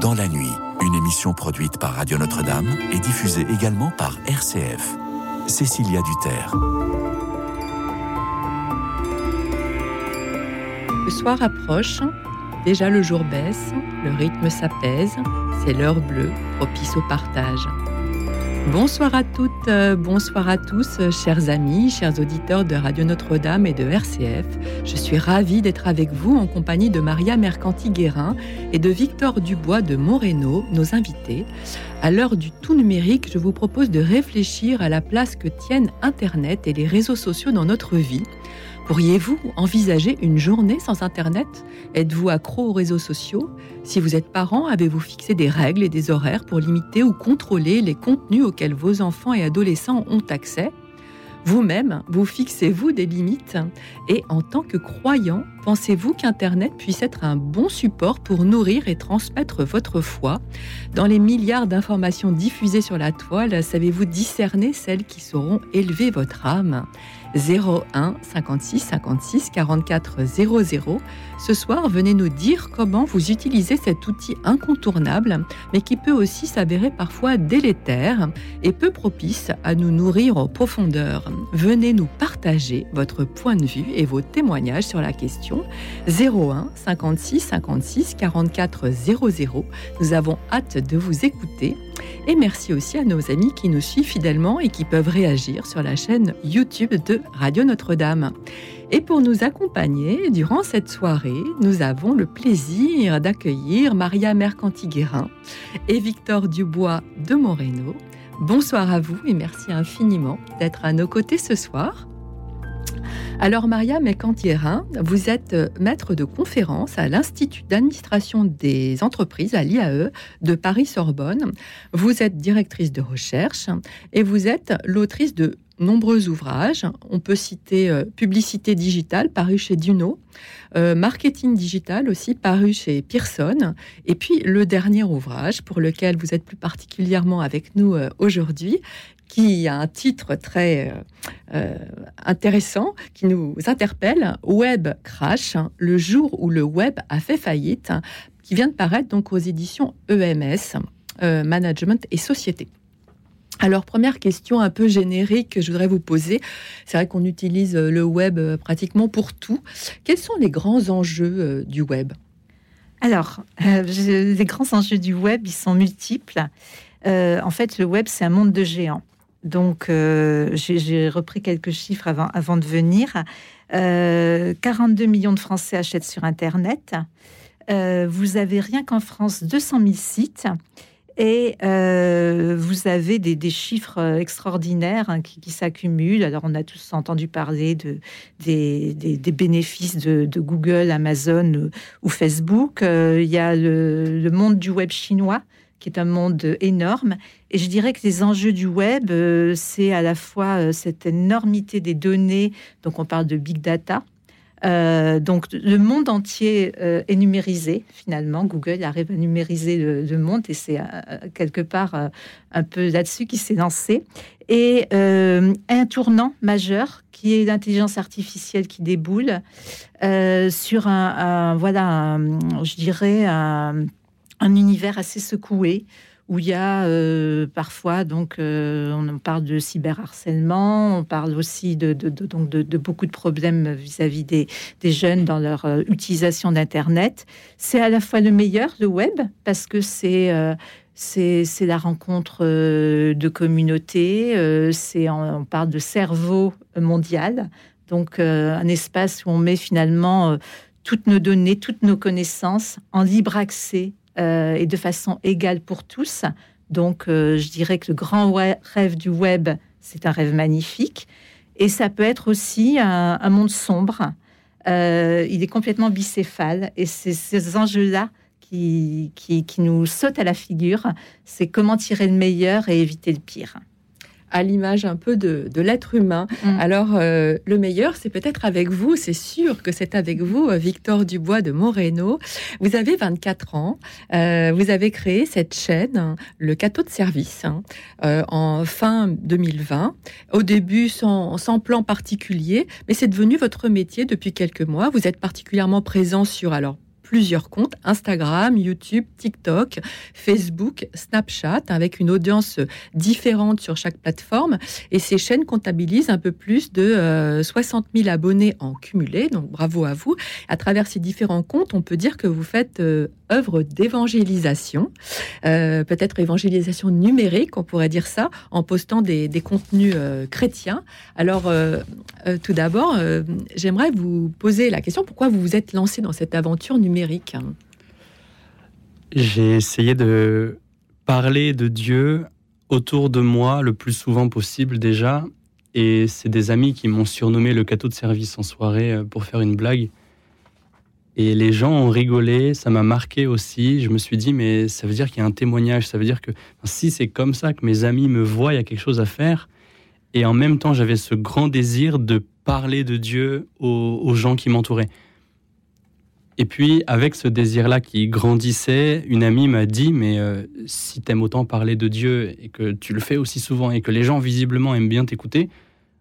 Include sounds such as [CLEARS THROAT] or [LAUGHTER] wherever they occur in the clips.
dans la nuit, une émission produite par Radio Notre-Dame et diffusée également par RCF. Cécilia Duterre. Le soir approche, déjà le jour baisse, le rythme s'apaise, c'est l'heure bleue, propice au partage. Bonsoir à toutes, euh, bonsoir à tous, euh, chers amis, chers auditeurs de Radio Notre-Dame et de RCF. Je suis ravie d'être avec vous en compagnie de Maria Mercanti-Guérin et de Victor Dubois de Moreno, nos invités. À l'heure du tout numérique, je vous propose de réfléchir à la place que tiennent Internet et les réseaux sociaux dans notre vie. Pourriez-vous envisager une journée sans Internet? Êtes-vous accro aux réseaux sociaux? Si vous êtes parent, avez-vous fixé des règles et des horaires pour limiter ou contrôler les contenus auxquels vos enfants et adolescents ont accès? Vous-même, vous fixez-vous des limites? Et en tant que croyant, pensez-vous qu'Internet puisse être un bon support pour nourrir et transmettre votre foi? Dans les milliards d'informations diffusées sur la toile, savez-vous discerner celles qui sauront élever votre âme? 01 56 56 44 00. Ce soir, venez nous dire comment vous utilisez cet outil incontournable, mais qui peut aussi s'avérer parfois délétère et peu propice à nous nourrir en profondeur. Venez nous partager votre point de vue et vos témoignages sur la question 01 56 56 44 00. Nous avons hâte de vous écouter. Et merci aussi à nos amis qui nous suivent fidèlement et qui peuvent réagir sur la chaîne YouTube de Radio Notre-Dame. Et pour nous accompagner durant cette soirée, nous avons le plaisir d'accueillir Maria Mercanti-Guérin et Victor Dubois de Moreno. Bonsoir à vous et merci infiniment d'être à nos côtés ce soir. Alors Maria Mécantierin, vous êtes euh, maître de conférence à l'Institut d'administration des entreprises à l'IAE de Paris-Sorbonne. Vous êtes directrice de recherche et vous êtes l'autrice de nombreux ouvrages. On peut citer euh, Publicité digitale, paru chez Duno, euh, Marketing digital aussi, paru chez Pearson, et puis le dernier ouvrage pour lequel vous êtes plus particulièrement avec nous aujourd'hui, qui a un titre très euh, euh, intéressant qui nous interpelle Web Crash, le jour où le web a fait faillite, qui vient de paraître donc aux éditions EMS, euh, Management et Société. Alors, première question un peu générique que je voudrais vous poser. C'est vrai qu'on utilise le web pratiquement pour tout. Quels sont les grands enjeux du web? Alors, les grands enjeux du web, ils sont multiples. en fait, le web, c'est un monde de géants. Donc, euh, j'ai repris quelques chiffres avant, avant de venir. 42 euh, millions de Français achètent sur Internet. Euh, vous avez rien qu'en France 200 000 sites. Et vous avez des, chiffres extraordinaires hein, qui, s'accumulent. Alors, on a tous entendu parler de, des, bénéfices de, Google, Amazon ou Facebook. Il y a le, monde du web chinois qui est un monde énorme. Et je dirais que les enjeux du web, euh, c'est à la fois euh, cette énormité des données, donc on parle de big data. Euh, donc le monde entier est numérisé finalement. Google arrive à numériser le, monde et c'est quelque part un peu là-dessus qui s'est lancé. Et un tournant majeur qui est l'intelligence artificielle qui déboule sur un, voilà, je dirais un univers assez secoué où il y a euh, parfois donc euh, on parle de cyberharcèlement, on parle aussi de, donc de, beaucoup de problèmes vis-à-vis des, jeunes dans leur euh, utilisation d'internet. C'est à la fois le meilleur le web parce que c'est c'est la rencontre de communautés, c'est on parle de cerveau mondial, donc un espace où on met finalement toutes nos données, toutes nos connaissances en libre accès euh, et de façon égale pour tous. Donc, euh, je dirais que le grand rêve du web, c'est un rêve magnifique. Et ça peut être aussi un, monde sombre. Euh, il est complètement bicéphale. Et c'est ces enjeux-là qui, qui, qui nous sautent à la figure. C'est comment tirer le meilleur et éviter le pire à l'image un peu de, l'être humain. Mm. Alors, euh, le meilleur, c'est peut-être avec vous, c'est sûr que c'est avec vous, euh, Victor Dubois de Moreno. Vous avez 24 ans, euh, vous avez créé cette chaîne, le Cateau de service, hein, en fin 2020. Au début, sans, sans plan particulier, mais c'est devenu votre métier depuis quelques mois. Vous êtes particulièrement présent sur, alors, plusieurs comptes Instagram, YouTube, TikTok, Facebook, Snapchat, avec une audience différente sur chaque plateforme. Et ces chaînes comptabilisent un peu plus de 60 000 abonnés en cumulé. Donc bravo à vous. À travers ces différents comptes, on peut dire que vous faites œuvre d'évangélisation, peut-être évangélisation numérique, on pourrait dire ça, en postant des, contenus chrétiens. Alors, tout d'abord, j'aimerais vous poser la question pourquoi vous vous êtes lancé dans cette aventure numérique? J'ai essayé de parler de Dieu autour de moi le plus souvent possible déjà. Et c'est des amis qui m'ont surnommé le cateau de service en soirée euh, pour faire une blague. Et les gens ont rigolé, ça m'a marqué aussi. Je me suis dit, mais ça veut dire qu'il y a un témoignage, ça veut dire que si c'est comme ça que mes amis me voient, il y a quelque chose à faire. Et en même temps, j'avais ce grand désir de parler de Dieu aux, gens qui m'entouraient. Et puis, avec ce désir-là qui grandissait, une amie m'a dit, mais euh, si tu aimes autant parler de Dieu et que tu le fais aussi souvent et que les gens visiblement aiment bien t'écouter,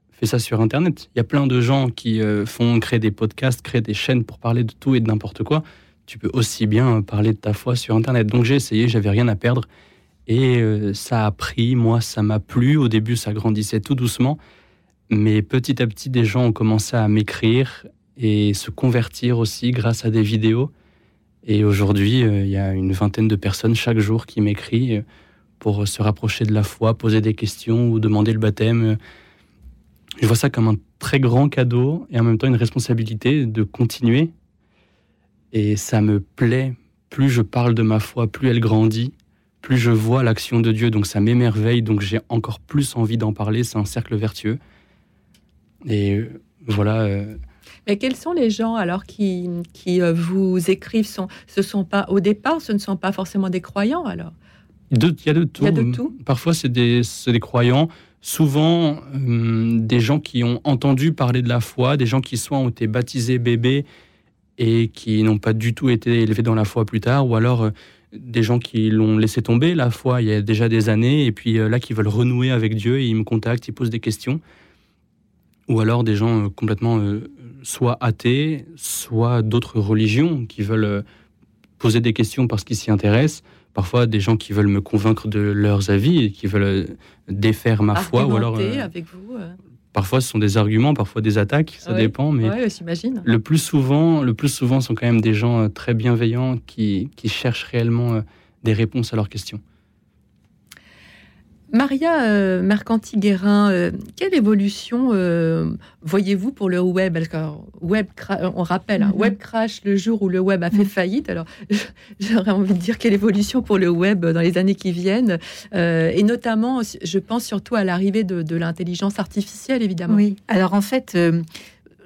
fais ça sur Internet. Il y a plein de gens qui euh, font créer des podcasts, créer des chaînes pour parler de tout et de n'importe quoi. Tu peux aussi bien parler de ta foi sur Internet. Donc j'ai essayé, j'avais rien à perdre. Et euh, ça a pris, moi ça m'a plu. Au début, ça grandissait tout doucement. Mais petit à petit, des gens ont commencé à m'écrire et se convertir aussi grâce à des vidéos. Et aujourd'hui, euh, il y a une vingtaine de personnes chaque jour qui m'écrivent euh, pour se rapprocher de la foi, poser des questions ou demander le baptême. Je vois ça comme un très grand cadeau et en même temps une responsabilité de continuer. Et ça me plaît. Plus je parle de ma foi, plus elle grandit, plus je vois l'action de Dieu. Donc ça m'émerveille, donc j'ai encore plus envie d'en parler. C'est un cercle vertueux. Et euh, voilà. Mais quels sont les gens alors qui, qui euh, vous écrivent sont, Ce sont pas au départ, ce ne sont pas forcément des croyants alors? Il y a de tout. A de tout. Parfois c'est des, des, croyants. Souvent des gens qui ont entendu parler de la foi, des gens qui soit ont été baptisés bébés et qui n'ont pas du tout été élevés dans la foi plus tard, ou alors des gens qui l'ont laissé tomber la foi il y a déjà des années et puis là qui veulent renouer avec Dieu et ils me contactent, ils posent des questions ou alors des gens euh, complètement euh, soit athées, soit d'autres religions qui veulent euh, poser des questions parce qu'ils s'y intéressent. Parfois, des gens qui veulent me convaincre de leurs avis et qui veulent défaire ma foi. Ou alors, avec vous. Parfois, ce sont des arguments, parfois des attaques, ça dépend. Mais le plus souvent, le plus souvent, sont quand même des gens très bienveillants qui, qui cherchent réellement des réponses à leurs questions. Maria euh, Mercanti-Guérin, euh, quelle évolution euh, voyez-vous pour le web? Web On rappelle, hein, mhm. web crash le jour où le web a fait mhm. faillite. Alors, [LAUGHS] j'aurais envie de dire quelle évolution pour le web dans les années qui viennent. et notamment, je pense surtout à l'arrivée de, de l'intelligence artificielle, évidemment. Oui, alors en fait,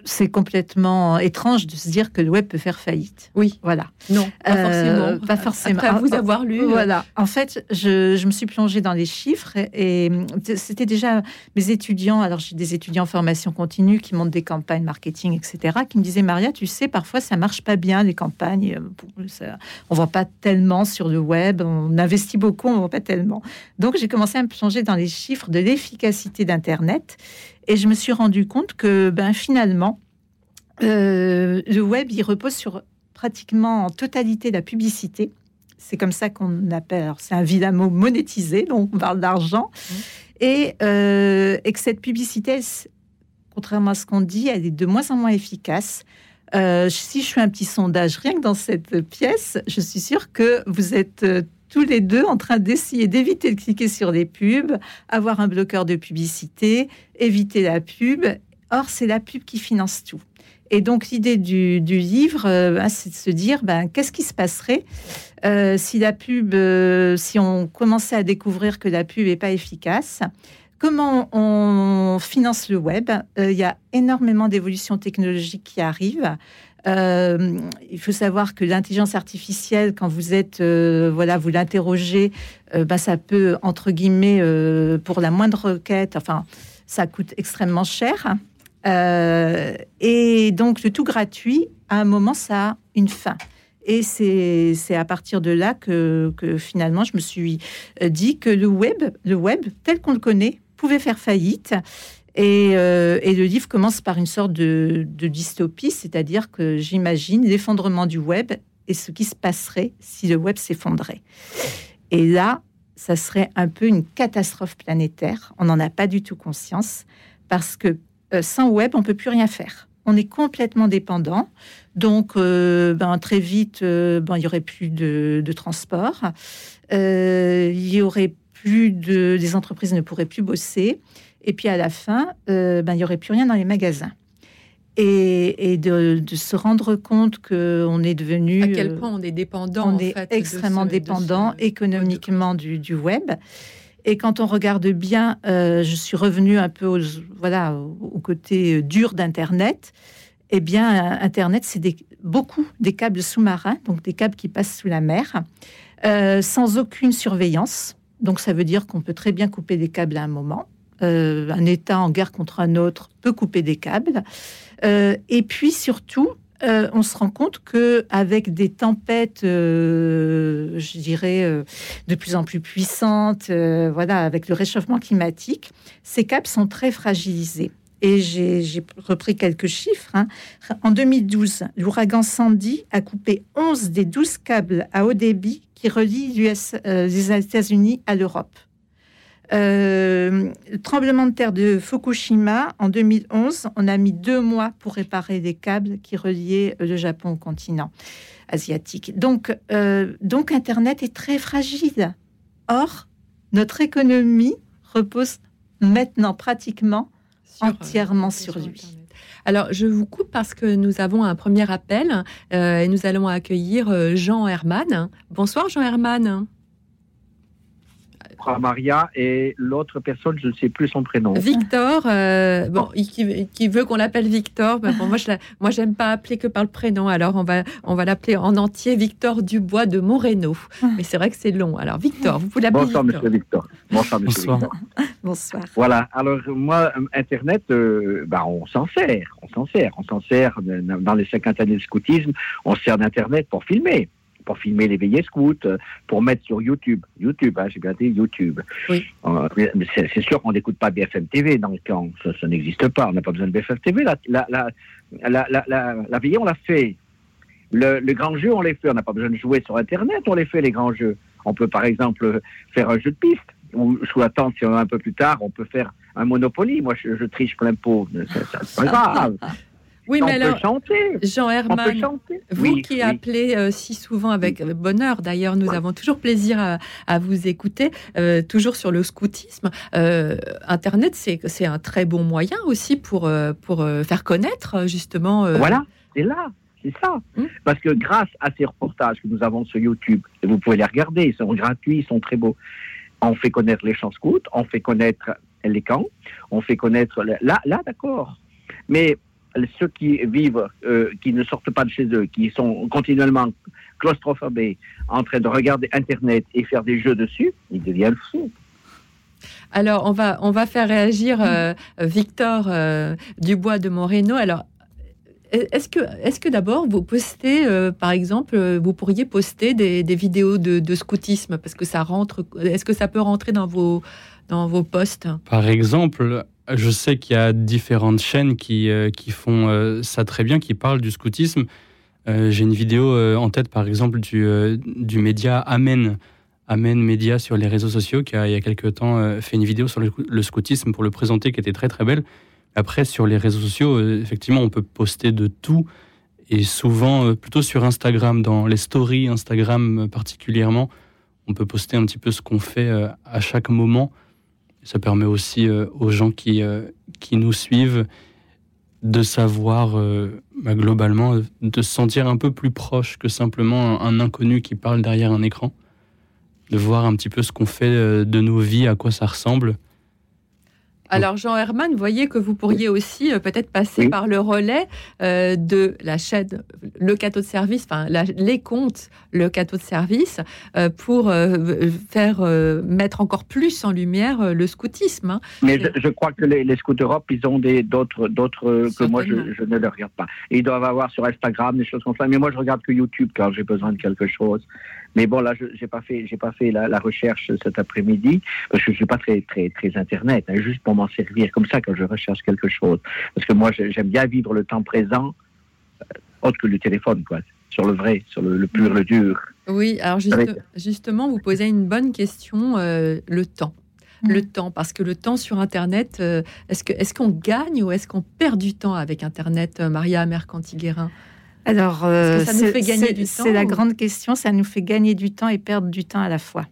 c'est complètement étrange de se dire que le web peut faire faillite. Oui. Voilà. Non, pas euh, forcément. Pas forcément. Après vous avoir lu. Euh. Voilà. En fait, je, me suis plongée dans les chiffres et, c'était déjà mes étudiants. Alors, j'ai des étudiants en formation continue qui montent des campagnes marketing, etc., qui me disaient Maria, tu sais, parfois ça marche pas bien les campagnes. Ça, on voit pas tellement sur le web. On investit beaucoup, on voit pas tellement. Donc, j'ai commencé à me plonger dans les chiffres de l'efficacité d'Internet et je me suis rendu compte que ben, finalement, euh, le web, il repose sur pratiquement en totalité la publicité. C'est comme ça qu'on appelle. C'est un vilain mot monétisé, donc on parle d'argent. Mmh. Et, euh, et, que cette publicité, contrairement à ce qu'on dit, elle est de moins en moins efficace. Euh, si je fais un petit sondage rien que dans cette pièce, je suis sûre que vous êtes tous les deux en train d'essayer d'éviter de cliquer sur les pubs, avoir un bloqueur de publicité, éviter la pub. Or, c'est la pub qui finance tout. Et donc l'idée du, livre, euh, bah, c'est de se dire, ben, qu'est-ce qui se passerait euh, si la pub, euh, si on commençait à découvrir que la pub n'est pas efficace? Comment on finance le web? Il y a énormément d'évolutions technologiques qui arrivent. Il faut savoir que l'intelligence artificielle, quand vous êtes, voilà, vous l'interrogez, euh, bah, ça peut, entre guillemets, pour la moindre requête, enfin, ça coûte extrêmement cher. Et donc, le tout gratuit, à un moment, ça a une fin. Et c'est à partir de là que, finalement, je me suis dit que le web, le web tel qu'on le connaît, pouvait faire faillite euh, et, le livre commence par une sorte de, dystopie, c'est-à-dire que j'imagine l'effondrement du web et ce qui se passerait si le web s'effondrait. Et là, ça serait un peu une catastrophe planétaire. On n'en a pas du tout conscience parce que euh, sans web, on peut plus rien faire. On est complètement dépendant. Donc, euh, ben, très vite, euh, ben, il y aurait plus de, transport. il y aurait plus de, les entreprises ne pourraient plus bosser. Et puis à la fin, ben, il y aurait plus rien dans les magasins et, de, se rendre compte qu'on est devenu... À quel point on est dépendant. On est extrêmement dépendant économiquement du, du, web. Et quand on regarde bien, euh, je suis revenue un peu au, voilà, au côté dur d'Internet. Eh bien, Internet, c'est beaucoup des câbles sous-marins, donc des câbles qui passent sous la mer, euh, sans aucune surveillance. Donc, ça veut dire qu'on peut très bien couper des câbles à un moment. Euh, un État en guerre contre un autre peut couper des câbles. Euh, et puis surtout, euh, on se rend compte que avec des tempêtes, je dirais, de plus en plus puissantes, voilà, avec le réchauffement climatique, ces câbles sont très fragilisés. Et j'ai repris quelques chiffres. Hein. En 2012, l'ouragan Sandy a coupé 11 des 12 câbles à haut débit qui relient les États-Unis à l'Europe. Euh, tremblement de terre de Fukushima en 2011, on a mis deux mois pour réparer les câbles qui reliaient le Japon au continent asiatique. Donc, euh, donc Internet est très fragile. Or, notre économie repose maintenant pratiquement euh, entièrement sur, lui. Alors, je vous coupe parce que nous avons un premier appel et nous allons accueillir Jean Herman. Bonsoir, Jean Herman. Maria et l'autre personne, je ne sais plus son prénom. Victor, euh, bon, qui, veut qu'on l'appelle Victor. bon, moi, je moi, j'aime pas appeler que par le prénom. Alors, on va, on va l'appeler en entier Victor Dubois de Moreno. Mais c'est vrai que c'est long. Alors, Victor, vous pouvez l'appeler Bonsoir, Monsieur Victor. Bonsoir, Monsieur Bonsoir. Victor. Bonsoir. Voilà. Alors, moi, Internet, euh, bah, on s'en sert. On s'en sert. On s'en sert dans les 50 années de scoutisme. On sert d'Internet pour filmer pour filmer les veillées scouts, euh, pour mettre sur YouTube. YouTube, hein, j'ai bien dit YouTube. Oui. Euh, c'est sûr qu'on n'écoute pas BFM TV dans le camp. Ça, n'existe pas. On n'a pas besoin de BFM TV. La, la, la, la veillée, on l'a fait. Le, grand jeu, on les fait. On n'a pas besoin de jouer sur Internet. On les fait, les grands jeux. On peut, par exemple, faire un jeu de piste. Ou sous attente, si on a un peu plus tard, on peut faire un Monopoly. Moi, je, je triche plein pot. C'est pas [LAUGHS] grave. Oui, mais alors, Jean Herman, vous qui appelez euh, si souvent avec bonheur, d'ailleurs, nous avons toujours plaisir à, vous écouter, euh, toujours sur le scoutisme. Euh, Internet, c'est un très bon moyen aussi pour, pour faire connaître, justement. Voilà, c'est là. C'est ça. Hum. Parce que grâce à ces reportages que nous avons sur YouTube, et vous pouvez les regarder, ils sont gratuits, ils sont très beaux. On fait connaître les champs scouts, on fait connaître les camps, on fait connaître. Là, là d'accord. Mais ceux qui vivent, euh, qui ne sortent pas de chez eux, qui sont continuellement claustrophobés, en train de regarder Internet et faire des jeux dessus, ils deviennent fous. Alors, on va, on va faire réagir euh, Victor euh, Dubois de Moreno. Alors, est-ce que, est que d'abord vous postez, par exemple, vous pourriez poster des, vidéos de, de, scoutisme? Parce que ça rentre. Est-ce que ça peut rentrer dans vos dans vos posts Par exemple, je sais qu'il y a différentes chaînes qui, euh, qui font euh, ça très bien, qui parlent du scoutisme. Euh, j'ai une vidéo en tête, par exemple, du, du média Amen, Amen Média sur les réseaux sociaux, qui a, il y a quelques temps fait une vidéo sur le, scoutisme pour le présenter, qui était très très belle. Après, sur les réseaux sociaux, effectivement, on peut poster de tout, et souvent, plutôt sur Instagram, dans les stories Instagram particulièrement, on peut poster un petit peu ce qu'on fait à chaque moment. Ça permet aussi euh, aux gens qui, euh, qui nous suivent de savoir euh, bah, globalement, de se sentir un peu plus proche que simplement un, inconnu qui parle derrière un écran, de voir un petit peu ce qu'on fait de nos vies, à quoi ça ressemble. Alors Jean Herman, vous voyez que vous pourriez aussi euh, peut-être passer par le relais euh, de la chaîne Le Cateau de Service, enfin les comptes Le Cateau de Service, euh, pour faire mettre encore plus en lumière le scoutisme. Hein. Mais je, crois que les, les, scouts d'Europe, ils ont d'autres d'autres que moi je, ne les regarde pas. ils doivent avoir sur Instagram des choses comme ça. Mais moi je regarde que YouTube quand j'ai besoin de quelque chose. Mais bon, là, je n'ai pas fait, j'ai pas fait la, recherche cet après-midi parce que je suis pas très, très, très internet. Hein, juste pour m'en servir comme ça quand je recherche quelque chose. Parce que moi, j'aime bien vivre le temps présent, euh, autre que le téléphone, quoi. sur le vrai, sur le, pur, le dur. Oui, alors justement, vous posez une bonne question, euh, le temps. Mm. Le temps, parce que le temps sur Internet, euh, est-ce qu'on est qu'on gagne ou est-ce qu'on perd du temps avec Internet, Maria Mercantiguerin alors, ça nous fait gagner du temps C'est la grande question. Ça nous fait gagner du temps et perdre du temps à la fois.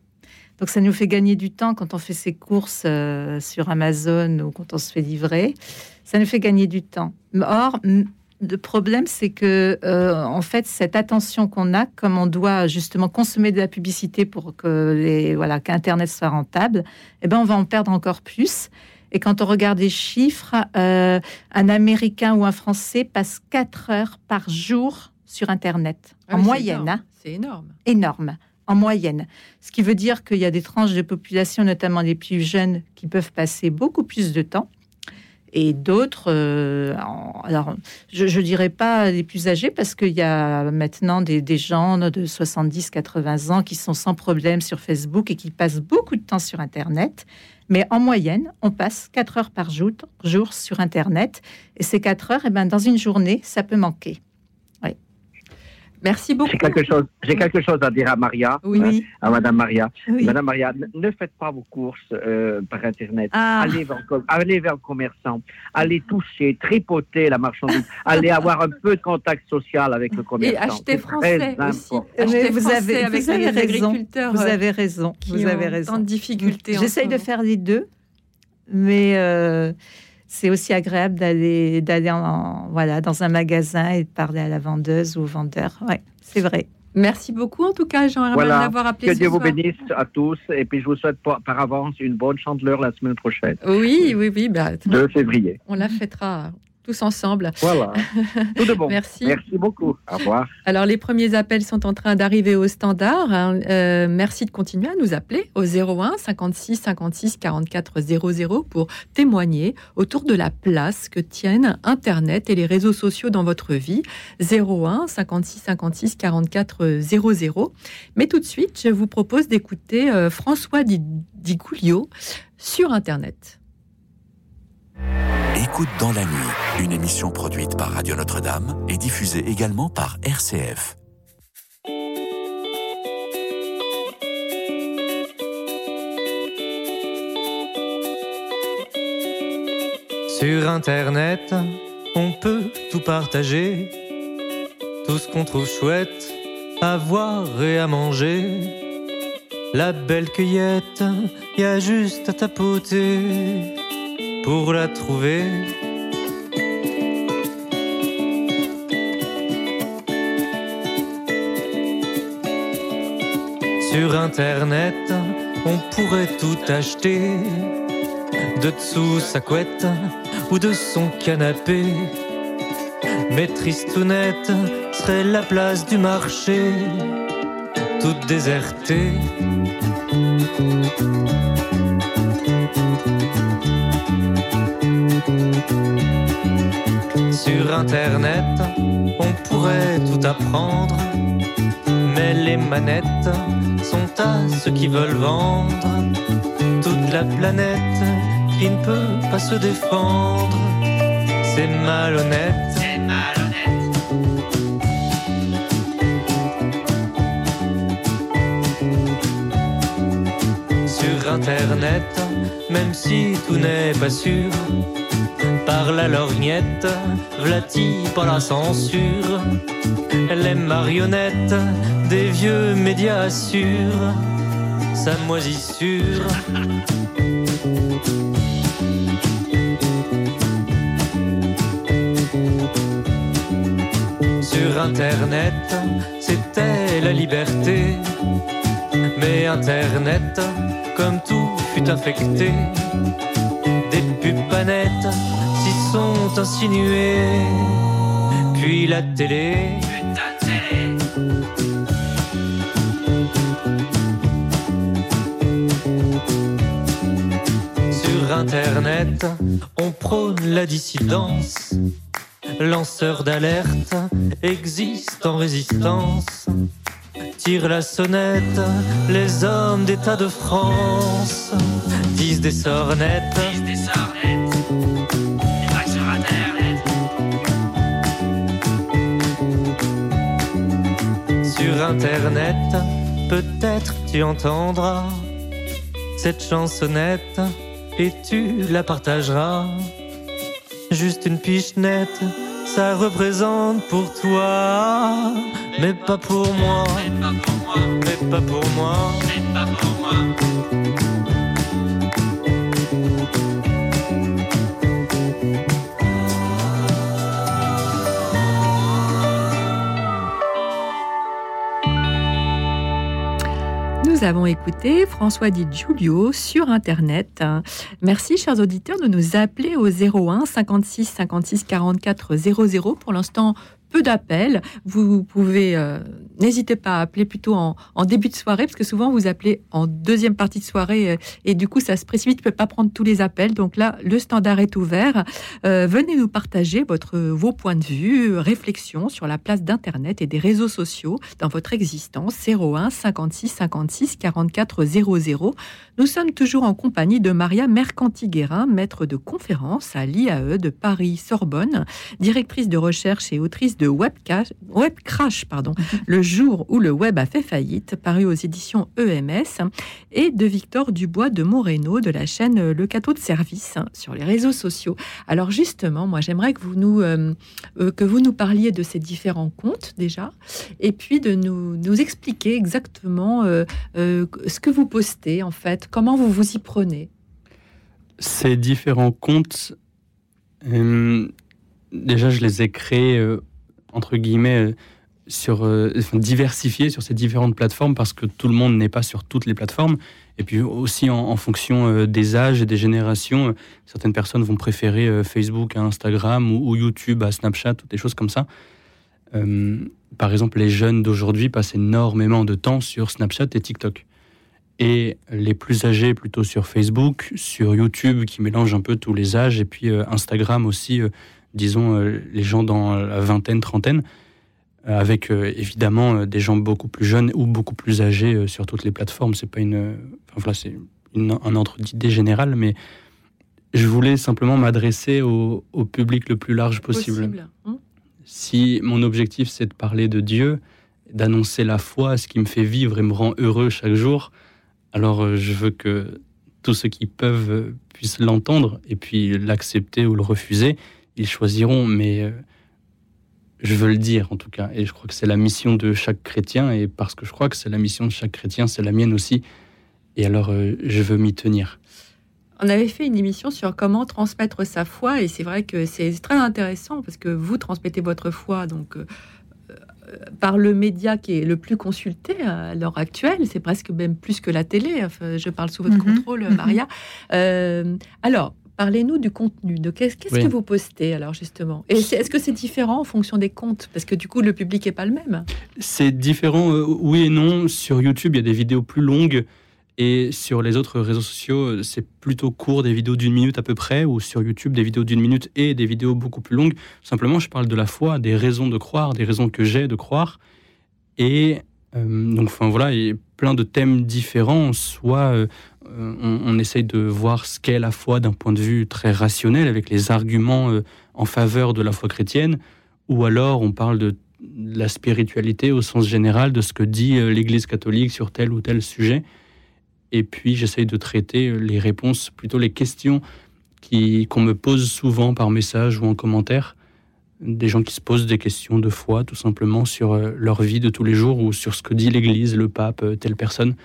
Donc ça nous fait gagner du temps quand on fait ses courses euh, sur Amazon ou quand on se fait livrer. Ça nous fait gagner du temps. Or, le problème, c'est que euh, en fait, cette attention qu'on a, comme on doit justement consommer de la publicité pour que les voilà qu'Internet soit rentable, eh ben on va en perdre encore plus. Et quand on regarde les chiffres, euh, un Américain ou un Français passe 4 heures par jour sur Internet ah en moyenne. Hein. C'est énorme. Énorme en moyenne. Ce qui veut dire qu'il y a des tranches de population, notamment les plus jeunes, qui peuvent passer beaucoup plus de temps. Et d'autres, euh, alors je ne dirais pas les plus âgés, parce qu'il y a maintenant des, des gens de 70-80 ans qui sont sans problème sur Facebook et qui passent beaucoup de temps sur Internet. Mais en moyenne, on passe 4 heures par jour, sur Internet. Et ces 4 heures, eh ben, dans une journée, ça peut manquer. Merci beaucoup. J'ai quelque chose, j'ai quelque chose à dire à Maria, oui. Hein, à Madame Maria. Madame Maria, ne faites pas vos courses euh, par Internet. Ah. Allez, vers, allez vers le commerçant. Allez toucher, tripoter la marchandise. allez avoir un peu de contact social avec le commerçant. Et acheter français aussi. Mais vous avez, vous avez raison. Vous avez raison. Vous avez raison. Tant de difficultés. J'essaye de faire les deux, mais. Euh, c'est aussi agréable d'aller d'aller voilà dans un magasin et de parler à la vendeuse ou au vendeur. Ouais, c'est vrai. Merci beaucoup en tout cas, Jean, voilà. d'avoir appelé. Que Dieu vous bénisse à tous et puis je vous souhaite par, avance une bonne chandeleur la semaine prochaine. Oui, oui, oui. Bah, 2 février. On la fêtera tous ensemble. Voilà. Tout de [LAUGHS] bon. merci. Merci beaucoup. Au revoir. Alors, les premiers appels sont en train d'arriver au standard. Hein. Euh, merci de continuer à nous appeler au 01 56 56 44 00 pour témoigner autour de la place que tiennent Internet et les réseaux sociaux dans votre vie. 01 56 56 44 00. Mais tout de suite, je vous propose d'écouter euh, François Di sur Internet. Écoute dans la nuit, une émission produite par Radio Notre-Dame et diffusée également par RCF. Sur Internet, on peut tout partager, tout ce qu'on trouve chouette, à voir et à manger. La belle cueillette, y a juste à tapoter pour la trouver. Sur Internet, on pourrait tout acheter, de dessous sa couette ou de son canapé. Mais Tristounette serait la place du marché, toute désertée. Sur Internet, on pourrait tout apprendre, mais les manettes sont à ceux qui veulent vendre toute la planète qui ne peut pas se défendre. C'est malhonnête. Même si tout n'est pas sûr. Par la lorgnette, vlati par la censure, les marionnettes des vieux médias assurent sa moisissure. Sur Internet, c'était la liberté, mais Internet, fut des pupanettes sont insinués. Puis la télé. Sur Internet, on prône la dissidence. Lanceur d'alerte existe en résistance. Tire la sonnette, les hommes d'État de France disent des sornettes. Internet, peut-être tu entendras cette chansonnette et tu la partageras. Juste une pichenette, ça représente pour toi, mais pas pour moi, mais pas pour moi. Mais pas pour moi. Avons écouté François Di Giulio sur Internet. Merci, chers auditeurs, de nous appeler au 01 56 56 44 00. Pour l'instant, peu d'appels. Vous pouvez, euh, n'hésitez pas à appeler plutôt en, début de soirée, parce que souvent vous appelez en deuxième partie de soirée euh, et du coup ça se précipite, ne peut pas prendre tous les appels. Donc là, le standard est ouvert. Euh, venez nous partager votre, vos points de vue, réflexions sur la place d'Internet et des réseaux sociaux dans votre existence. 01 56 56 44 00. Nous sommes toujours en compagnie de Maria Mercanti-Guérin, maître de conférence à l'IAE de Paris-Sorbonne, directrice de recherche et autrice de Web, Crash, pardon, le jour où le web a fait faillite, paru aux éditions EMS, et de Victor Dubois de Moreno de la chaîne Le Cateau de Service sur les réseaux sociaux. Alors justement, moi j'aimerais que vous nous euh, euh, que vous nous parliez de ces différents comptes déjà, et puis de nous, nous expliquer exactement euh, ce que vous postez en fait Comment vous vous y prenez Ces différents comptes, déjà, je les ai créés, entre guillemets, euh, sur, diversifiés sur ces différentes plateformes parce que tout le monde n'est pas sur toutes les plateformes. Et puis aussi en, fonction des âges et des générations, certaines personnes vont préférer Facebook à Instagram ou, ou, YouTube à Snapchat ou des choses comme ça. par exemple, les jeunes d'aujourd'hui passent énormément de temps sur Snapchat et TikTok et les plus âgés plutôt sur Facebook, sur YouTube qui mélange un peu tous les âges, et puis euh, Instagram aussi, euh, disons euh, les gens dans la vingtaine, trentaine, avec évidemment des gens beaucoup plus jeunes ou beaucoup plus âgés sur toutes les plateformes. C'est pas une, enfin voilà, c'est un ordre d'idée général, mais je voulais simplement m'adresser au, public le plus large possible. Hein. si mon objectif c'est de parler de Dieu, d'annoncer la foi, ce qui me fait vivre et me rend heureux chaque jour, alors euh, je veux que tous ceux qui peuvent euh, puissent l'entendre et puis l'accepter ou le refuser. Ils choisiront, mais euh, je veux le dire en tout cas. Et je crois que c'est la mission de chaque chrétien. Et parce que je crois que c'est la mission de chaque chrétien, c'est la mienne aussi. Et alors je veux m'y tenir. On avait fait une émission sur comment transmettre sa foi et c'est vrai que c'est très intéressant parce que vous transmettez votre foi donc par le média qui est le plus consulté à l'heure actuelle, c'est presque même plus que la télé. je parle sous votre mhm. contrôle, mhm. Maria. Euh, alors, Parlez-nous du contenu, de qu'est-ce que vous postez alors justement? Et est-ce que c'est différent en fonction des comptes? Parce que du coup, le public n'est pas le même. C'est différent, euh, oui et non. Sur YouTube, il y a des vidéos plus longues et sur les autres réseaux sociaux, c'est plutôt court, des vidéos d'une minute à peu près, ou sur YouTube, des vidéos d'une minute et des vidéos beaucoup plus longues. Simplement, je parle de la foi, des raisons de croire, des raisons que j'ai de croire. Et euh, donc, enfin voilà, il y a plein de thèmes différents. Soit euh, on, essaye de voir ce qu'est la foi d'un point de vue très rationnel, avec les arguments euh, en faveur de la foi chrétienne, ou alors on parle de la spiritualité au sens général, de ce que dit l'Église catholique sur tel ou tel sujet. Et puis, j'essaye de traiter les réponses, plutôt les questions qu'on me pose souvent par message ou en commentaire. Des gens qui se posent des questions de foi, tout simplement, sur euh, leur vie de tous les jours ou sur ce que dit l'Église, le pape, euh, telle personne.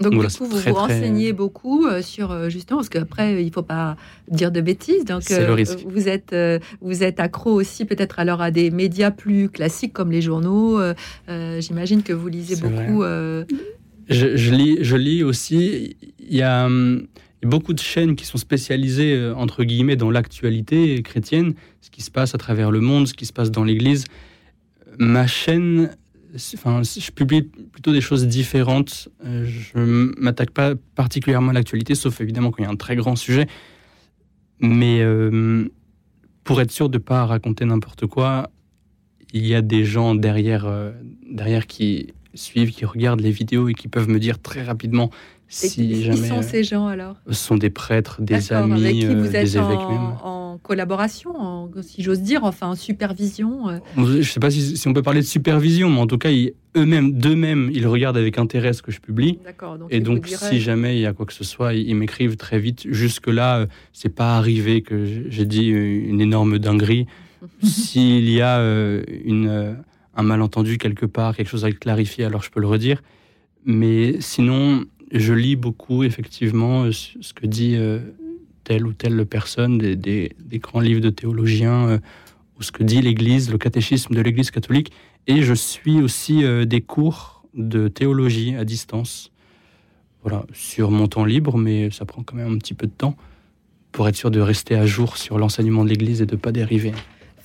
Donc, du coup, vous vous renseignez beaucoup euh, sur justement, parce qu'après, il ne faut pas dire de bêtises. Donc, vous êtes vous êtes accro aussi peut-être alors à des médias plus classiques comme les journaux. J'imagine que vous lisez beaucoup je, lis, je lis aussi, il y a, hum, beaucoup de chaînes qui sont spécialisées, euh, entre guillemets, dans l'actualité chrétienne, ce qui se passe à travers le monde, ce qui se passe dans l'Église. Ma chaîne, je publie plutôt des choses différentes. Euh, je m'attaque pas particulièrement à l'actualité, sauf évidemment quand il y a un très grand sujet. Mais euh, pour être sûr de ne pas raconter n'importe quoi, il y a des gens derrière, derrière qui suivent, qui regardent les vidéos et qui peuvent me dire très rapidement si. Qui sont ces gens alors? Ce sont des prêtres, des amis, euh, des évêques même. En collaboration, si j'ose dire, enfin en supervision. Je ne sais pas si, on peut parler de supervision, mais en tout cas, eux-mêmes, d'eux-mêmes, ils regardent avec intérêt ce que je publie. et donc, si jamais il y a quoi que ce soit, ils, m'écrivent très vite. Jusque-là, c'est pas arrivé que j'ai dit une énorme dinguerie. [LAUGHS] S'il y a une, un malentendu quelque part, quelque chose à clarifier, alors je peux le redire. Mais sinon, je lis beaucoup, effectivement, euh, ce que dit euh, telle ou telle personne, des, grands livres de théologiens, euh, ou ce que dit l'Église, le catéchisme de l'Église catholique. Et je suis aussi des cours de théologie à distance. Voilà, sur mon temps libre, mais ça prend quand même un petit peu de temps pour être sûr de rester à jour sur l'enseignement de l'Église et de ne pas dériver.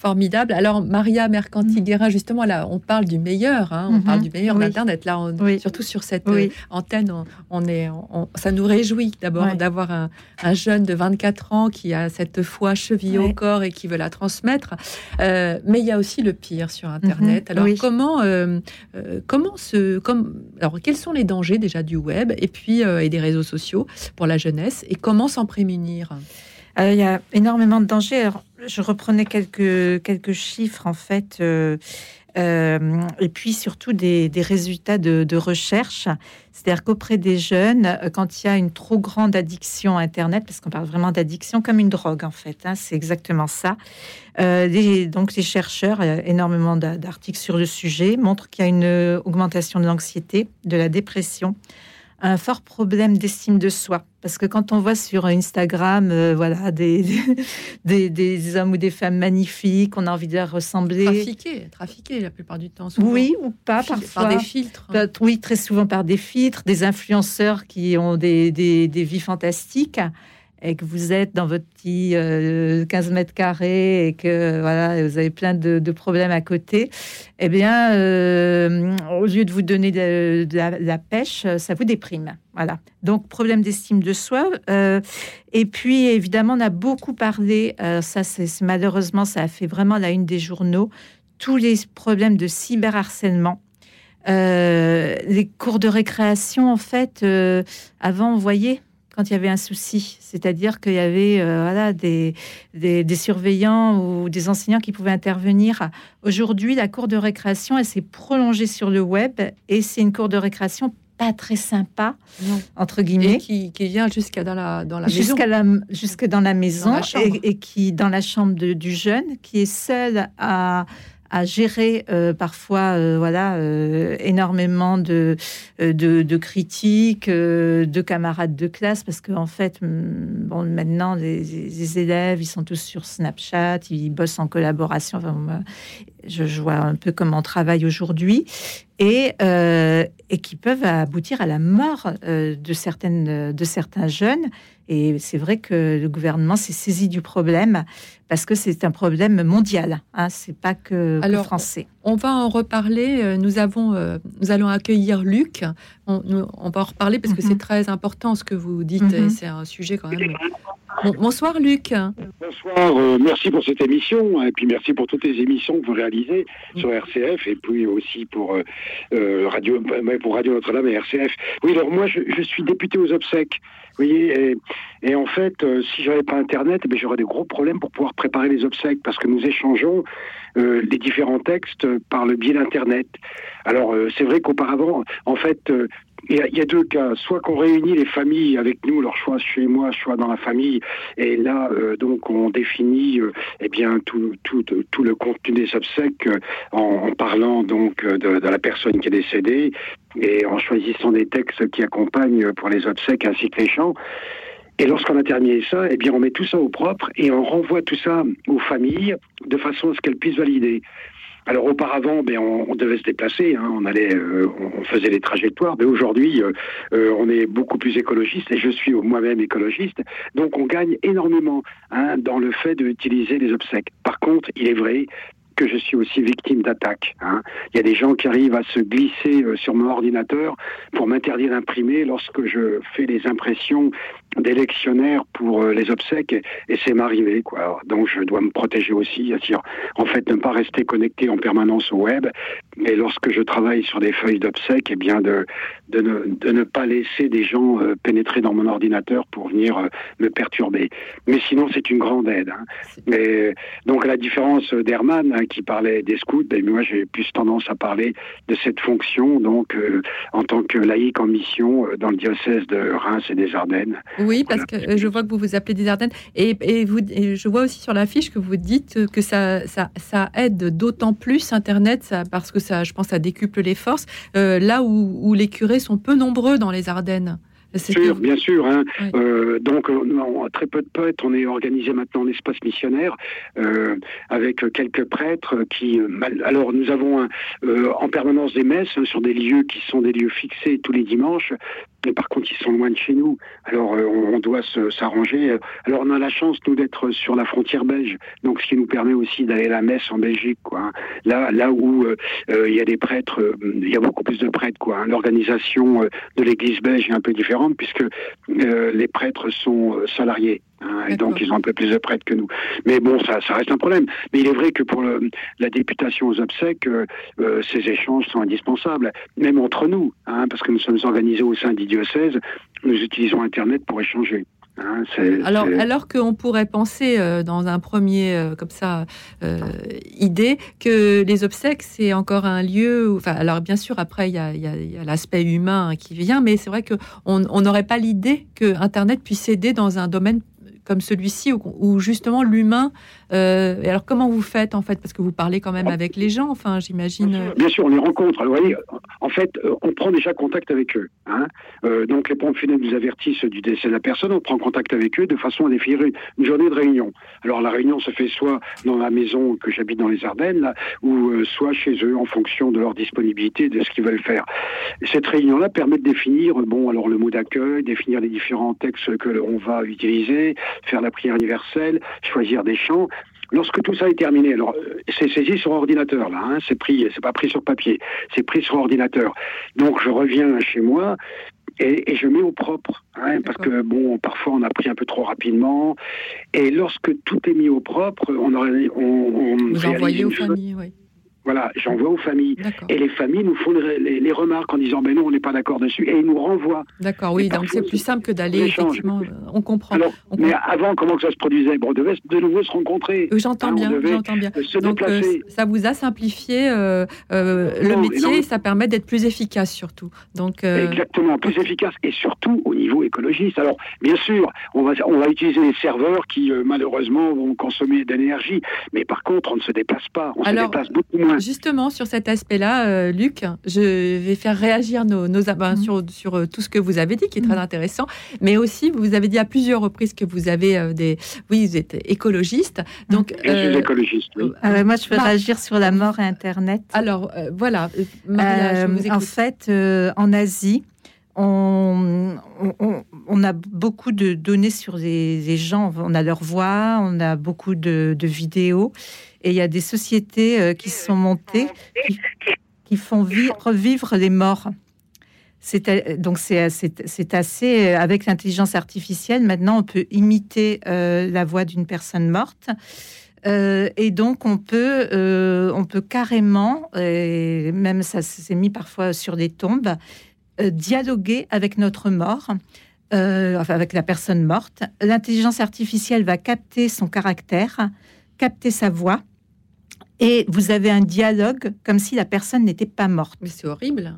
Formidable. Alors, Maria Mercantiguera, justement, là, on parle du meilleur, hein, on parle mhm. du meilleur d'Internet. Là, surtout sur cette euh, antenne, on, est, ça nous réjouit d'abord d'avoir un, jeune de 24 ans qui a cette foi chevillée au corps et qui veut la transmettre. Euh, mais il y a aussi le pire sur Internet. Mhm. Alors, comment, euh, comment se, comme, alors, quels sont les dangers déjà du web et puis et des réseaux sociaux pour la jeunesse et comment s'en prémunir? Il y a énormément de dangers je reprenais quelques, chiffres en fait. Euh, euh, et puis surtout des, résultats de, recherche. C'est-à-dire qu'auprès des jeunes, quand il y a une trop grande addiction à Internet, parce qu'on parle vraiment d'addiction comme une drogue en fait, hein, c'est exactement ça. Euh, donc les chercheurs, énormément d'articles sur le sujet, montrent qu'il y a une augmentation de l'anxiété, de la dépression, un fort problème d'estime de soi. Parce que quand on voit sur Instagram, euh, voilà, des, [LAUGHS] des, hommes ou des femmes magnifiques, on a envie de leur ressembler. Trafiqués, trafiqués la plupart du temps. Oui, ou pas, parfois. Par des filtres. Oui, très souvent par des filtres, des influenceurs qui ont des, des vies fantastiques et que vous êtes dans votre petit 15 euh, mètres carrés et que voilà, vous avez plein de, problèmes à côté, eh bien, euh, au lieu de vous donner de, la, pêche, ça vous déprime. Voilà. Donc, problème d'estime de soi. Euh, et puis, évidemment, on a beaucoup parlé, ça, c'est malheureusement, ça a fait vraiment la une des journaux, tous les problèmes de cyberharcèlement. les cours de récréation, en fait, avant, on voyait quand il y avait un souci. C'est-à-dire qu'il y avait euh, voilà, des, des, surveillants ou des enseignants qui pouvaient intervenir. Aujourd'hui, la cour de récréation, elle s'est prolongée sur le web et c'est une cour de récréation pas très sympa, entre guillemets. qui, qui, vient jusqu'à dans la, dans la jusqu'à La, jusque dans la maison et, et, qui, dans la chambre du jeune, qui est seul à à gérer euh, parfois euh, voilà euh, énormément de, de, critiques de camarades de classe parce qu'en en fait bon maintenant les, élèves ils sont tous sur Snapchat ils bossent en collaboration. Enfin, je, je, vois un peu comment on travaille aujourd'hui. Et, et qui peuvent aboutir à la mort de certaines de certains jeunes et c'est vrai que le gouvernement s'est saisi du problème parce que c'est un problème mondial. Hein, c'est pas que, français. On va en reparler. Euh, nous avons, euh, nous allons accueillir Luc. On, va en reparler parce que c'est mhm. très important ce que vous dites. Mhm. C'est un sujet quand même. bonsoir Luc. Bonsoir. Euh, merci pour cette émission et puis merci pour toutes les émissions que vous réalisez sur RCF et puis aussi pour radio, pour Radio Notre-Dame et RCF. Oui, alors moi je, je suis député aux obsèques voyez, et, en fait, euh, si j'avais pas Internet, eh j'aurais des gros problèmes pour pouvoir préparer les obsèques parce que nous échangeons euh, les différents textes par le biais d'Internet. Alors, euh, c'est vrai qu'auparavant, en fait, il y, a deux cas. Soit qu'on réunit les familles avec nous, leur choix chez moi, choix dans la famille, et là, donc, on définit eh bien tout, le contenu des obsèques en, parlant donc de, la personne qui est décédée, et en choisissant des textes qui accompagnent pour les obsèques ainsi que les chants. Et lorsqu'on a terminé ça, eh bien, on met tout ça au propre et on renvoie tout ça aux familles de façon à ce qu'elles puissent valider. Alors auparavant, ben, on, devait se déplacer, hein, on allait, euh, on faisait les trajectoires. Mais aujourd'hui, euh, euh, on est beaucoup plus écologiste et je suis moi-même écologiste. Donc on gagne énormément hein, dans le fait d'utiliser les obsèques. Par contre, il est vrai que je suis aussi victime d'attaques. Hein. Il y a des gens qui arrivent à se glisser euh, sur mon ordinateur pour m'interdire d'imprimer lorsque je fais des impressions des lectionnaires pour euh, les obsèques et, c'est m'arriver quoi. Donc je dois me protéger aussi, c'est-à-dire en fait ne pas rester connecté en permanence au web, mais lorsque je travaille sur des feuilles d'obsèques, et eh bien de, de, ne, de ne pas laisser des gens euh, pénétrer dans mon ordinateur pour venir me perturber. Mais sinon c'est une grande aide. Hein. Mais donc à la différence d'Herman hein, qui parlait des scouts, ben, moi j'ai plus tendance à parler de cette fonction donc en tant que laïc en mission dans le diocèse de Reims et des Ardennes. Oui, parce que euh, je vois que vous vous appelez des Ardennes. Et, vous, je vois aussi sur l'affiche que vous dites que ça, ça, ça aide d'autant plus Internet, ça, parce que ça, je pense, ça décuple les forces, euh, là où, où les curés sont peu nombreux dans les Ardennes. Sûr, bien sûr. Hein. Euh, donc, on, très peu de poètes. On est organisé maintenant en espace missionnaire euh, avec quelques prêtres qui. Alors, nous avons en permanence des messes sur des lieux qui sont des lieux fixés tous les dimanches par contre, ils sont loin de chez nous. Alors, euh, on, doit s'arranger. Alors, on a la chance, nous, d'être sur la frontière belge. Donc, ce qui nous permet aussi d'aller à la messe en Belgique, quoi. Là, là où euh, euh, il y a des prêtres, il y a beaucoup plus de prêtres, quoi. L'organisation de l'église belge est un peu différente puisque les prêtres sont salariés. Hein, et donc, ils ont un peu plus de prêtres que nous. Mais bon, ça, ça reste un problème. Mais il est vrai que pour la députation aux obsèques, euh, euh, ces échanges sont indispensables, même entre nous, hein, parce que nous sommes organisés au sein du diocèse, nous utilisons Internet pour échanger. Hein, alors, alors qu'on pourrait penser euh, dans un premier comme ça idée que les obsèques c'est encore un lieu. enfin, alors bien sûr après il y a, l'aspect humain qui vient, mais c'est vrai que on n'aurait pas l'idée que Internet puisse aider dans un domaine comme celui-ci, où, justement l'humain. Euh, et alors, comment vous faites en fait? Parce que vous parlez quand même avec les gens, enfin, j'imagine. Bien sûr, on les rencontre. vous voyez, en fait, euh, on prend déjà contact avec eux. Hein. Euh, donc, les pompes funèbres nous avertissent du décès de la personne. On prend contact avec eux de façon à définir une, journée de réunion. Alors, la réunion se fait soit dans la maison que j'habite dans les Ardennes, là, ou soit chez eux en fonction de leur disponibilité, de ce qu'ils veulent faire. cette réunion-là permet de définir, bon, alors le mot d'accueil, définir les différents textes que l'on va utiliser, faire la prière universelle, choisir des chants. Lorsque tout ça est terminé, alors euh, c'est saisi sur ordinateur là, hein, c'est pris, c'est pas pris sur papier, c'est pris sur ordinateur. Donc je reviens chez moi et, je mets au propre, hein, parce que bon, parfois on a pris un peu trop rapidement. Et lorsque tout est mis au propre, on, on, on vous envoyez aux familles, oui. Voilà, j'envoie aux familles. Et les familles nous font les, remarques en disant, ben non, on n'est pas d'accord dessus. Et ils nous renvoient. D'accord, oui, donc c'est plus simple que d'aller, effectivement, on comprend. mais avant, comment que ça se produisait? Bon, On devait de nouveau se rencontrer. J'entends hein, bien, j'entends bien. donc, euh, ça vous a simplifié euh, euh, le métier et ça permet d'être plus efficace, surtout. Donc, Exactement, plus efficace et surtout au niveau écologiste. Alors, bien sûr, on va, on va utiliser les serveurs qui, malheureusement, vont consommer de l'énergie. Mais par contre, on ne se déplace pas. On se déplace beaucoup moins. Justement, sur cet aspect-là, euh, Luc, je vais faire réagir nos, nos mm. sur, sur euh, tout ce que vous avez dit, qui est très mm. intéressant. Mais aussi, vous avez dit à plusieurs reprises que vous avez euh, des. Oui, vous êtes écologiste. Donc, je suis écologiste. Oui. Moi, je veux réagir sur la mort et Internet. Alors, voilà, Maria, je vous écoute. En fait, en Asie, on, on, a beaucoup de données sur les, gens. On a leur voix, on a beaucoup de, de vidéos. Et il y a des sociétés euh, qui sont montées qui, font revivre les morts. C'est donc c'est assez avec l'intelligence artificielle. Maintenant, on peut imiter euh, la voix d'une personne morte. Euh, et donc on peut, on peut carrément, et même ça s'est mis parfois sur des tombes, dialoguer avec notre mort, enfin avec la personne morte. L'intelligence artificielle va capter son caractère, capter sa voix, et vous avez un dialogue comme si la personne n'était pas morte. Mais c'est horrible.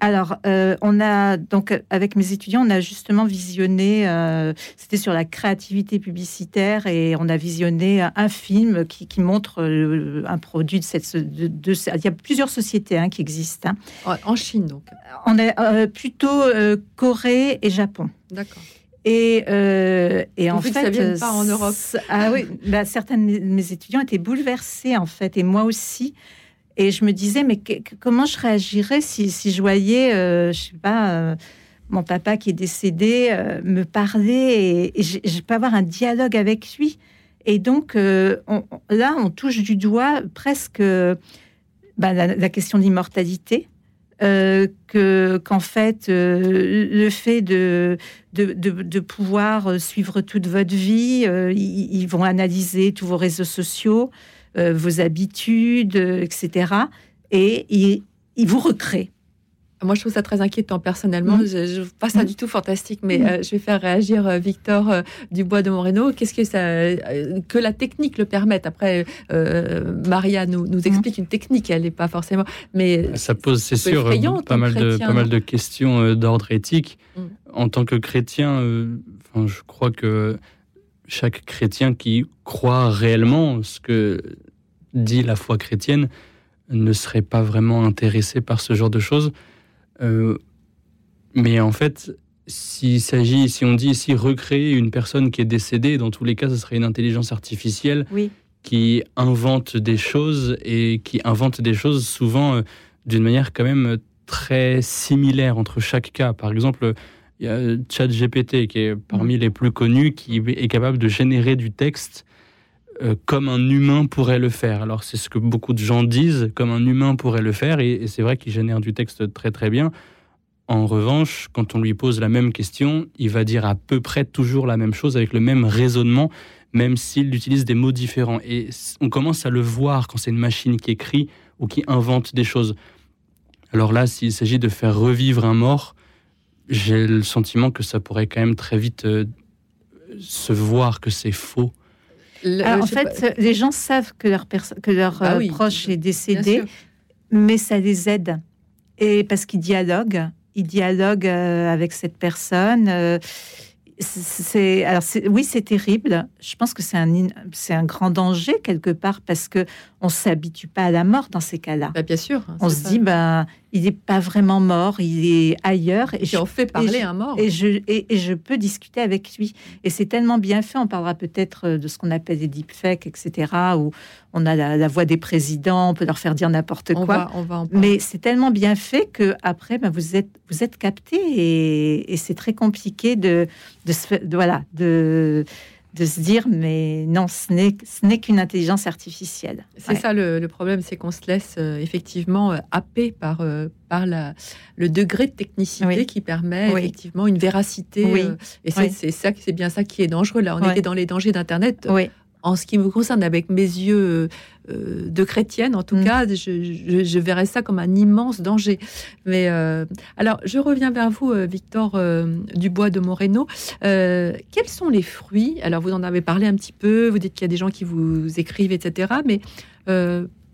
Alors, euh, on a donc avec mes étudiants, on a justement visionné. Euh, c'était sur la créativité publicitaire et on a visionné un film qui, montre euh, un produit de cette. De, il y a plusieurs sociétés hein, qui existent. Hein. En Chine, donc. On est plutôt Corée et Japon. D'accord. Et, euh, et en fait, ça vient pas en Europe. Ah oui, bah, certains de mes étudiants étaient bouleversés en fait, et moi aussi. Et je me disais, mais comment je réagirais si, si je voyais, euh, je sais pas, euh, mon papa qui est décédé me parler et, je, peux avoir un dialogue avec lui. Et donc, là, on touche du doigt presque bah, la, question d'immortalité. que qu'en fait le fait de de, de pouvoir suivre toute votre vie, ils, vont analyser tous vos réseaux sociaux, vos habitudes, etc. Et ils, ils vous recréent. Moi, je trouve ça très inquiétant personnellement. Mm. Je, je pas ça mm. du tout fantastique, mais mm. euh, je vais faire réagir euh, Victor euh, Dubois de Moreno. Qu'est-ce que ça que la technique le permette? Après, Maria nous, nous explique une technique. Elle n'est pas forcément, mais ça pose, c'est sûr, pas mal de pas mal de questions d'ordre éthique. En tant que chrétien, je crois que chaque chrétien qui croit réellement ce que dit la foi chrétienne ne serait pas vraiment intéressé par ce genre de choses. Euh, mais en fait, s'il s'agit, si on dit ici recréer une personne qui est décédée, dans tous les cas, ce serait une intelligence artificielle qui invente des choses et qui invente des choses souvent euh, d'une manière quand même très similaire entre chaque cas. Par exemple, il y a ChatGPT qui est parmi mm. les plus connus, qui est capable de générer du texte euh, comme un humain pourrait le faire. Alors c'est ce que beaucoup de gens disent, comme un humain pourrait le faire, et, c'est vrai qu'il génère du texte très très bien. En revanche, quand on lui pose la même question, il va dire à peu près toujours la même chose avec le même raisonnement, même s'il utilise des mots différents. Et on commence à le voir quand c'est une machine qui écrit ou qui invente des choses. Alors là, s'il s'agit de faire revivre un mort, j'ai le sentiment que ça pourrait quand même très vite euh, se voir que c'est faux en fait, les gens savent que leur, que leur ah euh, proche est décédé, mais ça les aide. Et parce qu'ils dialoguent, ils dialoguent euh, avec cette personne. C'est alors oui c'est terrible je pense que c'est un c'est un grand danger quelque part parce que on s'habitue pas à la mort dans ces cas-là bah, bien sûr on se dit ben il n'est pas vraiment mort, il est ailleurs. Et, je, on fait parler un mort. Et je, et, je peux discuter avec lui. Et c'est tellement bien fait. On parlera peut-être euh, de ce qu'on appelle des deepfakes, etc., où on a la, voix des présidents, on peut leur faire dire n'importe quoi. on va Mais c'est tellement bien fait que après, ben, vous êtes vous êtes capté et, et c'est très compliqué de, de, de voilà de de se dire mais non, ce n'est qu'une intelligence artificielle. C'est ça le, problème, c'est qu'on se laisse euh, effectivement euh, happer par, euh, par la, le degré de technicité qui permet effectivement une véracité. et c'est ça, c'est bien ça qui est dangereux. Là, on était dans les dangers d'Internet en ce qui me concerne, avec mes yeux euh, de chrétienne, en tout mm. cas, je, verrais ça comme un immense danger. Mais euh, alors, je reviens vers vous, euh, Victor Dubois de Moreno. quels sont les fruits? Alors, vous en avez parlé un petit peu. Vous dites qu'il y a des gens qui vous écrivent, etc. Mais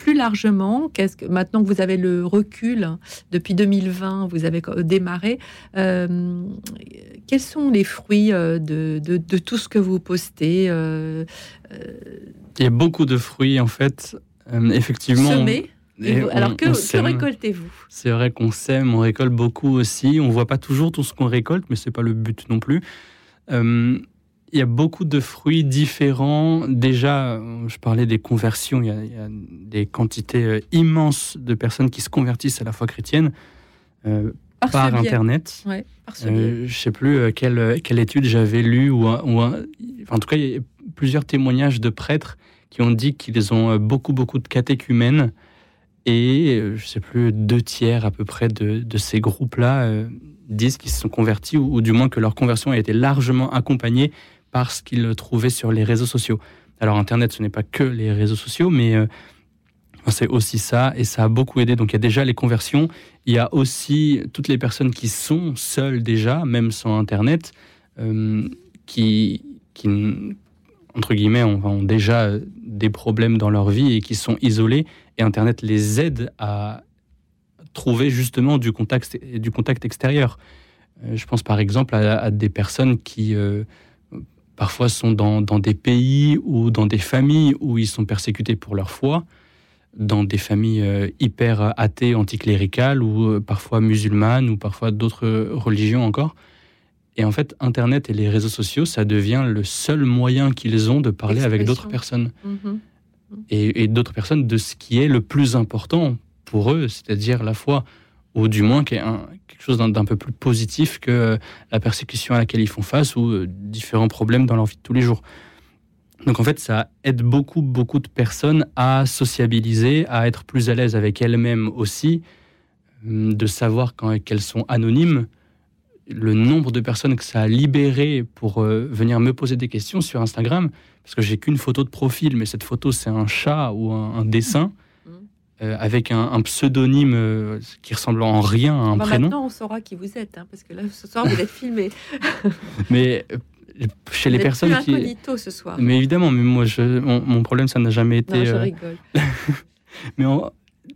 plus largement, qu'est-ce que maintenant que vous avez le recul depuis 2020, vous avez démarré, euh, quels sont les fruits euh, de, de, tout ce que vous postez euh, Il y a beaucoup de fruits en fait. effectivement. Semés? Alors que, que récoltez-vous? C'est vrai qu'on sème, on récolte beaucoup aussi. On voit pas toujours tout ce qu'on récolte, mais c'est pas le but non plus il y a beaucoup de fruits différents. Déjà, je parlais des conversions. Il y a, des quantités euh, immenses de personnes qui se convertissent à la foi chrétienne euh, par, Internet. Euh, je ne sais plus quelle, quelle étude j'avais lue, ou, en tout cas, il y a plusieurs témoignages de prêtres qui ont dit qu'ils ont beaucoup, beaucoup de catéchumènes. Et je ne sais plus, deux tiers à peu près de, de ces groupes-là disent qu'ils se sont convertis, ou, ou, du moins que leur conversion a été largement accompagnée parce qu'ils trouvaient sur les réseaux sociaux. Alors Internet, ce n'est pas que les réseaux sociaux, mais euh, c'est aussi ça, et ça a beaucoup aidé. Donc il y a déjà les conversions, il y a aussi toutes les personnes qui sont seules déjà, même sans Internet, euh, qui, entre guillemets, ont, déjà des problèmes dans leur vie et qui sont isolées, et Internet les aide à trouver justement du contact, du contact extérieur. Euh, je pense par exemple à, des personnes qui parfois sont dans, des pays ou dans des familles où ils sont persécutés pour leur foi, dans des familles euh, hyper athées, anticléricales ou euh, parfois musulmanes ou parfois d'autres religions encore. Et en fait, Internet et les réseaux sociaux, ça devient le seul moyen qu'ils ont de parler avec d'autres personnes. Mm-hmm. Et, et d'autres personnes de ce qui est le plus important pour eux, c'est-à-dire la foi ou du moins quelque chose d'un peu plus positif que la persécution à laquelle ils font face ou euh, différents problèmes dans leur vie de tous les jours. Donc en fait, ça aide beaucoup, beaucoup de personnes à sociabiliser, à être plus à l'aise avec elles-mêmes aussi, hum, de savoir quand qu'elles sont anonymes. Le nombre de personnes que ça a libéré pour euh, venir me poser des questions sur Instagram, parce que j'ai qu'une photo de profil, mais cette photo c'est un chat ou un, dessin. Euh, avec un, pseudonyme euh, qui ressemble en rien à un bah, prénom. Maintenant, on saura qui vous êtes, hein, parce que là, ce soir, vous êtes filmé. [LAUGHS] mais chez les personnes plus qui. incognito ce soir. Mais évidemment, mais moi, je, mon, problème, ça n'a jamais été. Non, je euh, rigole. [LAUGHS] mais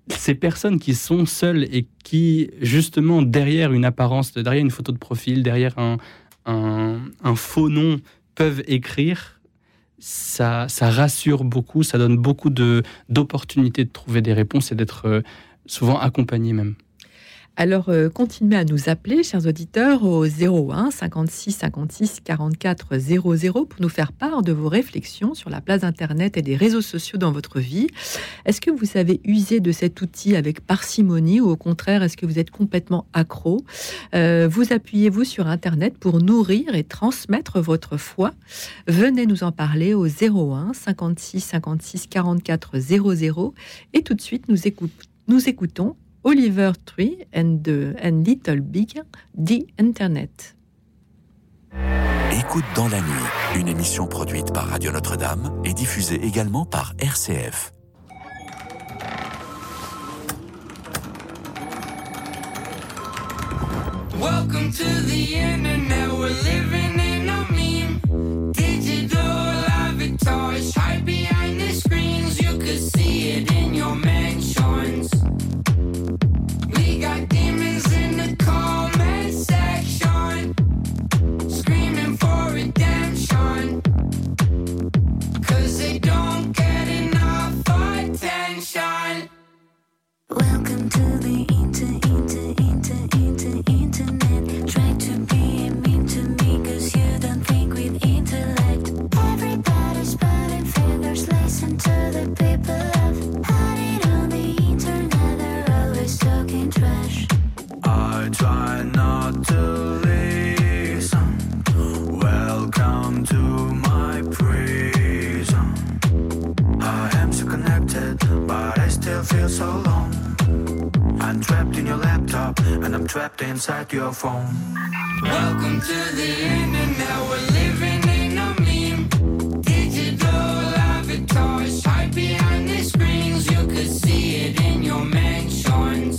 ces personnes qui sont seules et qui, justement, derrière une apparence, derrière une photo de profil, derrière un, un, faux nom, peuvent écrire, ça, ça rassure beaucoup, ça donne beaucoup d'opportunités de, de trouver des réponses et d'être euh, souvent accompagné même. Alors, euh, continuez à nous appeler, chers auditeurs, au 01 56 56 44 00 pour nous faire part de vos réflexions sur la place d'Internet et des réseaux sociaux dans votre vie. Est-ce que vous savez user de cet outil avec parcimonie ou au contraire, est-ce que vous êtes complètement accro? Euh, Vous appuyez-vous sur Internet pour nourrir et transmettre votre foi? Venez nous en parler au 01 56 56 44 00 et tout de suite, nous écoutons Oliver Tree and, the, and Little Big, The Internet. Écoute dans la nuit, une émission produite par Radio Notre-Dame et diffusée également par RCF. Welcome to the internet, we're living in a meme. Digital avatars, hide behind the screens, you could see it in your mansions. To the into, into, into, into, internet. Try to be mean to me, cause you don't think with intellect. Everybody's putting fingers, listen to the people. try feel so alone. I'm trapped in your laptop, and I'm trapped inside your phone. Welcome to the internet, we're living in a meme. Digital avatars, hide behind the screens, you could see it in your mansions.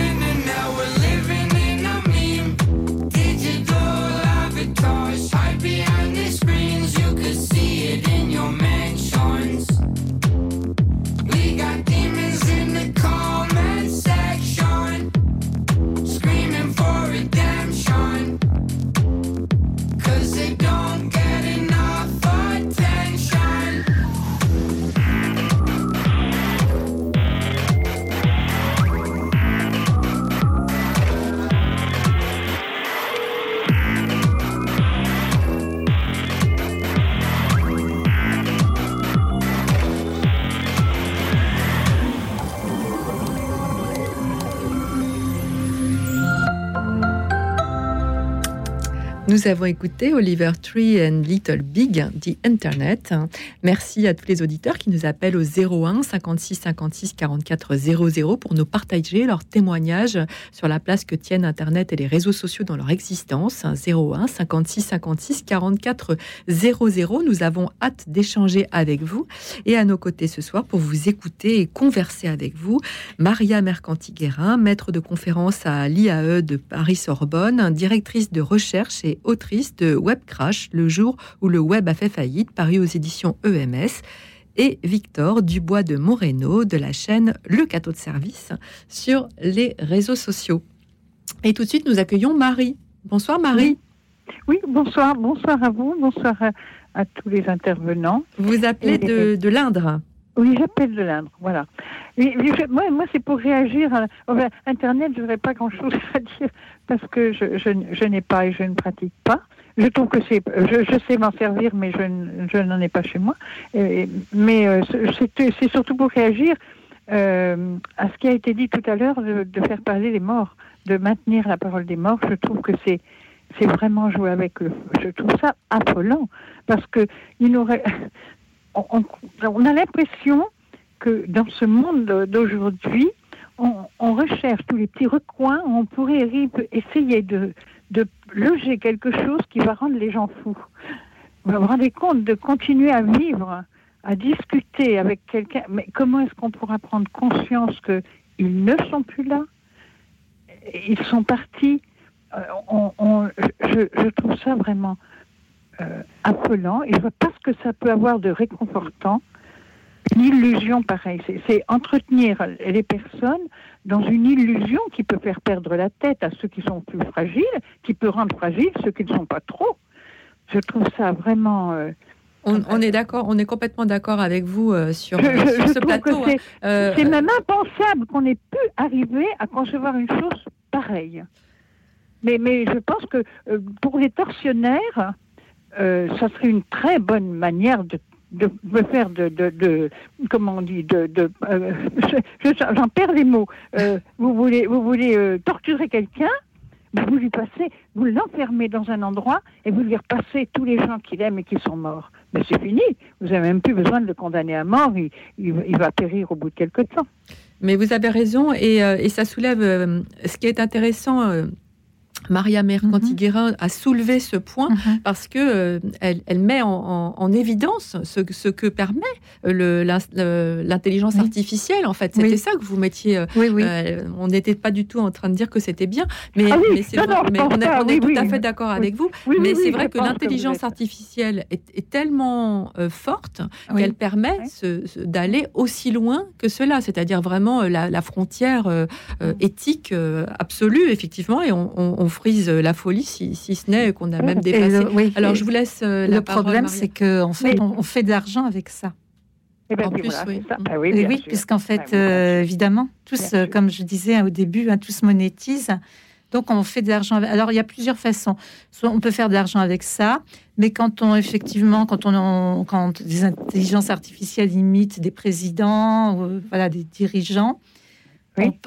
Nous avons écouté Oliver Tree and Little Big, The Internet. Merci à tous les auditeurs qui nous appellent au 01 56 56 44 00 pour nous partager leurs témoignages sur la place que tiennent Internet et les réseaux sociaux dans leur existence. 01 56 56 44 00. Nous avons hâte d'échanger avec vous et à nos côtés ce soir pour vous écouter et converser avec vous. Maria Mercanti-Guérin, maître de conférence à l'IAE de Paris-Sorbonne, directrice de recherche et autrice de Web Crash, le jour où le web a fait faillite, paru aux éditions EMS, et Victor Dubois de Moreno de la chaîne Le Cateau de Service sur les réseaux sociaux. Et tout de suite, nous accueillons Marie. Bonsoir Marie. Oui, bonsoir, bonsoir à vous, bonsoir à, tous les intervenants. Vous appelez de, de l'Indre oui, j'appelle de l'Indre, voilà. moi, moi c'est pour réagir. À, Internet, je n'aurais pas grand-chose [LAUGHS] à dire parce que je, je, n'ai pas et je ne pratique pas. Je trouve que c'est, je, sais m'en servir, mais je, n'en ai pas chez moi. mais euh, c'est surtout pour réagir euh, à ce qui a été dit tout à l'heure de, faire parler les morts, de maintenir la parole des morts. Je trouve que c'est c'est vraiment jouer avec eux. Je trouve ça affolant parce que il n'aurait [LAUGHS] on, a l'impression que dans ce monde d'aujourd'hui, on, recherche tous les petits recoins où on pourrait essayer de, loger quelque chose qui va rendre les gens fous. Vous vous rendez compte de continuer à vivre, à discuter avec quelqu'un, mais comment est-ce qu'on pourra prendre conscience qu'ils ne sont plus là? Ils sont partis. Euh, je, trouve ça vraiment euh, appelant et je vois pas ce que ça peut avoir de réconfortant. Une illusion pareille, c'est entretenir les personnes dans une illusion qui peut faire perdre la tête à ceux qui sont plus fragiles, qui peut rendre fragiles ceux qui ne sont pas trop. Je trouve ça vraiment. Euh, on, est d'accord, on est complètement d'accord avec vous euh, sur, ce plateau. Hein. C'est même impensable qu'on ait pu arriver à concevoir une chose pareille. Mais, mais je pense que pour les tortionnaires, euh, ça serait une très bonne manière de de, faire de, de, comment on dit de, de euh, j'en perds les mots. Euh, vous voulez vous voulez torturer quelqu'un vous lui passez vous l'enfermez dans un endroit et vous lui repassez tous les gens qu'il aime et qui sont morts. Mais c'est fini. Vous n'avez même plus besoin de le condamner à mort. Il, il, va périr au bout de quelques temps. Mais vous avez raison et, et ça soulève ce qui est intéressant Maria Mercanti-Guérin mhm. a soulevé ce point mhm. parce que euh, elle, met en, évidence ce, ce, que permet euh, l'intelligence artificielle. En fait, c'était ça que vous mettiez. Euh, on n'était pas du tout en train de dire que c'était bien, mais, ah on est, tout à fait d'accord avec vous. mais c'est vrai que l'intelligence artificielle est, tellement forte qu'elle permet d'aller aussi loin que cela, c'est-à-dire vraiment la, frontière éthique absolue, effectivement, et on, on frise la folie, si, ce n'est qu'on a même dépassé. Alors, je vous laisse euh, Le problème, c'est qu'en fait, on, fait de l'argent avec ça. Eh ben, en plus, oui. Ah oui, puisqu'en fait, ah euh, évidemment, tous, euh, comme je disais au début, hein, tous monétisent. Donc, on fait de l'argent. Alors, il y a plusieurs façons. Soit on peut faire de l'argent avec ça, mais quand on, effectivement, quand on, quand des intelligences artificielles imitent des présidents, voilà, des dirigeants,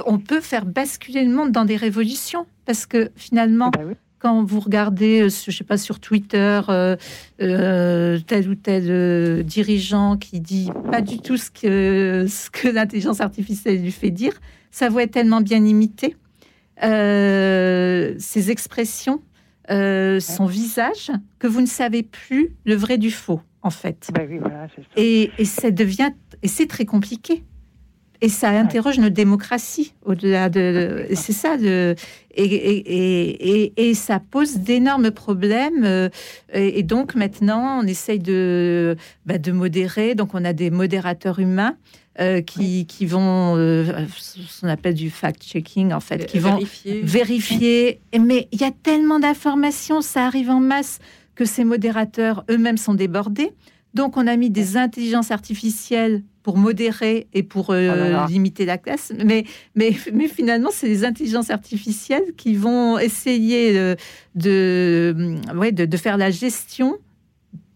on, peut faire basculer le monde dans des révolutions parce que finalement, eh ben quand vous regardez, euh, je sais pas, sur Twitter, euh, euh, tel ou tel dirigeant qui dit pas du tout ce que, ce que l'intelligence artificielle lui fait dire, sa voix est tellement bien imitée, ses expressions, son visage, que vous ne savez plus le vrai du faux, en fait. Ben et, et ça devient, et c'est très compliqué et ça interroge nos démocraties au-delà de. c'est ça, de, et, et, et, ça pose d'énormes problèmes. Euh, et, donc maintenant, on essaye de, bah, de modérer. Donc on a des modérateurs humains. Euh, qui, qui, vont, euh, ce qu'on appelle du fact-checking, en fait, qui vont vérifier. Mais il y a tellement d'informations, ça arrive en masse, que ces modérateurs eux-mêmes sont débordés. Donc, on a mis des intelligences artificielles pour modérer et pour euh, oh limiter la classe. Mais, mais, mais finalement, c'est les intelligences artificielles qui vont essayer euh, de, de, de, faire la gestion,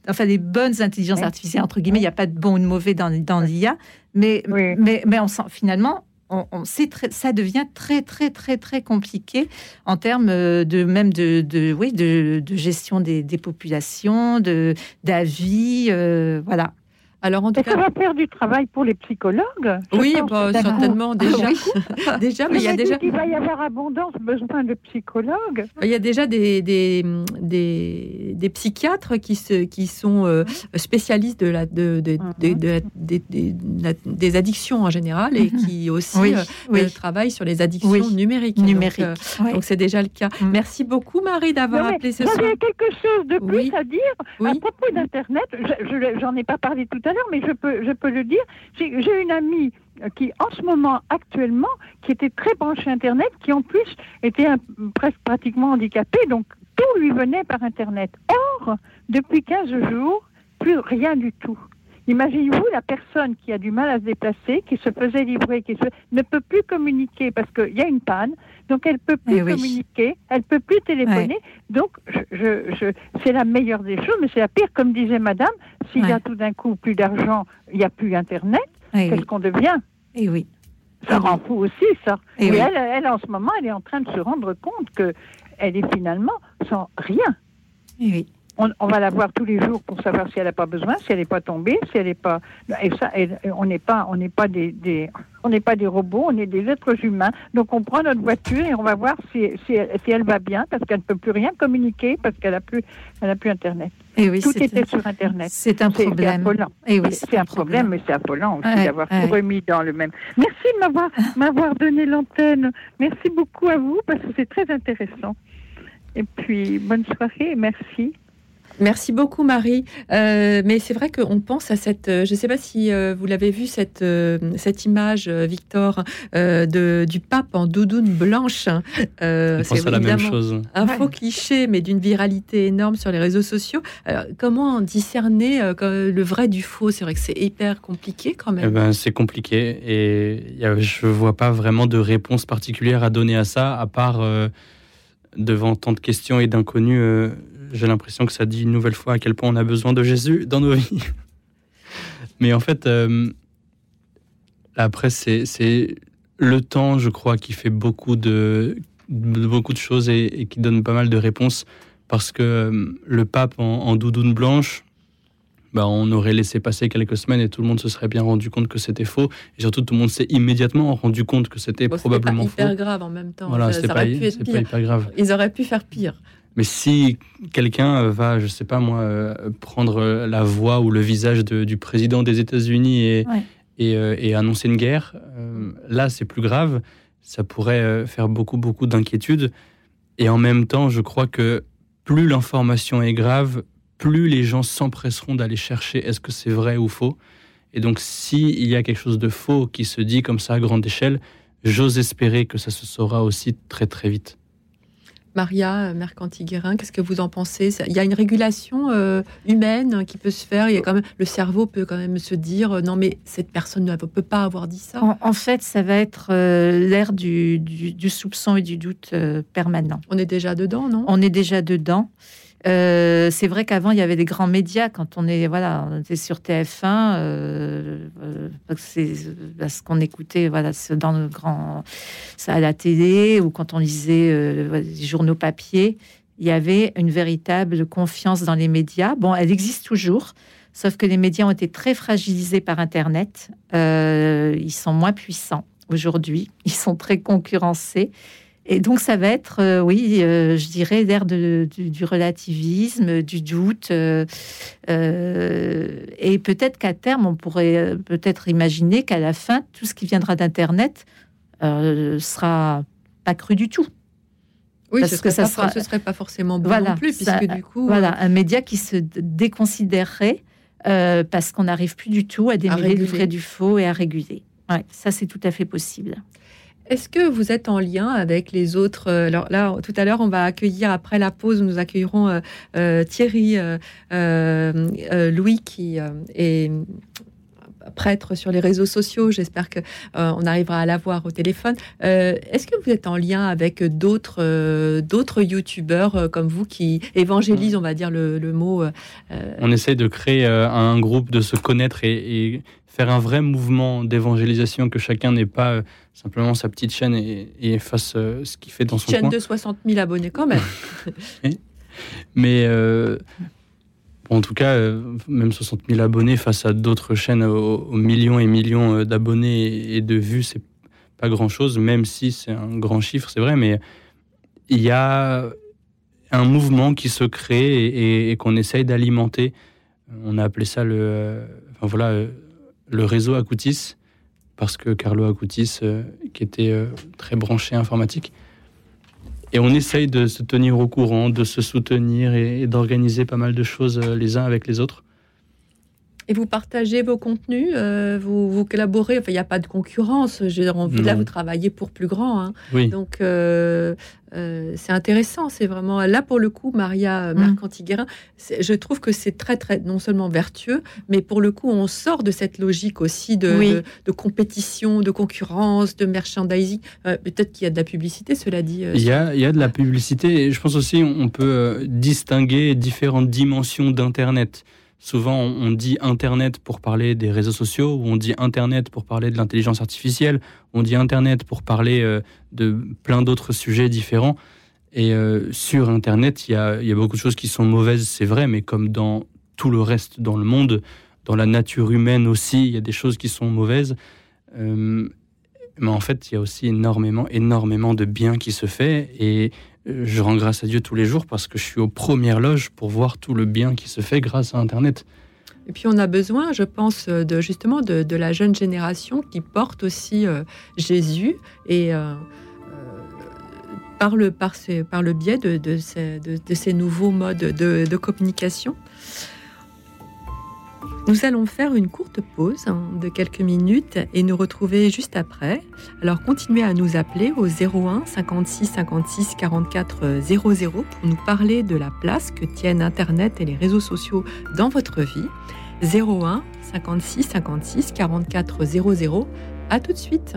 enfin, les bonnes intelligences artificielles, entre guillemets. Il n'y a pas de bon ou de mauvais dans, dans l'IA, mais, mais, mais on sent, finalement, on, on sait très- ça devient très très très très compliqué en termes euh, de même de, de oui de, de gestion des, des populations, de d'avis, euh, voilà. Alors en tout Et ça cas, va faire du travail pour les psychologues. je oui, bah, certainement déjà. Ah déjà, [LAUGHS] mais il y a Je déjà, qu'il va y avoir abondance besoin de psychologues. il y a déjà des, des, des, des psychiatres qui, se, qui sont euh, spécialistes de la, de, de- de- de la- des- des- la- des addictions en général et qui aussi Oui, euh, oui. euh, travaillent sur les addictions Oui. numériques. Numérique. Donc, euh, c'est déjà le cas. Mm. Merci beaucoup Marie d'avoir appelé ce soir. J'avais quelque chose de plus Oui. à dire à propos d'Internet. Je- je- J'en ai pas parlé tout à mais je peux, le dire. J'ai une amie euh, qui, en ce moment, actuellement, qui était très branchée Internet, qui en plus était presque pratiquement handicapée, donc tout lui venait par Internet. Or, depuis 15 jours, plus rien du tout. Imaginez-vous la personne qui a du mal à se déplacer, qui se faisait livrer, qui ne peut plus communiquer parce qu'il y a une panne, donc elle peut plus Eh oui. communiquer, elle peut plus téléphoner. Donc je, je, je- c'est la meilleure des choses, mais c'est la pire, comme disait Madame. S'il y a tout d'un coup plus d'argent, il n'y a plus Internet, Eh qu'est-ce oui. qu'on devient? Eh oui. Ça rend fou aussi, ça. Et oui. elle, elle, en ce moment, elle est en train de se rendre compte que elle est finalement sans rien. Eh oui. On, on va la voir tous les jours pour savoir si elle n'a pas besoin, si elle n'est pas tombée, si elle n'est pas. Et ça, on n'est pas, on n'est pas des, des- on n'est pas des robots, on est des êtres humains. Donc on prend notre voiture et on va voir si, si, elle, si elle va bien parce qu'elle ne peut plus rien communiquer parce qu'elle a plus, elle a plus Internet. Eh oui, Tout était un- sur Internet. C'est un problème. affolant. Eh oui, C'est un problème, mais c'est affolant aussi Ouais, d'avoir ouais. tout remis dans le même. Merci de m'avoir [LAUGHS] m'avoir donné l'antenne. Merci beaucoup à vous parce que c'est très intéressant. Et puis bonne soirée et merci. Merci beaucoup Marie. Euh, mais c'est vrai qu'on pense à cette, euh, je ne sais pas si euh, vous l'avez vu cette euh, cette image, Victor, euh, de du pape en doudoune blanche. Euh, On pense à la même chose. Un Ouais. faux cliché, mais d'une viralité énorme sur les réseaux sociaux. Alors, comment discerner euh, le vrai du faux? C'est vrai que c'est hyper compliqué quand Eh même. ben, c'est compliqué et y a- je vois pas vraiment de réponse particulière à donner à ça, à part euh, devant tant de questions et d'inconnus. euh, J'ai l'impression que ça dit une nouvelle fois à quel point on a besoin de Jésus dans nos vies. [LAUGHS] Mais en fait, euh, après, c'est c'est le temps, je crois, qui fait beaucoup de, de- beaucoup de choses et, et qui donne pas mal de réponses. Parce que euh, le pape en, en doudoune blanche, bah, on aurait laissé passer quelques semaines et tout le monde se serait bien rendu compte que c'était faux. Et surtout, tout le monde s'est immédiatement rendu compte que c'était Bon, probablement pas hyper faux. grave en même temps. Voilà, ça, pas, pu être pas pire. hyper grave. Ils auraient pu faire pire. Mais si quelqu'un va, je sais pas moi, euh, prendre la voix ou le visage de- du président des États-Unis et, Ouais. et, euh, et annoncer une guerre, euh, là c'est plus grave. Ça pourrait faire beaucoup, beaucoup d'inquiétudes. Et en même temps, je crois que plus l'information est grave, plus les gens s'empresseront d'aller chercher est-ce que c'est vrai ou faux. Et donc, s'il y a quelque chose de faux qui se dit comme ça à grande échelle, j'ose espérer que ça se saura aussi très, très vite. Maria Mercanti-Guérin, qu'est-ce que vous en pensez? Il y a une régulation euh, humaine qui peut se faire. Il y a quand même, le cerveau peut quand même se dire euh, non, mais cette personne ne peut pas avoir dit ça. En, en fait, ça va être euh, l'ère du, du- du soupçon et du doute euh, permanent. On est déjà dedans, non? On est déjà dedans. Euh, c'est vrai qu'avant il y avait des grands médias quand on est voilà on était sur TF1 euh, euh, parce qu'on écoutait voilà dans le grand ça à la télé ou quand on lisait euh, voilà, des journaux papier il y avait une véritable confiance dans les médias. Bon elle existe toujours sauf que les médias ont été très fragilisés par internet. Euh, ils sont moins puissants aujourd'hui. Ils sont très concurrencés et donc, ça va être, euh, oui, euh, je dirais, l'ère du, du relativisme, du doute. euh, et peut-être qu'à terme, on pourrait peut-être imaginer qu'à la fin, tout ce qui viendra d'Internet sera pas cru du tout. Oui, parce ce que ça pas, sera- ce serait pas forcément bon Voilà, non plus, ça- puisque du coup, Voilà, un média qui se déconsidérerait parce qu'on n'arrive plus du tout à démêler le réguler. vrai du faux et à réguler. Ouais, ça, c'est tout à fait possible. Est-ce que vous êtes en lien avec les autres euh, Alors là, tout à l'heure, on va accueillir après la pause, nous accueillerons euh, euh, Thierry, euh, Louis qui est prêtre sur les réseaux sociaux. J'espère que on arrivera à la voir au téléphone. Est-ce que vous êtes en lien avec d'autres d'autres youtubeurs comme vous qui évangélisent, on va dire le, mot On essaye de créer un groupe, de se connaître et, faire un vrai mouvement d'évangélisation, que chacun n'ait pas simplement sa petite chaîne et, fasse ce qu'il fait dans son chaîne coin. De 60 000 abonnés quand même. [LAUGHS] Mais en tout cas, euh, même 60 000 abonnés face à d'autres chaînes aux, millions et millions euh, d'abonnés et de vues, c'est pas grand-chose, même si c'est un grand chiffre, c'est vrai, mais il y a un mouvement qui se crée et, qu'on essaye d'alimenter. On a appelé ça le, enfin voilà, le réseau Acoutis, parce que Carlo Acoutis, euh, qui était très branché informatique, et on essaye de se tenir au courant, de se soutenir et, d'organiser pas mal de choses euh, les uns avec les autres. Et vous partagez vos contenus, euh, vous, vous, collaborez, enfin il n'y a pas de concurrence, j'ai envie, là vous travaillez pour plus grand. Hein. Oui. Donc euh, euh, c'est intéressant, c'est vraiment là pour le coup, Maria mm. Mercantiguerin, je trouve que c'est très très non seulement vertueux, mais pour le coup on sort de cette logique aussi de, de, compétition, de concurrence, de merchandising. Peut-être qu'il y a de la publicité, cela dit. il, y a, il y a de la publicité et je pense aussi on peut distinguer différentes dimensions d'Internet. Souvent, on dit Internet pour parler des réseaux sociaux, ou on dit Internet pour parler de l'intelligence artificielle, on dit Internet pour parler euh, de plein d'autres sujets différents. Et euh, sur Internet, il y a, beaucoup de choses qui sont mauvaises, c'est vrai, mais comme dans tout le reste dans le monde, dans la nature humaine aussi, il y a des choses qui sont mauvaises. Euh, mais en fait, il y a aussi énormément, énormément de bien qui se fait. Et je rends grâce à Dieu tous les jours parce que je suis aux premières loges pour voir tout le bien qui se fait grâce à Internet. Et puis on a besoin, je pense, de justement de, la jeune génération qui porte aussi euh, Jésus et euh, euh, par, le, par, par, le biais de, ces, de, ces, nouveaux modes de, communication. Nous allons faire une courte pause hein, de quelques minutes et nous retrouver juste après. Alors continuez à nous appeler au 01 56 56 44 00 pour nous parler de la place que tiennent Internet et les réseaux sociaux dans votre vie. 01 56 56 44 00. À tout de suite.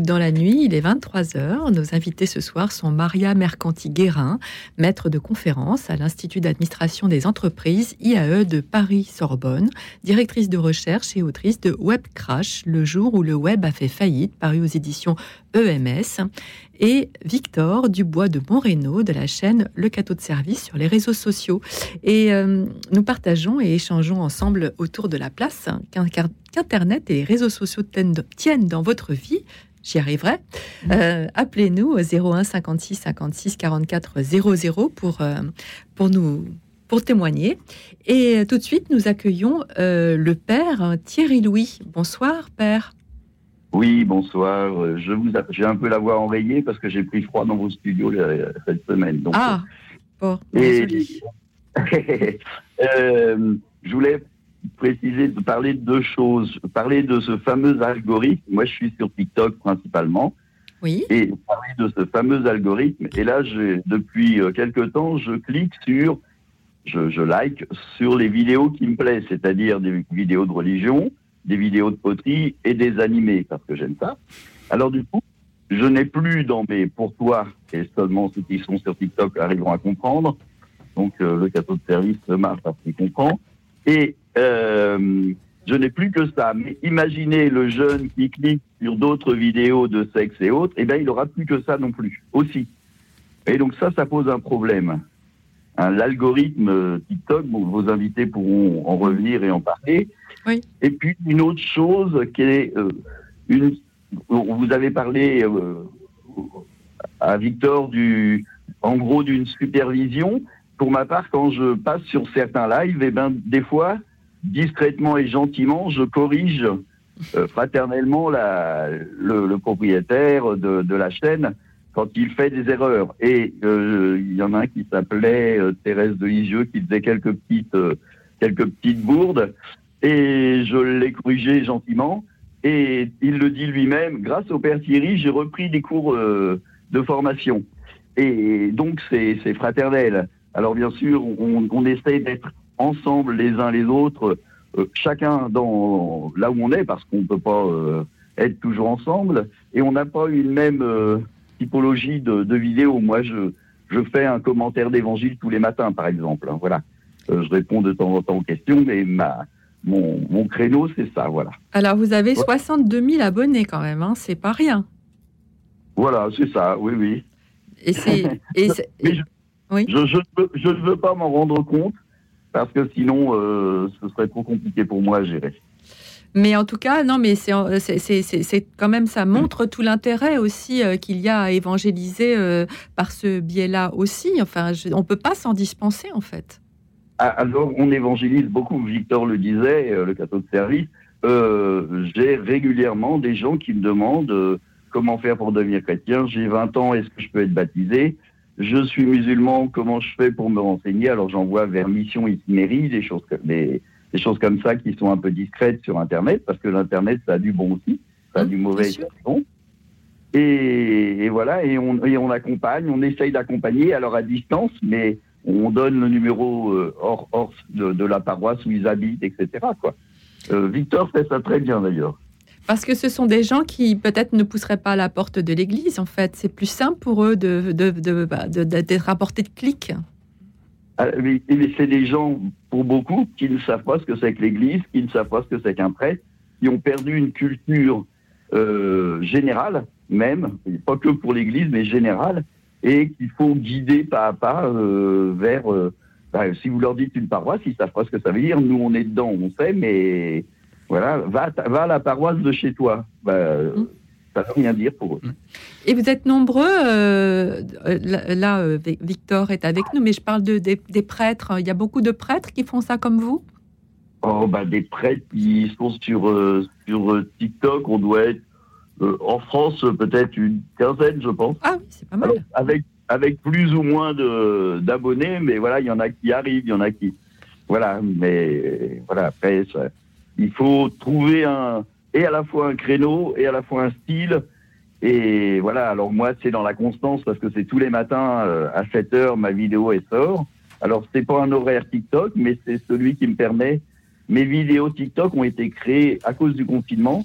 Dans la nuit, il est 23h. Nos invités ce soir sont Maria Mercanti-Guérin, maître de conférence à l'Institut d'administration des entreprises IAE de Paris-Sorbonne, directrice de recherche et autrice de Web Crash, le jour où le web a fait faillite, paru aux éditions EMS, et Victor Dubois de Monrénaud de la chaîne Le Cateau de Service sur les réseaux sociaux. Et euh, nous partageons et échangeons ensemble autour de la place qu'Internet et les réseaux sociaux tiennent dans votre vie j'y arriverai. Euh, appelez-nous au 01 56 56 44 00 pour, euh, pour nous pour témoigner. Et tout de suite, nous accueillons euh, le père Thierry Louis. Bonsoir, père. Oui, bonsoir. Je vous j'ai un peu la voix enrayée parce que j'ai pris froid dans vos studios cette semaine. Donc, ah, bon, et, [LAUGHS] je voulais préciser, de parler de deux choses. Parler de ce fameux algorithme. Moi, je suis sur TikTok principalement. Oui. Et parler de ce fameux algorithme. Et là, depuis euh, quelques temps, je clique sur, je, je like sur les vidéos qui me plaisent, c'est-à-dire des vidéos de religion, des vidéos de poterie et des animés, parce que j'aime ça. Alors du coup, je n'ai plus dans mes pour toi, et seulement ceux qui sont sur TikTok arriveront à comprendre. Donc euh, le cadeau de service marche parce qu'il comprend. Et euh, je n'ai plus que ça. Mais imaginez le jeune qui clique sur d'autres vidéos de sexe et autres, eh bien, il n'aura plus que ça non plus, aussi. Et donc ça, ça pose un problème. Hein, L'algorithme TikTok, vos invités pourront en revenir et en parler. Oui. Et puis une autre chose qui est euh, une, vous avez parlé euh, à Victor du, en gros d'une supervision. Pour ma part, quand je passe sur certains lives, eh ben des fois, discrètement et gentiment, je corrige euh, fraternellement le, propriétaire de, la chaîne quand il fait des erreurs. Et euh, il y en a un qui s'appelait euh, Thérèse de Lisieux qui faisait quelques petites, quelques petites bourdes et je l'ai corrigé gentiment. Et il le dit lui-même, grâce au père Thierry, j'ai repris des cours de formation. Et donc c'est fraternel. Alors bien sûr, on, on essaie d'être ensemble les uns les autres, euh, chacun dans là où on est, parce qu'on ne peut pas euh, être toujours ensemble, et on n'a pas une même euh, typologie de, de vidéos. Moi, je, je fais un commentaire d'évangile tous les matins, par exemple. Hein, voilà. je réponds de temps en temps aux questions, mais ma, mon, mon créneau, c'est ça, voilà. Alors, vous avez 62 000 abonnés quand même, hein, c'est pas rien. Voilà, c'est ça, oui, oui. Et c'est. [LAUGHS] je, oui. je, je, je, ne veux pas m'en rendre compte parce que sinon, euh, ce serait trop compliqué pour moi à gérer. Mais en tout cas, non, mais c'est quand même, ça montre tout l'intérêt aussi euh, qu'il y a à évangéliser euh, par ce biais-là aussi. Enfin, on ne peut pas s'en dispenser, en fait. Ah, alors, on évangélise beaucoup. Victor le disait, le cateau de service. J'ai régulièrement des gens qui me demandent comment faire pour devenir chrétien. J'ai 20 ans, est-ce que je peux être baptisé? Je suis musulman, comment je fais pour me renseigner? Alors j'envoie vers Mission Itinérie, des choses, des, des, choses comme ça qui sont un peu discrètes sur Internet, parce que l'Internet, ça a du bon aussi, ça a mmh, du mauvais bon. Et, et, voilà, et on, et on accompagne, on essaye d'accompagner, alors à distance, mais on donne le numéro euh, hors, hors de, de, la paroisse où ils habitent, etc. Quoi. Euh, Victor fait ça très bien d'ailleurs. Parce que ce sont des gens qui peut-être ne pousseraient pas à la porte de l'église, en fait. C'est plus simple pour eux de, de, de, bah, d'être apportés de clics. Ah, mais, c'est des gens, pour beaucoup, qui ne savent pas ce que c'est que l'église, qui ne savent pas ce que c'est qu'un prêtre, qui ont perdu une culture euh, générale, même, pas que pour l'église, mais générale, et qu'il faut guider pas à pas euh, vers. Euh, bah, si vous leur dites une paroisse, ils savent pas ce que ça veut dire. Nous, on est dedans, on sait, mais voilà, va, va à la paroisse de chez toi. Bah, mmh. Ça ne veut rien dire pour eux. Et vous êtes nombreux, euh, là, euh, Victor est avec nous, mais je parle de, des, prêtres. Il y a beaucoup de prêtres qui font ça comme vous? Oh, bah, des prêtres qui sont sur, euh, sur TikTok, on doit être en France peut-être une quinzaine, je pense. Ah oui, c'est pas mal. avec, avec plus ou moins d'abonnés, mais voilà, il y en a qui arrivent, il y en a qui. Voilà, mais voilà, après, ça, il faut trouver un, et à la fois un créneau et à la fois un style. Et voilà, alors moi, c'est dans la constance parce que c'est tous les matins euh, à 7 heures, ma vidéo est sort. Alors, c'est pas un horaire TikTok, mais c'est celui qui me permet. Mes vidéos TikTok ont été créées à cause du confinement.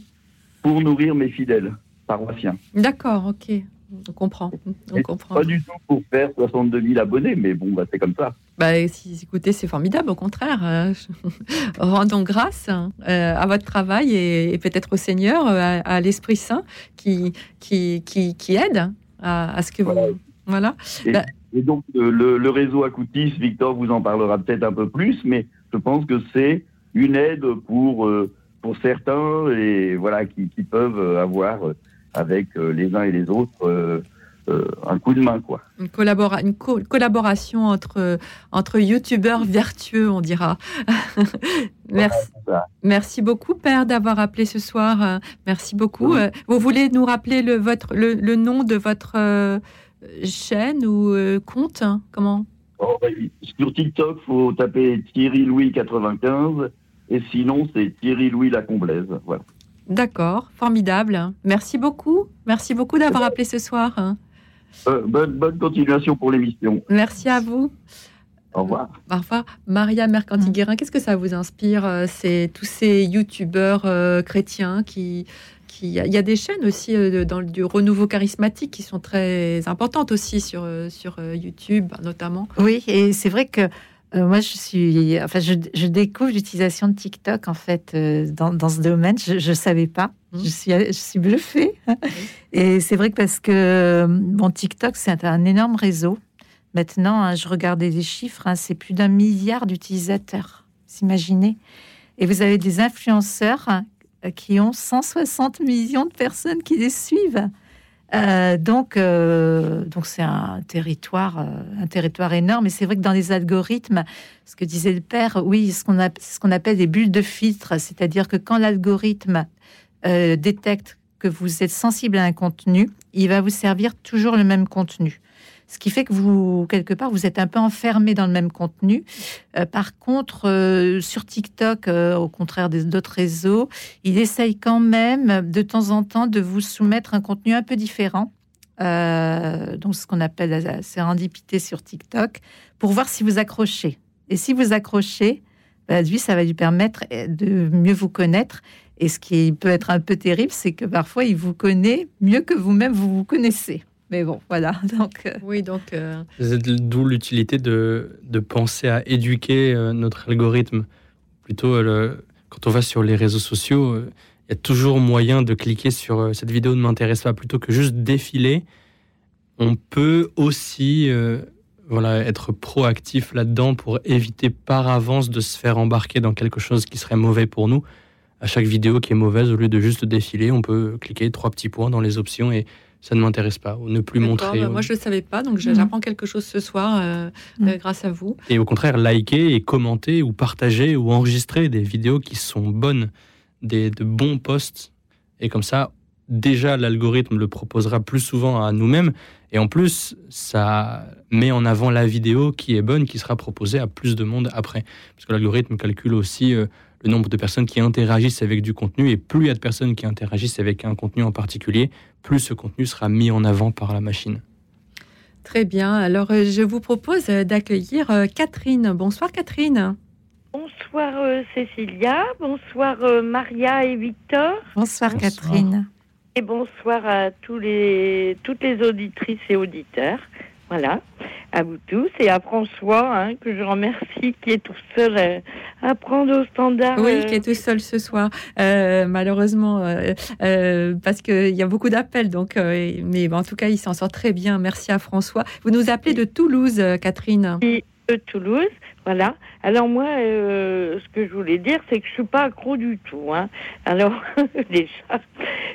pour nourrir mes fidèles paroissiens. D'accord, ok. On comprend. On comprend. Pas du tout pour faire 62 000 abonnés, mais bon, bah, c'est comme ça. Bah, si, écoutez, c'est formidable, au contraire. euh, [LAUGHS] Rendons grâce euh, à votre travail et, et peut-être au Seigneur, euh, à, à l'Esprit Saint qui, qui, qui, qui aide à, à ce que vous. Voilà. Et, Bah- et donc, le, le réseau Acoutis, Victor vous en parlera peut-être un peu plus, mais je pense que c'est une aide pour, pour certains et voilà, qui, qui peuvent avoir avec les uns et les autres un coup de main, quoi. Une, collabora- une co- collaboration entre, entre youtubeurs vertueux, on dira. [LAUGHS] merci, merci beaucoup, Père, d'avoir appelé ce soir. Euh, Merci beaucoup. Euh, Vous voulez nous rappeler le, votre, le, le nom de votre euh, chaîne ou euh, compte hein Comment? Oh, bah, sur TikTok, faut taper Thierry Louis 95 et sinon c'est Thierry Louis Lacomblaise. Voilà. D'accord, formidable. Merci beaucoup. Merci beaucoup d'avoir appelé ce soir. Euh, bonne, bonne continuation pour l'émission. Merci à vous. Au revoir. Parfois, Maria Mercanti-Guérin, qu'est-ce que ça vous inspire euh, C'est tous ces youtubeurs euh, chrétiens qui, qui, il y a- il y a des chaînes aussi euh, dans le du renouveau charismatique qui sont très importantes aussi sur euh, sur euh, YouTube notamment. Oui, et c'est vrai que euh, moi, je suis, enfin, je, je découvre l'utilisation de TikTok en fait euh, dans, dans ce domaine. Je ne savais pas. Je suis, je suis bluffée. Et c'est vrai que parce que euh, bon, TikTok, c'est un énorme réseau. Maintenant, hein, je regardais les chiffres, hein, c'est plus d'un milliard d'utilisateurs. Vous imaginez Et vous avez des influenceurs hein, qui ont 160 millions de personnes qui les suivent. Euh, donc, euh, donc c'est un territoire, euh, un territoire énorme. Et c'est vrai que dans les algorithmes, ce que disait le père, oui, ce qu'on appelle des bulles de filtre, c'est-à-dire que quand l'algorithme détecte que vous êtes sensible à un contenu, il va vous servir toujours le même contenu. Ce qui fait que vous, quelque part, vous êtes un peu enfermé dans le même contenu. Euh, par contre, euh, sur TikTok, euh, au contraire d'autres réseaux, il essaye quand même de temps en temps de vous soumettre un contenu un peu différent. Donc, ce qu'on appelle la sérendipité sur TikTok, pour voir si vous accrochez. Et si vous accrochez, bah, lui, ça va lui permettre de mieux vous connaître. Et ce qui peut être un peu terrible, c'est que parfois, il vous connaît mieux que vous-même vous vous connaissez. Mais bon, voilà. [LAUGHS] Donc, euh, Oui, donc euh, D'où l'utilité de, de penser à éduquer euh, notre algorithme. Plutôt, euh, le- quand on va sur les réseaux sociaux, euh, il y a toujours moyen de cliquer sur euh, cette vidéo ne m'intéresse pas. Plutôt que juste défiler, on peut aussi euh, voilà, être proactif là-dedans pour éviter par avance de se faire embarquer dans quelque chose qui serait mauvais pour nous. À chaque vidéo qui est mauvaise, au lieu de juste défiler, on peut cliquer trois petits points dans les options et ça ne m'intéresse pas, ou ne plus montrer. bah, ou- moi je ne le savais pas, donc Mhm. j'apprends quelque chose ce soir euh, euh, grâce à vous. Et au contraire, liker et commenter ou partager ou enregistrer des vidéos qui sont bonnes, des, de bons posts. Et comme ça, déjà, l'algorithme le proposera plus souvent à nous-mêmes. Et en plus, ça met en avant la vidéo qui est bonne, qui sera proposée à plus de monde après. Parce que l'algorithme calcule aussi euh, le nombre de personnes qui interagissent avec du contenu. Et plus il y a de personnes qui interagissent avec un contenu en particulier, plus ce contenu sera mis en avant par la machine. Très bien. Alors euh, je vous propose euh, d'accueillir euh, Catherine. Bonsoir Catherine. Bonsoir euh, Cécilia, bonsoir euh, Maria et Victor, bonsoir, Bonsoir. Catherine. et bonsoir à tous les, toutes les auditrices et auditeurs. Voilà, à vous tous et à François, hein, que je remercie, qui est tout seul à, à prendre au standard. Oui, euh, qui est tout seul ce soir, Euh, malheureusement, euh, parce qu'il y a beaucoup d'appels. Donc, mais en tout cas, il s'en sort très bien. Merci à François. Vous nous appelez de Toulouse, Catherine. de Toulouse. Voilà. Alors moi, euh, ce que je voulais dire, c'est que je suis pas accro du tout. Hein. Alors [LAUGHS] déjà,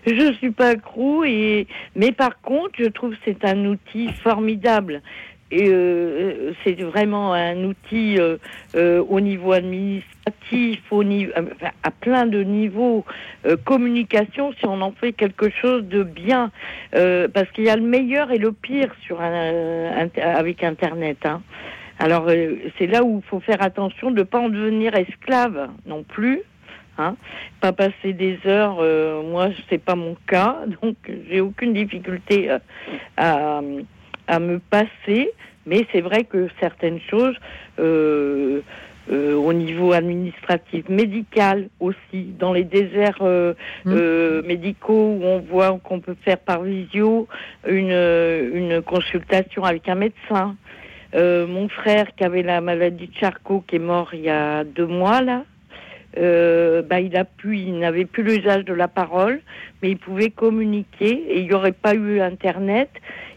je suis pas accro et mais par contre, je trouve que c'est un outil formidable. Et euh, c'est vraiment un outil euh, euh, au niveau administratif, au niveau, enfin, à plein de niveaux, euh, communication, si on en fait quelque chose de bien, Euh, parce qu'il y a le meilleur et le pire sur un, avec Internet. Hein. Alors euh, c'est là où il faut faire attention de ne pas en devenir esclave non plus. Hein, pas passer des heures, euh, moi c'est pas mon cas, [LAUGHS] donc j'ai aucune difficulté euh, à, à me passer, mais c'est vrai que certaines choses, euh, euh, au niveau administratif, médical aussi, dans les déserts euh, Mmh. euh, médicaux où on voit qu'on peut faire par visio une, une consultation avec un médecin. Euh, mon frère qui avait la maladie de Charcot, qui est mort il y a deux mois là, euh, bah, il a pu, il n'avait plus l'usage de la parole, mais il pouvait communiquer et il n'y aurait pas eu Internet.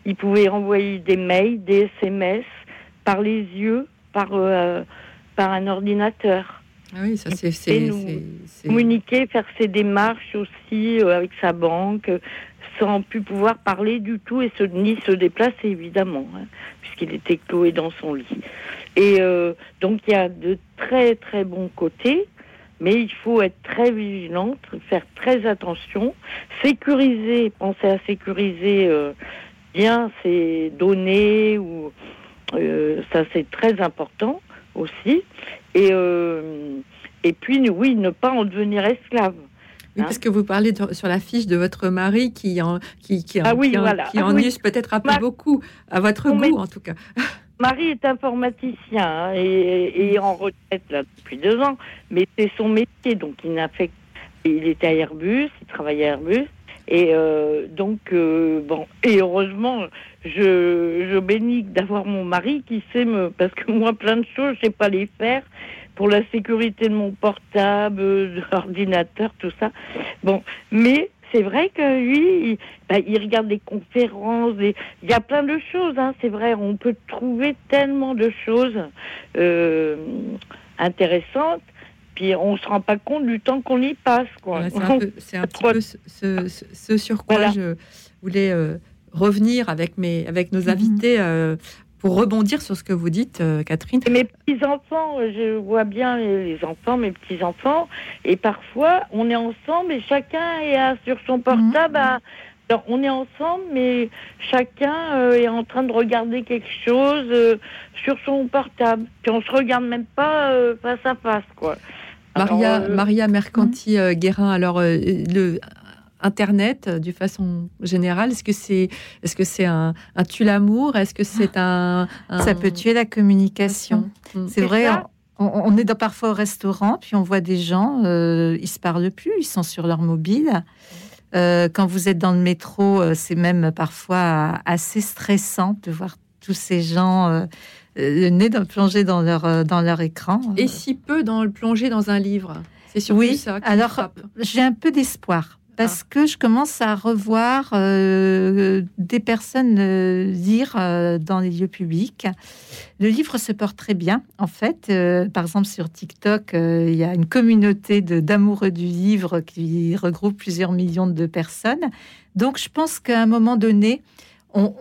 Il pouvait envoyer des mails, des SMS par les yeux, par, euh, par un ordinateur. Ah oui, ça c'est. Communiquer, faire ses démarches aussi euh, avec sa banque, sans plus pouvoir parler du tout et se, ni se déplacer évidemment, hein, puisqu'il était cloué dans son lit. Et euh, donc il y a de très très bons côtés, mais il faut être très vigilante, faire très attention, sécuriser, penser à sécuriser euh, bien ses données ou euh, ça c'est très important aussi. Et euh, et puis oui, ne pas en devenir esclave. Oui, parce que vous parlez de- sur la fiche de votre mari qui en, qui, qui, en- Ah oui, qui en, voilà. qui Ah en oui. use peut-être un peu Ma- beaucoup, à votre goût en tout cas. Marie est informaticien hein, et, et en retraite là depuis deux ans, mais c'est son métier, donc il n'a fait. Il était à Airbus, il travaillait à Airbus, et euh, donc euh, bon, et heureusement, je, je bénis d'avoir mon mari qui sait me, parce que moi plein de choses, je sais pas les faire pour la sécurité de mon portable, de l'ordinateur, tout ça. Bon, mais c'est vrai que lui, il, bah, il regarde des conférences, des- il y a plein de choses, hein, c'est vrai, on peut trouver tellement de choses euh, intéressantes, puis on se rend pas compte du temps qu'on y passe, quoi. Voilà, c'est un, peu- c'est un [LAUGHS] petit peu ce, ce- ce- ce sur quoi Voilà. je voulais euh, revenir avec, mes, avec Mhm. nos invités euh, pour rebondir sur ce que vous dites, euh, Catherine. Et mes petits-enfants, euh, je vois bien les enfants, mes petits-enfants, et parfois on est ensemble et chacun est à- sur son portable. à- Alors on est ensemble, mais chacun euh, est en train de regarder quelque chose euh, sur son portable. Puis on se regarde même pas face à face, quoi. Maria, Alors, Maria Mercanti-Guérin, alors euh, le Internet, euh, d'une façon générale, est-ce que c'est que c'est un, un tue-l'amour Est-ce que c'est un, un- Ça peut tuer la communication. Mm. C'est vrai, on, est dans, parfois au restaurant, puis on voit des gens, euh, ils se parlent plus, ils sont sur leur mobile. Euh, quand vous êtes dans le métro, euh, c'est même parfois assez stressant de voir tous ces gens euh, le nez dans, plongé dans leur, dans leur écran. Et si peu dans le plonger dans un livre C'est surtout Oui, ça. alors j'ai un peu d'espoir parce que je commence à revoir euh, des personnes euh, lire euh, dans les lieux publics. Le livre se porte très bien, en fait. Par exemple, sur TikTok, il y a une communauté d'amoureux du livre qui regroupe plusieurs millions de personnes. Donc, je pense qu'à un moment donné, on,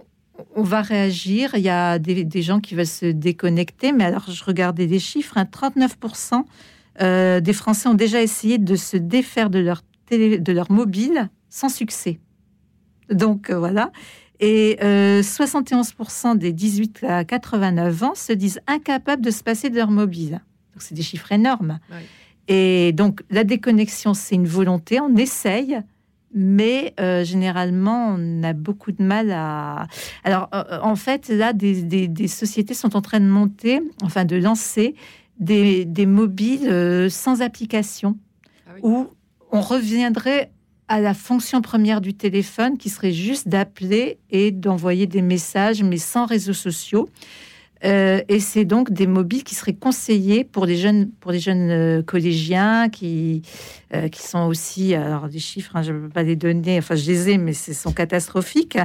on va réagir. Il y a des, des gens qui veulent se déconnecter, mais alors je regardais des chiffres, hein, 39% euh, des Français ont déjà essayé de se défaire de leur, télé, de leur mobile sans succès. Donc euh, voilà. Et euh, 71% des 18 à 89 ans se disent incapables de se passer de leur mobile. Donc c'est des chiffres énormes. Et donc la déconnexion, c'est une volonté, on essaye, mais euh, généralement on a beaucoup de mal à. Alors euh, en fait, là, des, des- des sociétés sont en train de monter, enfin de lancer des, des mobiles sans application, Ah oui. où on reviendrait à la fonction première du téléphone, qui serait juste d'appeler et d'envoyer des messages, mais sans réseaux sociaux. Euh, et c'est donc des mobiles qui seraient conseillés pour les jeunes, pour les jeunes euh, collégiens qui, euh, qui sont aussi, alors des chiffres, hein, je ne peux pas les donner, enfin je les ai, mais ce sont catastrophiques,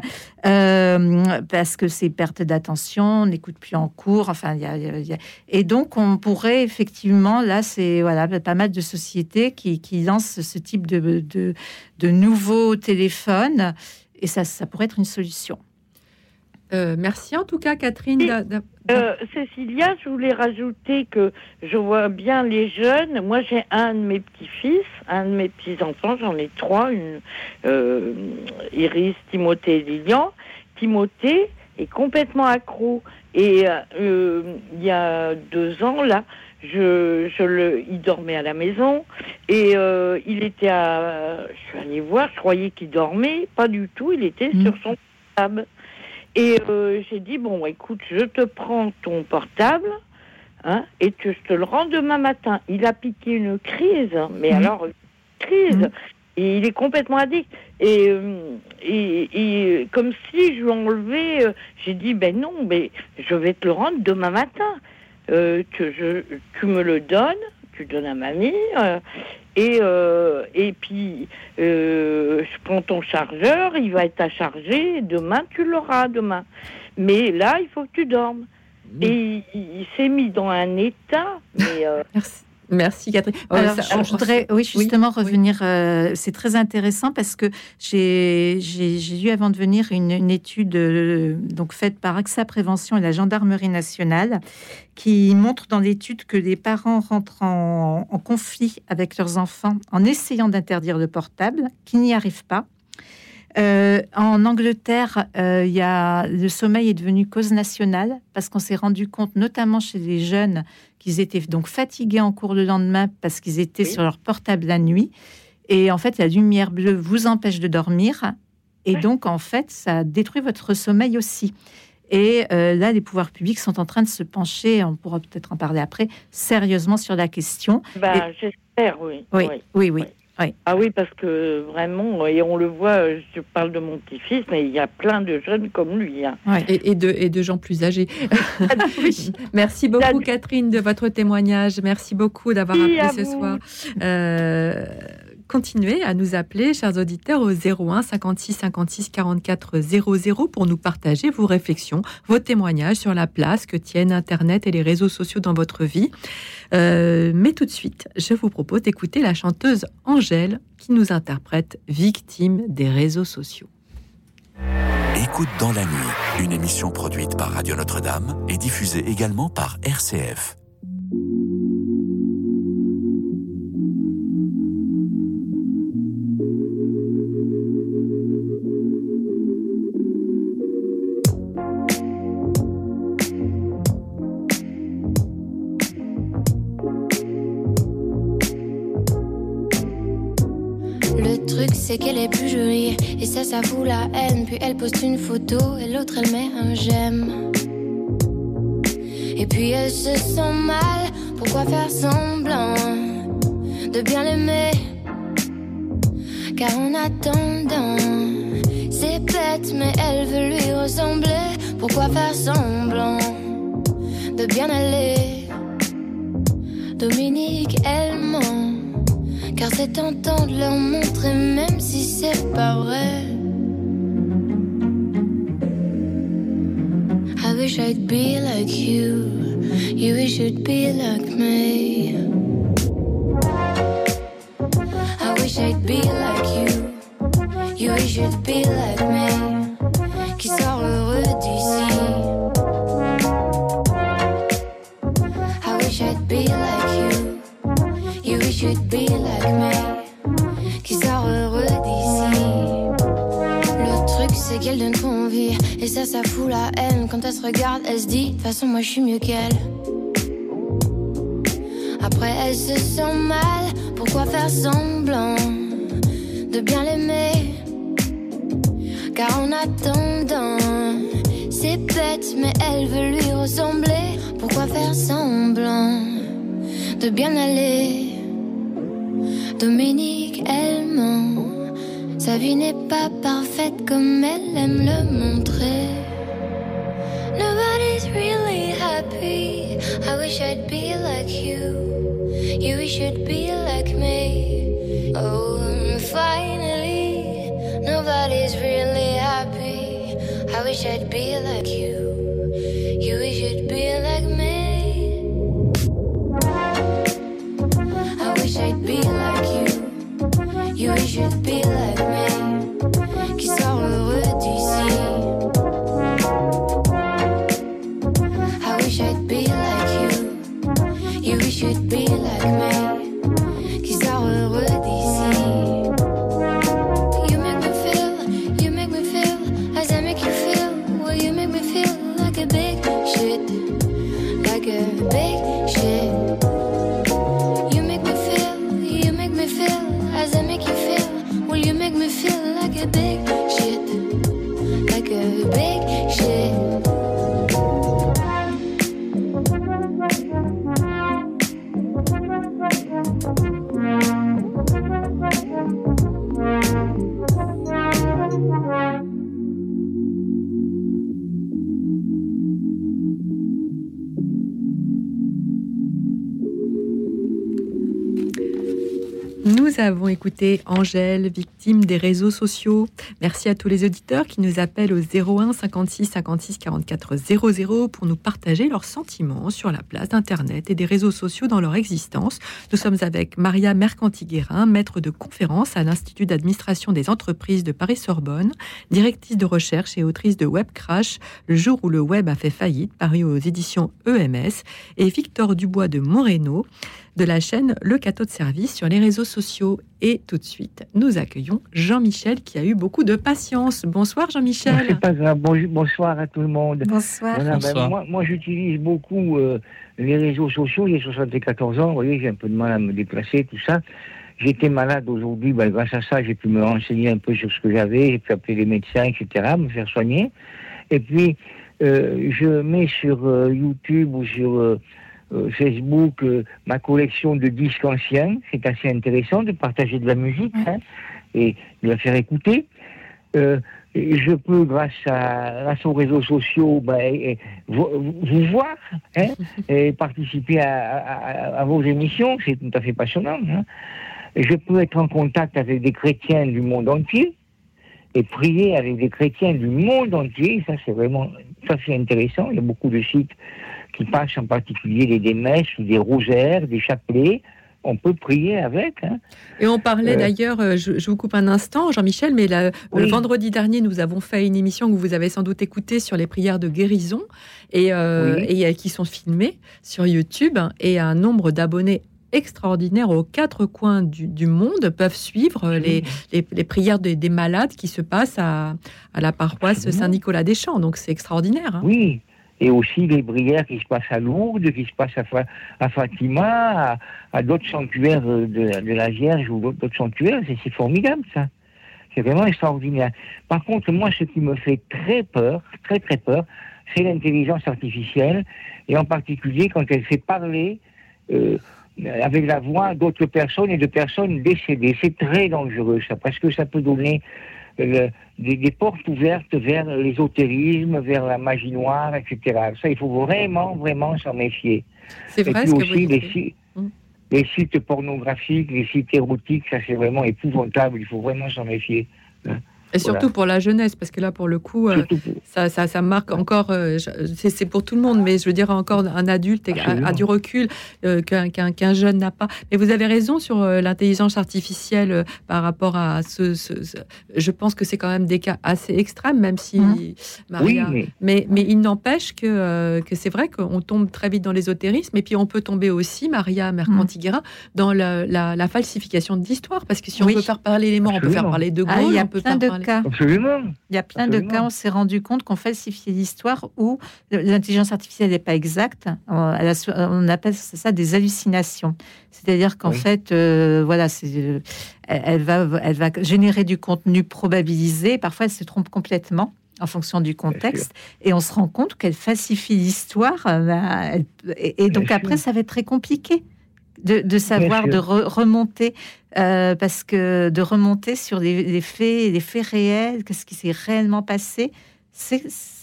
euh, parce que c'est perte d'attention, on n'écoute plus en cours, enfin il y a- y a- il y a- et donc on pourrait effectivement, là c'est voilà, pas mal de sociétés qui, qui lancent ce type de, de, de nouveaux téléphones, et ça, ça pourrait être une solution. Euh, merci en tout cas, Catherine. Euh, Cécilia, je voulais rajouter que je vois bien les jeunes. Moi, j'ai un de mes petits-fils, un de mes petits-enfants, j'en ai trois, une, euh, Iris, Timothée et Lilian. Timothée est complètement accro. Et euh, euh, il y a deux ans, là, je, je le, il dormait à la maison et euh, il était à. Je suis allée voir, je croyais qu'il dormait, pas du tout. Il était Mhm. sur son portable. Et euh, j'ai dit bon, écoute, je te prends ton portable. hein, et que je te le rends demain matin. Il a piqué une crise, mais alors, crise. Et il est complètement addict. Et, euh, et, et comme si je lui enlevais, euh, j'ai dit, ben non, mais je vais te le rendre demain matin. Euh, que je, tu me le donnes, tu donnes à mamie, euh, et, euh, et puis euh, je prends ton chargeur, il va être à charger, demain tu l'auras, demain. Mais là, il faut que tu dormes. Et il, il s'est mis dans un état, mais... euh, [LAUGHS] Merci. Merci Catherine. Alors, ça- je, voudrais, oui, justement revenir. euh, c'est très intéressant parce que j'ai lu avant de venir une, une étude euh, donc faite par AXA Prévention et la Gendarmerie nationale qui montre dans l'étude que les parents rentrent en, en conflit avec leurs enfants en essayant d'interdire le portable, qui n'y arrivent pas. Euh, en Angleterre, euh, y a, le sommeil est devenu cause nationale parce qu'on s'est rendu compte, notamment chez les jeunes, qu'ils étaient donc fatigués en cours le lendemain parce qu'ils étaient sur leur portable la nuit. Et en fait, la lumière bleue vous empêche de dormir. Et donc, en fait, ça détruit votre sommeil aussi. Et euh, là, les pouvoirs publics sont en train de se pencher, on pourra peut-être en parler après, sérieusement sur la question. bah, Et- j'espère, oui. oui, oui, oui, oui. Ah oui, parce que vraiment, et on le voit, je parle de mon petit-fils, mais il y a plein de jeunes comme lui. hein. Et, et de, et de gens plus âgés. [LAUGHS] Merci beaucoup, Catherine, de votre témoignage. Merci beaucoup d'avoir appelé ce vous. soir. Euh, continuez à nous appeler, chers auditeurs, au 01 56 56 44 00 pour nous partager vos réflexions, vos témoignages sur la place que tiennent Internet et les réseaux sociaux dans votre vie. Euh, mais tout de suite, je vous propose d'écouter la chanteuse Angèle qui nous interprète Victime des réseaux sociaux. Écoute dans la nuit, une émission produite par Radio Notre-Dame et diffusée également par RCF. C'est qu'elle est plus jolie. Et ça ça fout la haine. Puis elle poste une photo et l'autre elle met un j'aime. Et puis elle se sent mal. Pourquoi faire semblant de bien l'aimer? Car en attendant c'est bête mais elle veut lui ressembler. Pourquoi faire semblant de bien aller? Dominique elle ment car c'est tentant de leur montrer même si c'est pas vrai. I wish I'd be like you, you wish you'd be like me. I wish I'd be like you, you wish you'd be like me. Ça fout la haine. Quand elle se regarde elle se dit De toute façon moi je suis mieux qu'elle. Après elle se sent mal. Pourquoi faire semblant De bien l'aimer? Car en attendant C'est bête mais elle veut lui ressembler. Pourquoi faire semblant de bien aller? Dominique, elle ment. Sa vie n'est pas parfaite comme elle aime le montrer. Nobody's really happy. I wish I'd be like you. You wish you'd be like me. Oh, finally, nobody's really happy. I wish I'd be like you. You wish you'd be like me. I wish I'd be like you. You wish you'd be like écouté Angèle, des réseaux sociaux. Merci à tous les auditeurs qui nous appellent au 01 56 56 44 00 pour nous partager leurs sentiments sur la place d'Internet et des réseaux sociaux dans leur existence. Nous sommes avec Maria Mercanti-Guérin, maître de conférence à l'Institut d'administration des entreprises de Paris-Sorbonne, directrice de recherche et autrice de Web Crash, le jour où le web a fait faillite, paru aux éditions EMS, et Victor Dubois de Moreno, de la chaîne Le Cateau de Service sur les réseaux sociaux. Et tout de suite, nous accueillons Jean-Michel qui a eu beaucoup de patience. Bonsoir Jean-Michel. [LAUGHS] C'est pas grave. Bon- bonsoir à tout le monde. Bonsoir. Voilà, ben, Bonsoir. moi, moi, j'utilise beaucoup euh, les réseaux sociaux. J'ai 74 ans, vous voyez, j'ai un peu de mal à me déplacer, tout ça. J'étais malade aujourd'hui, ben, grâce à ça, j'ai pu me renseigner un peu sur ce que j'avais, j'ai pu appeler les médecins, etc., me faire soigner. Et puis, euh, je mets sur euh, YouTube ou sur Facebook euh, ma collection de disques anciens. C'est assez intéressant de partager de la musique hein, et de la faire écouter. Euh, je peux, grâce, à, grâce aux réseaux sociaux, ben, et- vous, vous voir hein, [LAUGHS] et participer à, à- à vos émissions. C'est tout à fait passionnant. hein. Je peux être en contact avec des chrétiens du monde entier et prier avec des chrétiens du monde entier. Ça, c'est vraiment tout à fait intéressant. Il y a beaucoup de sites qui passent en particulier des, des messes ou des rosaires, des chapelets. On peut prier avec. hein. Et on parlait Euh, d'ailleurs, euh, je, je vous coupe un instant, Jean-Michel, mais la- le vendredi dernier, nous avons fait une émission que vous avez sans doute écoutée sur les prières de guérison et, euh, Oui. et, qui sont filmées sur YouTube. Et un nombre d'abonnés extraordinaire aux quatre coins du, du monde peuvent suivre les, les, les prières des, des malades qui se passent à, à la paroisse. Saint-Nicolas-des-Champs. Donc c'est extraordinaire. hein. Oui, et aussi les prières qui se passent à Lourdes, qui se passent à, Fa- à Fatima, à, d'autres sanctuaires de, la Vierge ou d'autres sanctuaires. C'est formidable, ça. C'est vraiment extraordinaire. Par contre, moi, ce qui me fait très peur, très très peur, c'est l'intelligence artificielle, et en particulier quand elle fait parler euh, avec la voix d'autres personnes et de personnes décédées. C'est très dangereux, ça, parce que ça peut donner euh, des, des portes ouvertes vers l'ésotérisme, vers la magie noire, etc. Ça, il faut vraiment, vraiment s'en méfier. C'est Et vrai puis ce que aussi vous les, Mm. les sites pornographiques, les sites érotiques, ça c'est vraiment épouvantable. Il faut vraiment s'en méfier. hein. Et surtout Voilà. pour la jeunesse, parce que là, pour le coup, euh, [LAUGHS] ça, ça, ça marque encore, euh, c'est pour tout le monde, mais je veux dire encore un adulte a, du recul euh, qu'un jeune n'a pas. Mais vous avez raison sur euh, l'intelligence artificielle euh, par rapport à ce, ce- ce- Je pense que c'est quand même des cas assez extrêmes, même si Oui, Maria. mais Mais, mais il n'empêche que, euh, que c'est vrai qu'on tombe très vite dans l'ésotérisme, et puis on peut tomber aussi, Maria Mercantiguera, dans la, la- la falsification de l'histoire, parce que si on veut faire parler les morts, on peut faire parler de Gaulle, Ah, a on peut plein faire de parler... cas. absolument. Il y a plein de cas, on s'est rendu compte qu'on falsifiait l'histoire où l'intelligence artificielle n'est pas exacte. Euh, on appelle ça des hallucinations. C'est-à-dire qu'en Oui. fait, euh, voilà, c'est, euh, elle, va, elle va générer du contenu probabilisé. Parfois, elle se trompe complètement en fonction du contexte. Et on se rend compte qu'elle falsifie l'histoire. euh, et, et donc Bien après, sûr. ça va être très compliqué. De, de savoir, de re- remonter, euh, parce que de remonter sur les, les faits, les faits réels, qu'est-ce qui s'est réellement passé,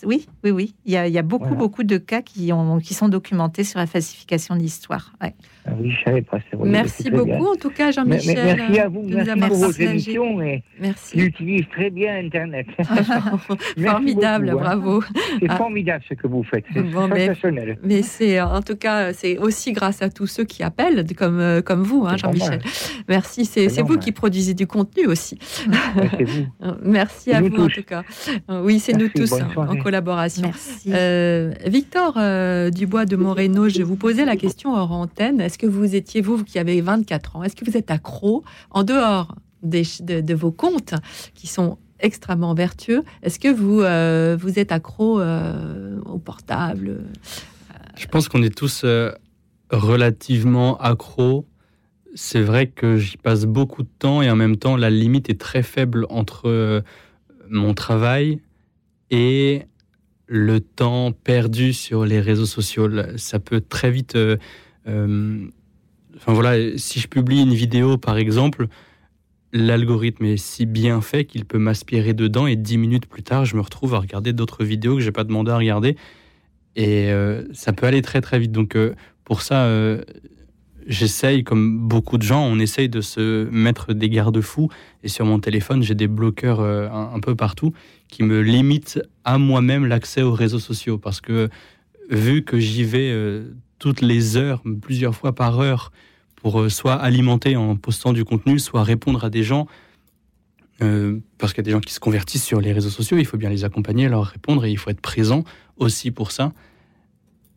oui, oui, oui. Il y a, il y a beaucoup, Voilà. beaucoup de cas qui, ont, qui sont documentés sur la falsification de l'histoire. Ouais. Ah oui, je savais pas. c'est vrai, Merci c'est bien. beaucoup, en tout cas, Jean-Michel. mais merci à vous, de nous merci avoir pour vos émissions. Et Merci. j'utilise très bien Internet. [LAUGHS] Formidable, beaucoup, hein. bravo. C'est Ah. formidable ce que vous faites. C'est Bon, mais- sensationnel. Mais c'est en tout cas, c'est aussi grâce à tous ceux qui appellent, comme, euh, comme vous, hein, C'est Jean-Michel. Merci, c'est C'est c'est vous qui produisez du contenu aussi. Ouais, c'est vous. [LAUGHS] Merci C'est à vous en tous. tout cas. Euh, Oui, c'est nous Merci, tous hein, en collaboration. Merci. Euh, Victor euh, Dubois de Moreno, je vous posais la question hors antenne. Est-ce que vous étiez, vous, qui avez 24 ans, est-ce que vous êtes accro, en dehors des, de, de vos comptes qui sont extrêmement vertueux, est-ce que vous, euh, vous êtes accro euh, au portable Je pense qu'on est tous euh, relativement accros. C'est vrai que j'y passe beaucoup de temps et en même temps, la limite est très faible entre mon travail et le temps perdu sur les réseaux sociaux. Ça peut très vite. euh, euh, enfin voilà, si je publie une vidéo par exemple, l'algorithme est si bien fait qu'il peut m'aspirer dedans et dix minutes plus tard, je me retrouve à regarder d'autres vidéos que j'ai pas demandé à regarder. Et euh, ça peut aller très très vite. Donc pour ça, j'essaye, comme beaucoup de gens, on essaye de se mettre des garde-fous. Et sur mon téléphone, j'ai des bloqueurs euh, un, peu partout qui me limitent à moi-même l'accès aux réseaux sociaux. Parce que vu que j'y vais euh, toutes les heures, plusieurs fois par heure, pour euh, soit alimenter en postant du contenu, soit répondre à des gens, parce qu'il y a des gens qui se convertissent sur les réseaux sociaux, il faut bien les accompagner, leur répondre, et il faut être présent aussi pour ça.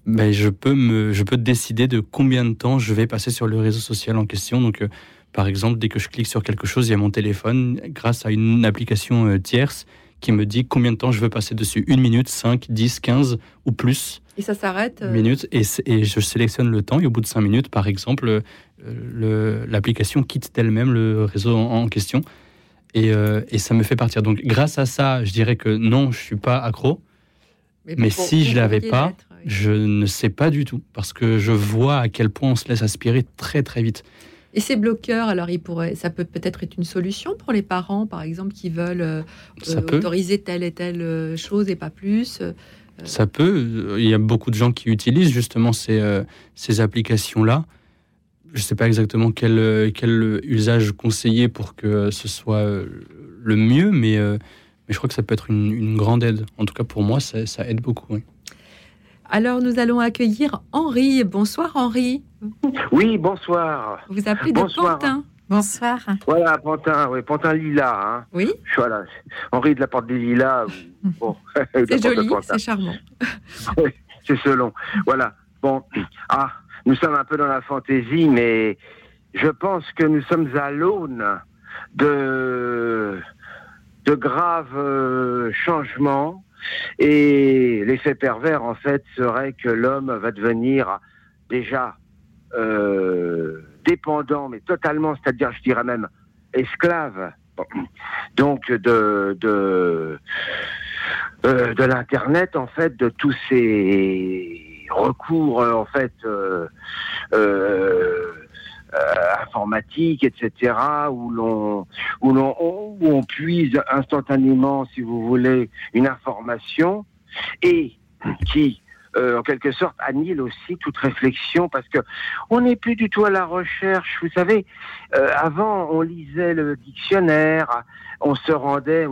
Ben, je, peux me, je peux décider de combien de temps je vais passer sur le réseau social en question. Donc, euh, par exemple, dès que je clique sur quelque chose, il y a mon téléphone, grâce à une application euh, tierce, qui me dit combien de temps je veux passer dessus. Une minute, 5, 10, 15 ou plus Et ça s'arrête euh, minutes. Et, et je sélectionne le temps. Et au bout de 5 minutes, par exemple, euh, l'application quitte d'elle-même le réseau en, en question. Et, et ça me fait partir. Donc, grâce à ça, je dirais que non, je suis pas accro. Mais si je l'avais pas, je ne sais pas du tout. Parce que je vois à quel point on se laisse aspirer très très vite. Et ces bloqueurs, alors ils pourraient, ça peut peut-être être une solution pour les parents, par exemple, qui veulent euh, euh, peut. autoriser telle et telle euh, chose et pas plus. Euh, Ça peut. Il y a beaucoup de gens qui utilisent justement ces, euh, ces applications-là. Je ne sais pas exactement quel, quel usage conseiller pour que ce soit le mieux, mais, mais je crois que ça peut être une, une grande aide. En tout cas, pour moi, ça, ça aide beaucoup. oui. Alors nous allons accueillir Henri. Bonsoir Henri. Oui, bonsoir. Vous appelez de Bonsoir. Pantin. Bonsoir. Voilà, Pantin, oui, Pantin Lila. Hein. Oui. Voilà, Henri de la Porte des Lilas. [LAUGHS] Bon, [LAUGHS] C'est joli, c'est charmant. [LAUGHS] Oui, c'est selon. Voilà. Bon, ah, nous sommes un peu dans la fantaisie, mais je pense que nous sommes à l'aune de, de graves euh, changements. Et l'effet pervers, en fait, serait que l'homme va devenir déjà euh, dépendant, mais totalement, c'est-à-dire, je dirais même, esclave. Donc, de, de, euh, de l'internet en fait de tous ces recours euh, en fait euh, euh, informatiques etc où l'on où l'on où on puise instantanément si vous voulez une information et qui euh, en quelque sorte annihile aussi toute réflexion parce que on n'est plus du tout à la recherche. Vous savez, euh, avant on lisait le dictionnaire, on se rendait.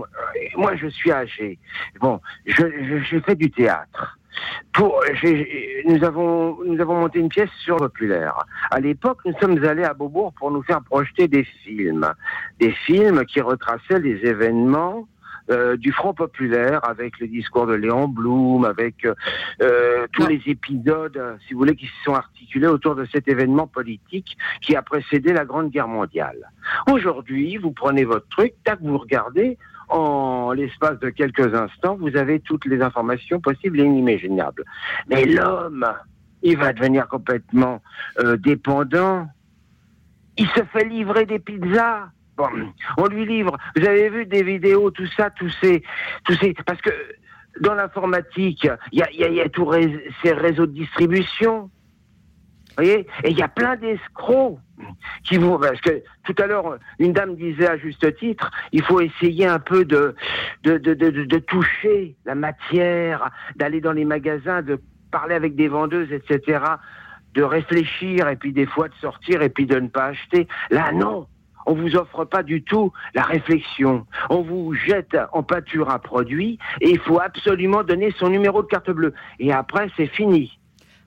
Moi, je suis âgé. Bon, j'ai fait du théâtre. Pour, nous avons nous avons monté une pièce sur populaire. À l'époque, nous sommes allés à Beaubourg pour nous faire projeter des films, des films qui retraçaient les événements euh, du Front populaire avec le discours de Léon Blum, avec euh, euh, tous les épisodes, si vous voulez, qui se sont articulés autour de cet événement politique qui a précédé la Grande Guerre mondiale. Aujourd'hui, vous prenez votre truc, tac, vous regardez, en l'espace de quelques instants, vous avez toutes les informations possibles et inimaginables. Mais l'homme, il va devenir complètement euh, dépendant. Il se fait livrer des pizzas. Bon, on lui livre. Vous avez vu des vidéos, tout ça, tous ces, parce que dans l'informatique, il y a, tous ces réseaux de distribution. Vous Et il y a plein d'escrocs qui vont. Parce que tout à l'heure, une dame disait à juste titre il faut essayer un peu de, de, de- de toucher la matière, d'aller dans les magasins, de parler avec des vendeuses, etc., de réfléchir et puis des fois de sortir et puis de ne pas acheter. Là, non on vous offre pas du tout la réflexion. On vous jette en pâture un produit et il faut absolument donner son numéro de carte bleue. Et après, c'est fini.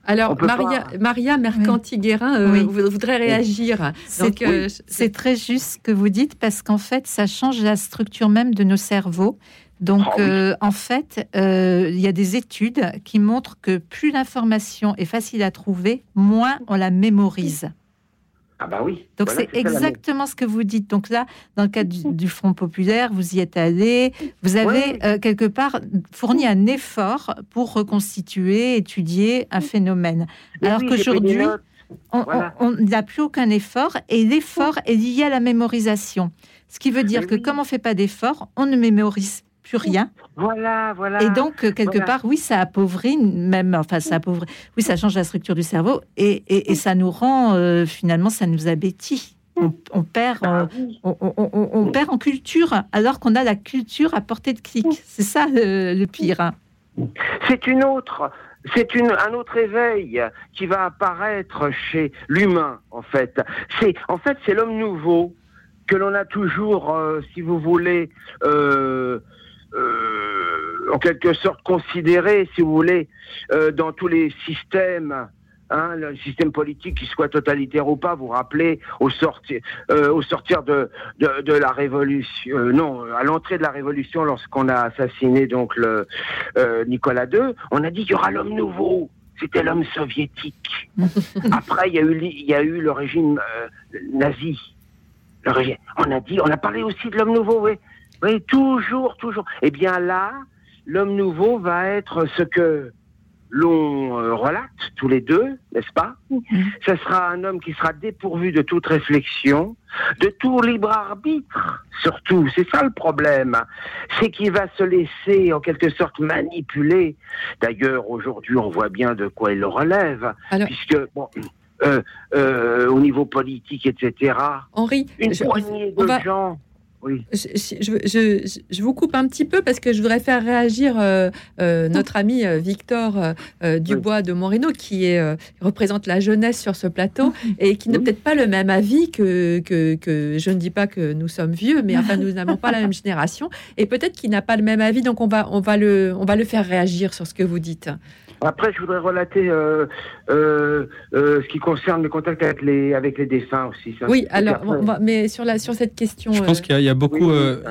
Alors Maria, pas- Maria Mercanti-Guérin euh, Oui. voudrait réagir. C'est euh, oui, c'est très juste ce que vous dites parce qu'en fait, ça change la structure même de nos cerveaux. Donc, Ah oui. euh, en fait, euh, il y a des études qui montrent que plus l'information est facile à trouver, moins on la mémorise. Ah bah oui. Donc Voilà, c'est exactement ce que vous dites. Donc là, dans le cadre du, [LAUGHS] du Front populaire, vous y êtes allé, vous avez Ouais. euh, quelque part fourni un effort pour reconstituer, étudier un phénomène. Mais Alors oui, qu'aujourd'hui, on Voilà. n'a plus aucun effort et l'effort est lié à la mémorisation. Ce qui veut dire Mais que oui. comme on fait pas d'effort, on ne mémorise plus rien. Voilà, voilà. Et donc, euh, quelque Voilà. part, oui, ça appauvrit, même, enfin, ça appauvrit, oui, ça change la structure du cerveau et, et- et ça nous rend, euh, finalement, ça nous abétit. On, on perd, Ah euh, on, on- on- on perd en culture, alors qu'on a la culture à portée de clic. C'est ça le, le pire. hein. C'est une autre. c'est une, un autre éveil qui va apparaître chez l'humain, en fait. C'est, en fait, c'est l'homme nouveau que l'on a toujours, euh, si vous voulez, euh, en quelque sorte considéré, si vous voulez, euh, dans tous les systèmes. Hein, le système politique, qui soit totalitaire ou pas, vous rappelez, au sortir, euh, au sortir de, de, de la révolution, euh, non, à l'entrée de la révolution, lorsqu'on a assassiné donc le euh, Nicolas II, on a dit qu'il y aura l'homme nouveau. C'était l'homme soviétique. [LAUGHS] Après, il y a eu, il y a eu le régime euh, nazi. Le régime- on a dit, on a parlé aussi de l'homme nouveau, oui. Oui, toujours, toujours. Eh bien là, l'homme nouveau va être ce que l'on euh, relate tous les deux, n'est-ce pas? Ce sera un homme qui sera dépourvu de toute réflexion, de tout libre arbitre, surtout. C'est ça le problème. C'est qu'il va se laisser en quelque sorte manipuler. D'ailleurs, aujourd'hui, on voit bien de quoi il le relève, puisque bon. euh, euh, au niveau politique, etc. Henri, une je- poignée on de va- gens. Oui. Je, je- je- je vous coupe un petit peu parce que je voudrais faire réagir euh, euh, notre ami euh, Victor euh, Dubois de Moreno qui est, euh, représente la jeunesse sur ce plateau et qui n'a peut-être pas le même avis que, que, que- je ne dis pas que nous sommes vieux, mais enfin nous n'avons pas la même génération et peut-être qu'il n'a pas le même avis. Donc on va, on, va le, on va le faire réagir sur ce que vous dites. Après, je voudrais relater euh, euh, euh, ce qui concerne les contacts avec les, avec les défunts aussi. ça. Oui, alors, mais sur, la, sur cette question. Je pense qu'il y, a- il y a beaucoup. euh,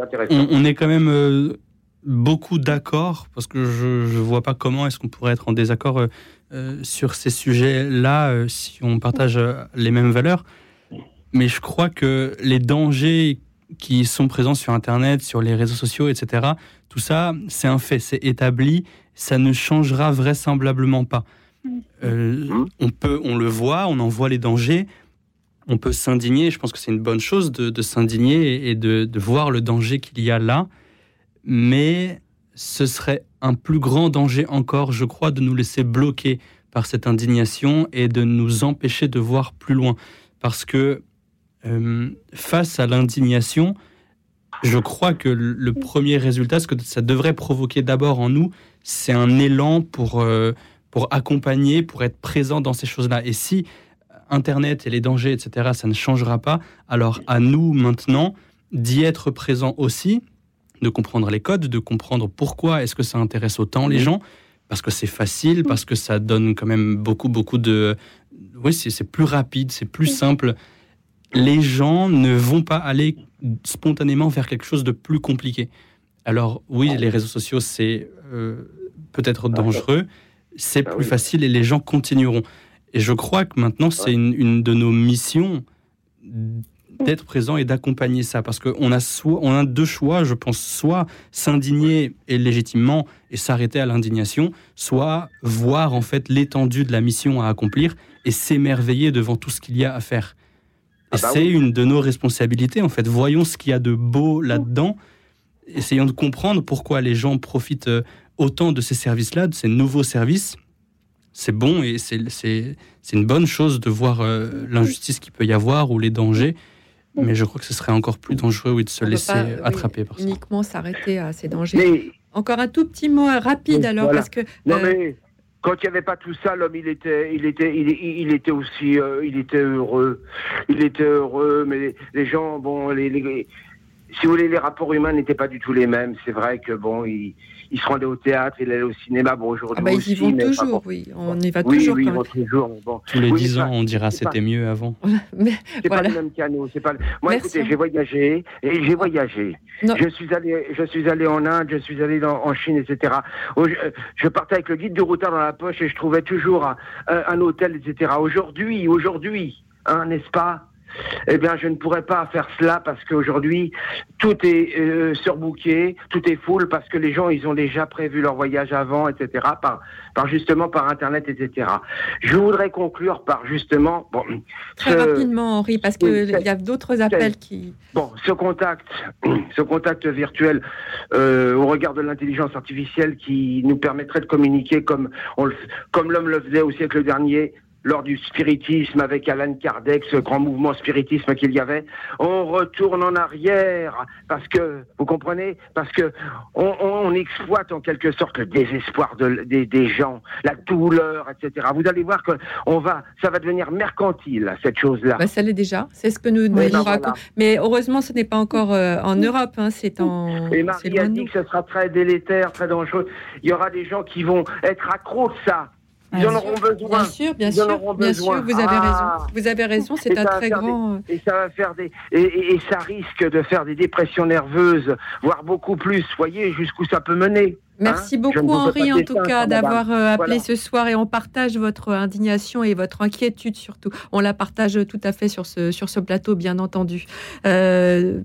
intéressant. on, on est quand même euh, beaucoup d'accord parce que je ne vois pas comment est-ce qu'on pourrait être en désaccord euh, euh, sur ces sujets-là euh, si on partage euh, les mêmes valeurs. Mais je crois que les dangers qui sont présents sur Internet, sur les réseaux sociaux, etc., tout ça, c'est un fait, c'est établi, ça ne changera vraisemblablement pas. Euh, on, peut, on le voit, on en voit les dangers, on peut s'indigner, je pense que c'est une bonne chose de, de s'indigner et- et de, de voir le danger qu'il y a là, mais ce serait un plus grand danger encore, je crois, de nous laisser bloquer par cette indignation et de nous empêcher de voir plus loin. Parce que euh, face à l'indignation, je crois que le premier résultat, ce que ça devrait provoquer d'abord en nous, c'est un élan pour, euh, pour accompagner, pour être présent dans ces choses-là. Et si Internet et les dangers, etc., ça ne changera pas, alors à nous maintenant d'y être présent aussi, de comprendre les codes, de comprendre pourquoi est-ce que ça intéresse autant les gens, parce que c'est facile, parce que ça donne quand même beaucoup, beaucoup de... Oui, c'est c'est plus rapide, c'est plus simple. Les gens ne vont pas aller spontanément vers quelque chose de plus compliqué. Alors oui, les réseaux sociaux, c'est euh, peut-être dangereux, c'est plus facile et les gens continueront. Et je crois que maintenant, c'est une, une de nos missions d'être présent et d'accompagner ça. Parce qu'on a, soit, on a deux choix, je pense, soit s'indigner et légitimement et s'arrêter à l'indignation, soit voir en fait l'étendue de la mission à accomplir et s'émerveiller devant tout ce qu'il y a à faire. Et Ah bah c'est oui. une de nos responsabilités, en fait. Voyons ce qu'il y a de beau là-dedans. Essayons de comprendre pourquoi les gens profitent euh, autant de ces services-là, de ces nouveaux services. C'est bon et c'est- une bonne chose de voir euh, l'injustice qu'il peut y avoir ou les dangers. Mais je crois que ce serait encore plus dangereux oui, de se on laisser pas, oui, attraper par ça. uniquement s'arrêter à ces dangers. Encore un tout petit mot euh, rapide alors Voilà. parce que Non, euh, mais quand il n'y avait pas tout ça, l'homme, il était, il était, il, était aussi, euh, il était heureux. Il était heureux, mais les, gens, bon, les- si vous voulez, les rapports humains n'étaient pas du tout les mêmes. C'est vrai que bon, il, il se rendait au théâtre, il allait au cinéma, bon, aujourd'hui ah bah, ils y aussi, vont toujours, bon. oui, on y va Oui, toujours. oui, ils quand vont même. toujours. mais bon. Tous les Oui, dix mais ans, on dira c'était mieux avant. [LAUGHS] Mais C'est voilà. pas le même canot. C'est pas. le- Moi, Merci. écoutez, j'ai voyagé et j'ai voyagé. Non. Je suis allé, je suis allé en Inde, je suis allé dans- en Chine, etc. Je, je partais avec le guide du routard dans la poche et je trouvais toujours un, un- un hôtel, etc. Aujourd'hui, aujourd'hui, hein, n'est-ce pas? Eh bien, je ne pourrais pas faire cela parce qu'aujourd'hui, tout est euh, surbooké, tout est full parce que les gens, ils ont déjà prévu leur voyage avant, etc. Par, par justement par Internet, etc. Je voudrais conclure par justement, bon, Très ce- rapidement, Henri, parce qu'il y a d'autres appels qui. Bon, ce contact, [CLEARS THROAT] ce contact virtuel euh, au regard de l'intelligence artificielle qui nous permettrait de communiquer comme on le- comme l'homme le faisait au siècle dernier, lors du spiritisme avec Alan Kardec, ce grand mouvement spiritisme qu'il y avait. On retourne en arrière parce que, vous comprenez, parce que on, on exploite en quelque sorte le désespoir de- des, des gens, la douleur, etc. Vous allez voir que on va, ça va devenir mercantile cette chose-là. Bah, ça l'est déjà, c'est ce que nous, nous Oui, ben raconte. voilà. Mais heureusement, ce n'est pas encore euh, en Europe, hein, c'est en. Et Marie a dit que ce sera très délétère, très dangereux. Il y aura des gens qui vont être accros de ça. Ils en auront besoin. Bien sûr, bien sûr, bien vous avez Ah. raison. Vous avez raison, c'est un très grand. euh, des- et ça va faire des et, et- et ça risque de faire des dépressions nerveuses, voire beaucoup plus. Voyez jusqu'où ça peut mener. Merci hein. Ne beaucoup Henri en tout cas d'avoir euh, appelé Voilà. ce soir et on partage votre indignation et votre inquiétude surtout. On la partage tout à fait sur ce, sur ce plateau bien entendu. Euh,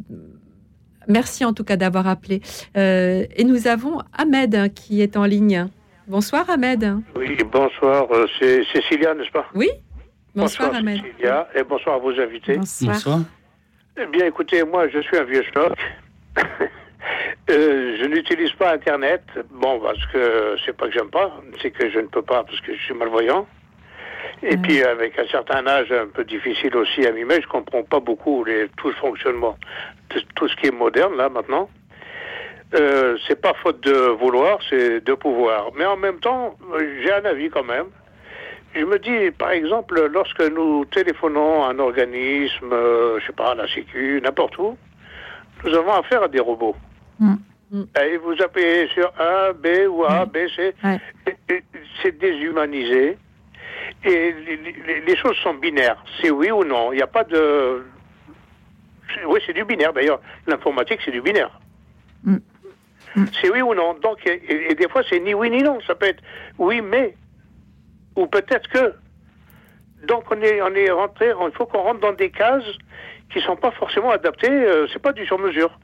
merci en tout cas d'avoir appelé. Euh, et nous avons Ahmed hein, qui est en ligne. Bonsoir Ahmed. Oui, bonsoir, euh, c'est Cécilia, n'est-ce pas Oui. Bonsoir, bonsoir Ahmed. Cécilia, et bonsoir à vos invités. Bonsoir. Bonsoir. Eh bien, écoutez, moi, je suis un vieux stock. [LAUGHS] Euh, je n'utilise pas Internet. Bon, parce que c'est pas que j'aime pas, c'est que je ne peux pas parce que je suis malvoyant. Et puis, avec un certain âge un peu difficile aussi à mimer, je comprends pas beaucoup les, tout le fonctionnement, de tout ce qui est moderne là maintenant. Euh, c'est pas faute de vouloir, c'est de pouvoir. Mais en même temps, j'ai un avis quand même. Je me dis, par exemple, lorsque nous téléphonons à un organisme, euh, je sais pas, à la Sécu, n'importe où, nous avons affaire à des robots. Et vous appuyez sur A, B ou A, B, C. C'est déshumanisé. Et les, choses sont binaires. C'est oui ou non. Il n'y a pas de. Oui, c'est du binaire d'ailleurs. L'informatique, c'est du binaire. C'est oui ou non. Donc, et, des fois, c'est ni oui ni non. Ça peut être oui, mais. Ou peut-être que. Donc, on est, on est rentré. Il faut qu'on rentre dans des cases qui sont pas forcément adaptées. euh, c'est pas du sur-mesure.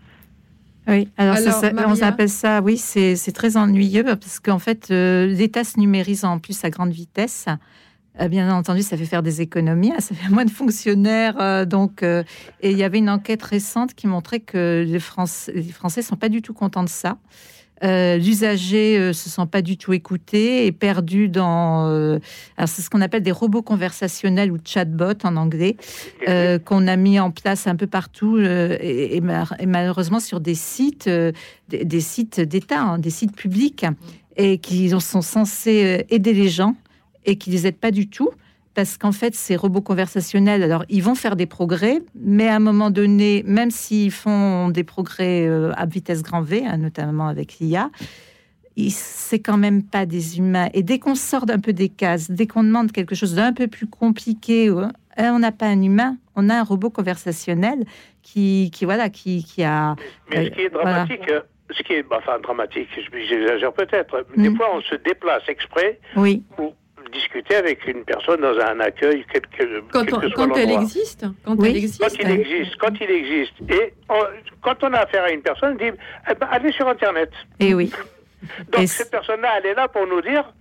Oui, alors, ça, Alors, ça- on appelle ça, oui, c'est c'est très ennuyeux parce qu'en fait, euh, l'État se numérise en plus à grande vitesse. Euh, bien entendu, ça fait faire des économies, ça fait moins de fonctionnaires. euh, donc, euh, et il y avait une enquête récente qui montrait que les, Français, les Français sont pas du tout contents de ça. Euh, L'usager se sent pas du tout écouté et perdu dans. alors c'est ce qu'on appelle des robots conversationnels ou chatbots en anglais qu'on a mis en place un peu partout et, malheureusement sur des sites, des, des sites d'État, hein, des sites publics et qui sont censés aider les gens et qui les aident pas du tout. Parce qu'en fait, ces robots conversationnels, alors ils vont faire des progrès, mais à un moment donné, même s'ils font des progrès euh, à vitesse grand V, hein, notamment avec l'IA, c'est quand même pas des humains. Et dès qu'on sort d'un peu des cases, dès qu'on demande quelque chose d'un peu plus compliqué, hein, on n'a pas un humain, on a un robot conversationnel qui, qui voilà, qui, qui a. Mais ce qui est euh, voilà. dramatique, euh, ce qui est, bah, enfin dramatique, je- j'exagère peut-être. Des fois, on se déplace exprès Oui. pour discuter avec une personne dans un accueil, quel, quel- Quand, quel on- que soit quand elle existe, quand Oui. elle existe. Quand il existe, quand il existe. Et on- quand on a affaire à une personne, on dit, eh ben, allez sur Internet. Et Eh oui. Donc cette personne-là, elle est là pour nous dire,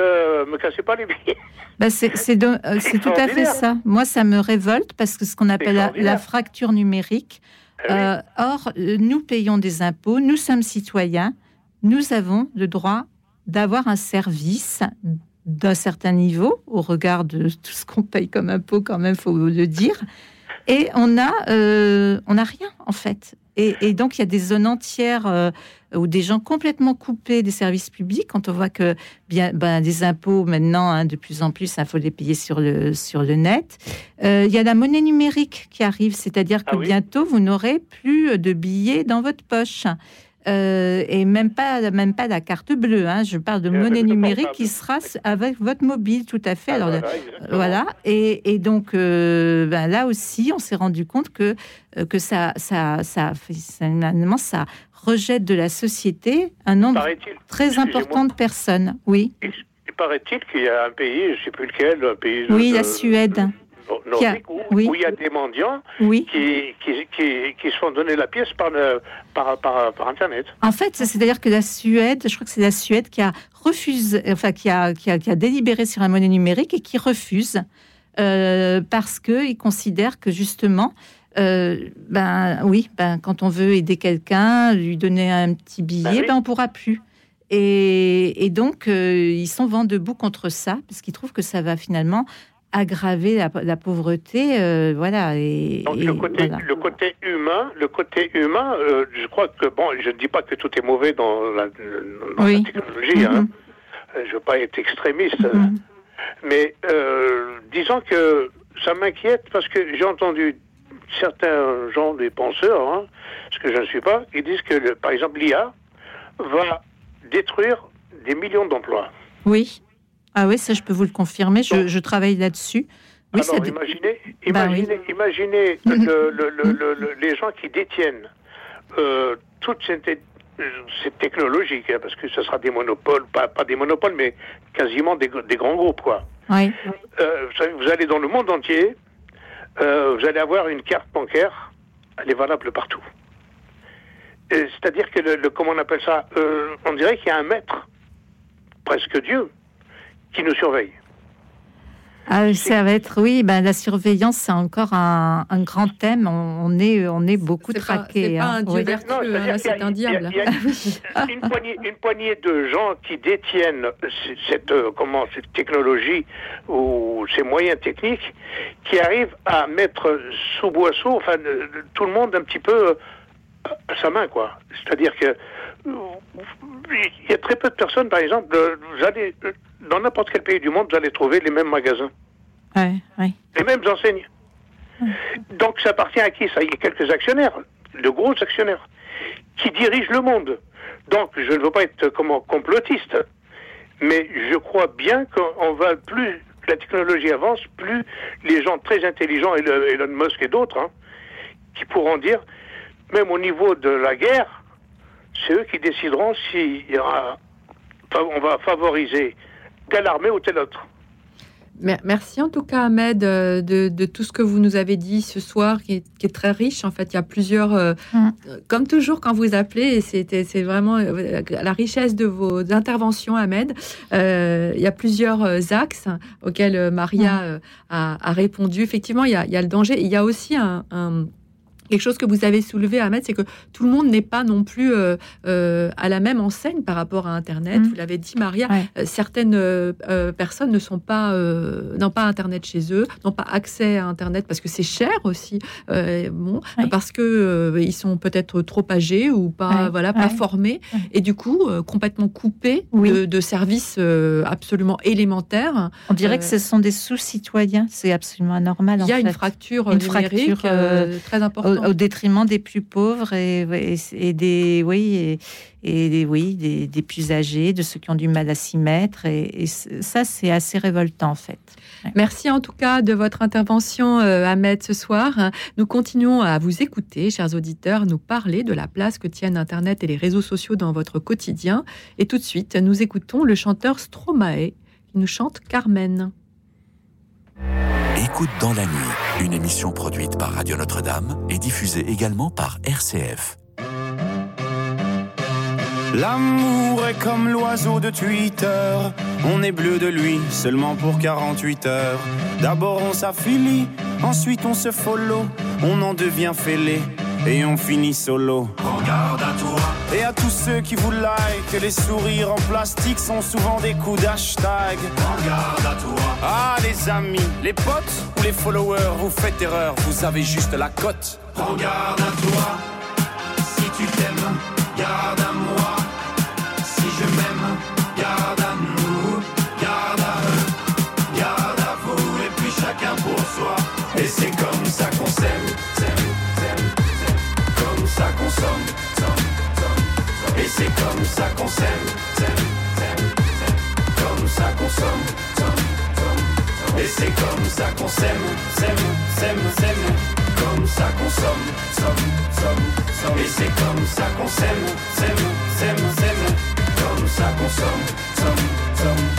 euh, me cassez pas les pieds. Bah, c'est c'est do- euh, c'est tout à fait ça. Moi, ça me révolte parce que ce qu'on appelle la, fracture numérique. euh, or, euh, nous payons des impôts, nous sommes citoyens, nous avons le droit d'avoir un service d'un certain niveau au regard de tout ce qu'on paye comme impôt, quand même, faut le dire. Et on a, euh, on a rien en fait. Et, et donc il y a des zones entières euh, où des gens complètement coupés des services publics. Quand on voit que bien, ben, des impôts maintenant, hein, de plus en plus, il faut les payer sur le sur le net. Euh, il y a la monnaie numérique qui arrive, c'est-à-dire que bientôt vous n'aurez plus de billets dans votre poche. Euh, et même pas, même pas la carte bleue. hein. Je parle de monnaie numérique qui sera avec votre mobile, tout à fait. Alors, voilà, euh, voilà. Et, et donc euh, ben, là aussi, on s'est rendu compte que que ça, ça, ça, finalement, ça rejette de la société un nombre très important de personnes. Oui, Il paraît-il qu'il y a un pays, je ne sais plus lequel, un pays oui, de- la Suède. Nordique, où, oui. où il y a des mendiants Oui. qui, qui, qui, qui se font donner la pièce par, le, par, par, par Internet. En fait, c'est-à-dire que la Suède, je crois que c'est la Suède qui a refusé, enfin qui a, qui a, qui a délibéré sur la monnaie numérique et qui refuse euh, parce que ils considèrent que justement, euh, ben oui, ben quand on veut aider quelqu'un, lui donner un petit billet, ben, on pourra plus. Et, et donc, euh, ils sont vent debout contre ça, parce qu'ils trouvent que ça va finalement aggraver la, la pauvreté, euh, voilà. Et, Donc et le côté, voilà. le côté humain, le côté humain, euh, je crois que bon, je ne dis pas que tout est mauvais dans la, dans Oui. la technologie. Hein. Euh, Je veux pas être extrémiste, mais euh, disons que ça m'inquiète parce que j'ai entendu certains gens, des penseurs, hein, ce que je ne suis pas, qui disent que le- par exemple l'IA va détruire des millions d'emplois. Oui. Ah oui, ça je peux vous le confirmer. Je, je travaille là-dessus. Oui, Alors ça dé- imaginez, Bah oui. imaginez, imaginez [LAUGHS] le- le- le- le- le- les gens qui détiennent euh, toute cette, cette technologie, hein, parce que ce sera des monopoles, pas, pas des monopoles, mais quasiment des, des grands groupes, quoi. Oui. Euh, vous, allez dans le monde entier, euh, vous allez avoir une carte bancaire, elle est valable partout. C'est-à-dire que le, le- comment on appelle ça Euh, On dirait qu'il y a un maître, presque Dieu, qui nous surveille. Ah, ça va être, oui, ben, la surveillance, c'est encore un, un grand thème. On, on est, on est beaucoup traqués. c'est pas hein. un dieu Oui. vertueux, hein, c'est un il y a- diable. il y a [LAUGHS] une, poignée, une poignée de gens qui détiennent cette, euh, comment, cette technologie ou ces moyens techniques qui arrivent à mettre sous boisseau enfin, de- tout le monde un petit peu euh, à sa main, quoi. C'est-à-dire que euh, il y a très peu de personnes, par exemple, euh, vous allez, euh, dans n'importe quel pays du monde, vous allez trouver les mêmes magasins, Ouais, ouais. les mêmes enseignes. Donc ça appartient à qui Ça, y a quelques actionnaires, de gros actionnaires, qui dirigent le monde. Donc je ne veux pas être comment complotiste, mais je crois bien qu'on va plus la technologie avance, plus les gens très intelligents, Elon Musk et d'autres, hein, qui pourront dire, même au niveau de la guerre, c'est eux qui décideront si il y aura, on va favoriser telle armée ou telle autre. Mer- Merci en tout cas Ahmed euh, de, de tout ce que vous nous avez dit ce soir qui est, qui est très riche. En fait, il y a plusieurs, euh, Mm. euh, comme toujours quand vous appelez, c'est vraiment la richesse de vos interventions Ahmed. Euh, il y a plusieurs axes auxquels Maria euh, a, a répondu. Effectivement, il y a, il y a le danger. Il y a aussi un, un- Quelque chose que vous avez soulevé, Ahmed, c'est que tout le monde n'est pas non plus euh, euh, à la même enseigne par rapport à Internet. Mm. Vous l'avez dit, Maria, euh, certaines euh, euh, personnes ne sont pas, euh, n'ont pas Internet chez eux, n'ont pas accès à Internet parce que c'est cher aussi, euh, bon, parce que euh, ils sont peut-être trop âgés ou pas, Ouais, voilà, pas ouais. formés, et du coup euh, complètement coupés de, de services euh, absolument élémentaires. On dirait que ce sont des sous-citoyens. C'est absolument anormal. Il y a une fracture numérique, euh, très importante. Au, détriment des plus pauvres et, des, oui, et, des, oui, des, plus âgés, de ceux qui ont du mal à s'y mettre. Et, ça, c'est assez révoltant, en fait. Merci en tout cas de votre intervention, euh, Ahmed, ce soir. Nous continuons à vous écouter, chers auditeurs, nous parler de la place que tiennent Internet et les réseaux sociaux dans votre quotidien. Et tout de suite, nous écoutons le chanteur Stromae qui nous chante Carmen. Écoute dans la nuit, une émission produite par Radio Notre-Dame et diffusée également par RCF. L'amour est comme l'oiseau de Twitter. On est bleu de lui seulement pour 48 heures. D'abord on s'affilie, ensuite on se follow. On en devient fêlé et on finit solo. Regarde à toi. Et à tous ceux qui vous like, les sourires en plastique sont souvent des coups d'hashtag. Regarde à toi. Ah les amis, les potes ou les followers, vous faites erreur, vous avez juste la cote. Regarde à toi. C'est comme ça qu'on s'aime. Comme ça qu'on somme. Et c'est comme ça qu'on s'aime, s'aime, s'aime, s'aime. Comme ça qu'on somme, somme, somme, somme. Et c'est comme ça qu'on s'aime, s'aime, s'aime, s'aime. Comme ça qu'on somme, somme, somme.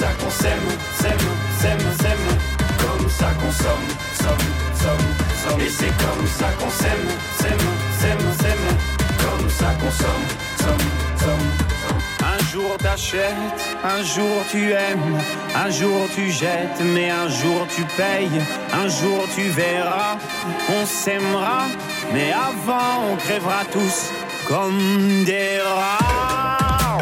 ça qu'on s'aime, s'aime, s'aime, s'aime. Comme ça qu'on somme, somme, somme, somme. Et c'est comme ça qu'on s'aime, s'aime, s'aime, s'aime. Comme ça qu'on somme, somme, somme. Un jour t'achètes, un jour tu aimes, un jour tu jettes, mais un jour tu payes, un jour tu verras, on s'aimera, mais avant on crèvera tous comme des rats.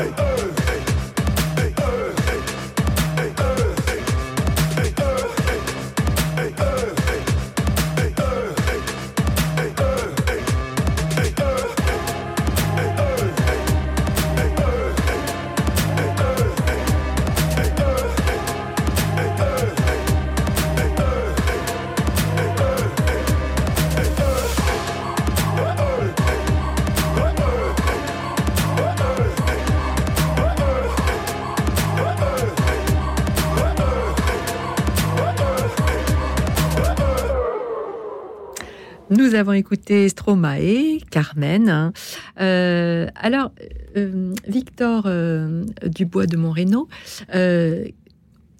Nous avons écouté Stromae, Carmen. Euh, alors, euh, Victor euh, Dubois de Montreno, euh,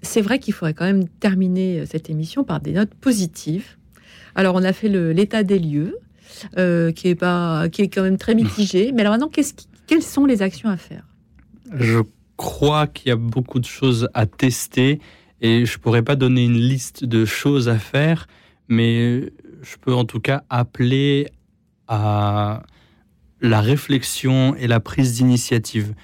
c'est vrai qu'il faudrait quand même terminer cette émission par des notes positives. Alors, on a fait l'état des lieux, qui est pas, qui est quand même très mitigé. Mais alors maintenant, qui- quelles sont les actions à faire? Je crois qu'il y a beaucoup de choses à tester et je pourrais pas donner une liste de choses à faire, mais je peux en tout cas appeler à la réflexion et la prise d'initiative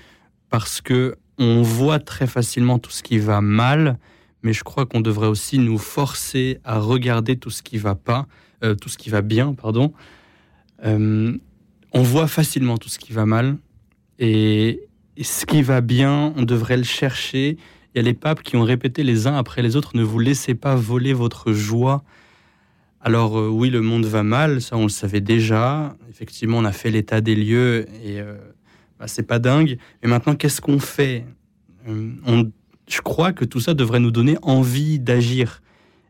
parce que on voit très facilement tout ce qui va mal, mais je crois qu'on devrait aussi nous forcer à regarder tout ce qui va pas, euh, tout ce qui va bien, pardon. Euh, on voit facilement tout ce qui va mal et, et ce qui va bien, on devrait le chercher. Il y a les papes qui ont répété les uns après les autres ne vous laissez pas voler votre joie. Alors euh, oui, le monde va mal, ça on le savait déjà. Effectivement, on a fait l'état des lieux et euh, bah, c'est pas dingue. Mais maintenant, qu'est-ce qu'on fait? Euh, Je crois que tout ça devrait nous donner envie d'agir.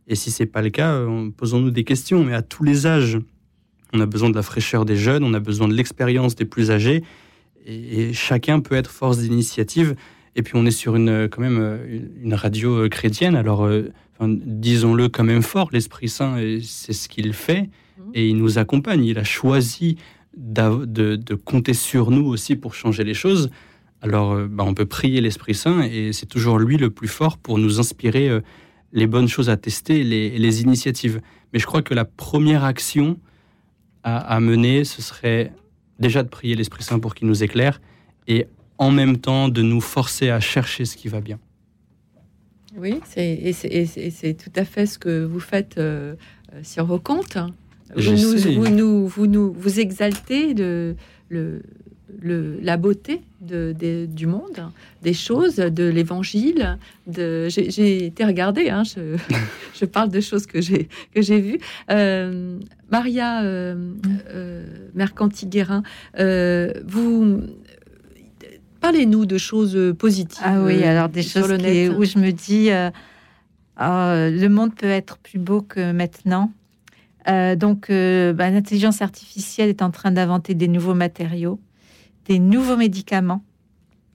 Et si c'est pas le cas, posons-nous des questions. Mais à tous les âges, on a besoin de la fraîcheur des jeunes, on a besoin de l'expérience des plus âgés, et, et chacun peut être force d'initiative. Et puis on est sur une quand même une- radio chrétienne, alors enfin, disons-le quand même fort, l'Esprit Saint, euh, c'est ce qu'il fait, et il nous accompagne. Il a choisi de compter sur nous aussi pour changer les choses. Alors euh, bah, on peut prier l'Esprit Saint, et c'est toujours lui le plus fort pour nous inspirer euh, les bonnes choses à tester, les, les initiatives. Mais je crois que la première action à, à mener, ce serait déjà de prier l'Esprit Saint pour qu'il nous éclaire et en même temps de nous forcer à chercher ce qui va bien. Oui, c'est et tout à fait ce que vous faites euh, euh, sur vos comptes. Vous nous, J'essaie. vous, nous, vous, nous, vous exaltez de, le, le- la beauté de, du monde, des choses, de l'évangile. De, j'ai, été regardée, hein, je, [LAUGHS] je parle de choses que j'ai, que j'ai vues. Euh, Maria euh, euh, Mercanti-Guérin, euh, vous. Parlez-nous de choses positives. Ah oui, euh, alors des choses le qui- net. où je me dis, euh, ah, le monde peut être plus beau que maintenant. Euh, donc, euh, bah, l'intelligence artificielle est en train d'inventer des nouveaux matériaux, des nouveaux médicaments.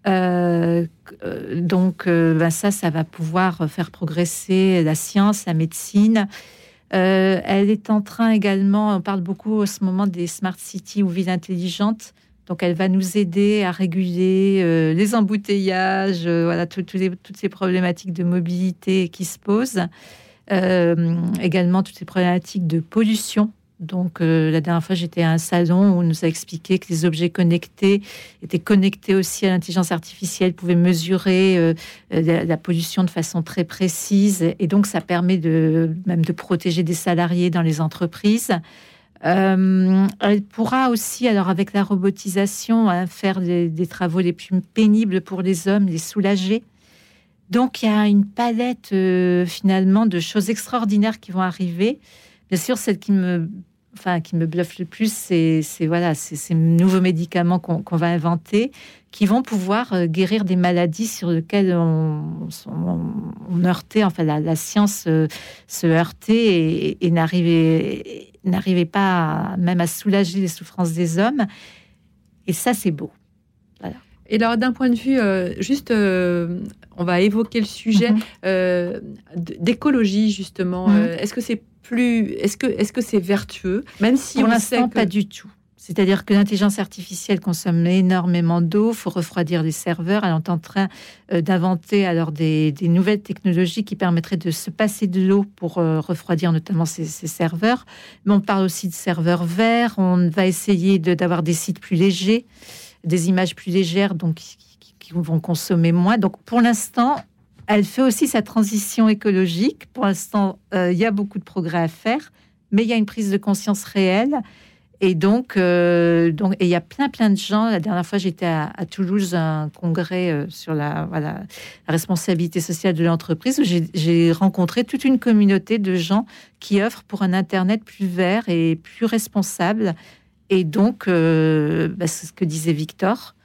Euh, euh, donc, euh, bah, ça, ça va pouvoir faire progresser la science, la médecine. Euh, elle est en train également, on parle beaucoup en ce moment des smart cities ou villes intelligentes. Donc, elle va nous aider à réguler euh, les embouteillages, euh, voilà, les- toutes ces problématiques de mobilité qui se posent. Euh, également, toutes ces problématiques de pollution. Donc, la dernière fois, j'étais à un salon où on nous a expliqué que les objets connectés étaient connectés aussi à l'intelligence artificielle, pouvaient mesurer la, la pollution de façon très précise. Et donc, ça permet de, même de protéger des salariés dans les entreprises. Euh, elle pourra aussi, alors avec la robotisation, hein, faire des, travaux les plus pénibles pour les hommes, les soulager. Donc il y a une palette euh, finalement de choses extraordinaires qui vont arriver. Bien sûr, celle qui me, enfin, qui me bluffe le plus, c'est voilà, ces nouveaux médicaments qu'on va inventer, qui vont pouvoir euh, guérir des maladies sur lesquelles on, on, on heurtait, enfin la, la science euh, se heurtait et, et n'arrivait pas à- même à soulager les souffrances des hommes. Et ça, c'est beau. Voilà. Et alors, d'un point de vue, euh, juste, euh, on va évoquer le sujet euh, d- d'écologie, justement. Mhm. Euh, est-ce que c'est plus. Est-ce que est-ce que c'est vertueux Même si Pour l'instant, que. pas du tout. C'est-à-dire que l'intelligence artificielle consomme énormément d'eau, il faut refroidir les serveurs. Elle est en train euh, d'inventer alors des, des nouvelles technologies qui permettraient de se passer de l'eau pour euh, refroidir notamment ces, ces serveurs. Mais on parle aussi de serveurs verts. On va essayer de- d'avoir des sites plus légers, des images plus légères, donc qui, qui- qui vont consommer moins. Donc pour l'instant, elle fait aussi sa transition écologique. Pour l'instant, euh, il y a beaucoup de progrès à faire, mais il y a une prise de conscience réelle. Et donc, euh, donc, il y a plein, plein de gens. La dernière fois, j'étais à, Toulouse, à un congrès euh, sur la, voilà, la responsabilité sociale de l'entreprise, où j'ai- rencontré toute une communauté de gens qui offrent pour un Internet plus vert et plus responsable. Et donc, bah, c'est ce que disait Victor.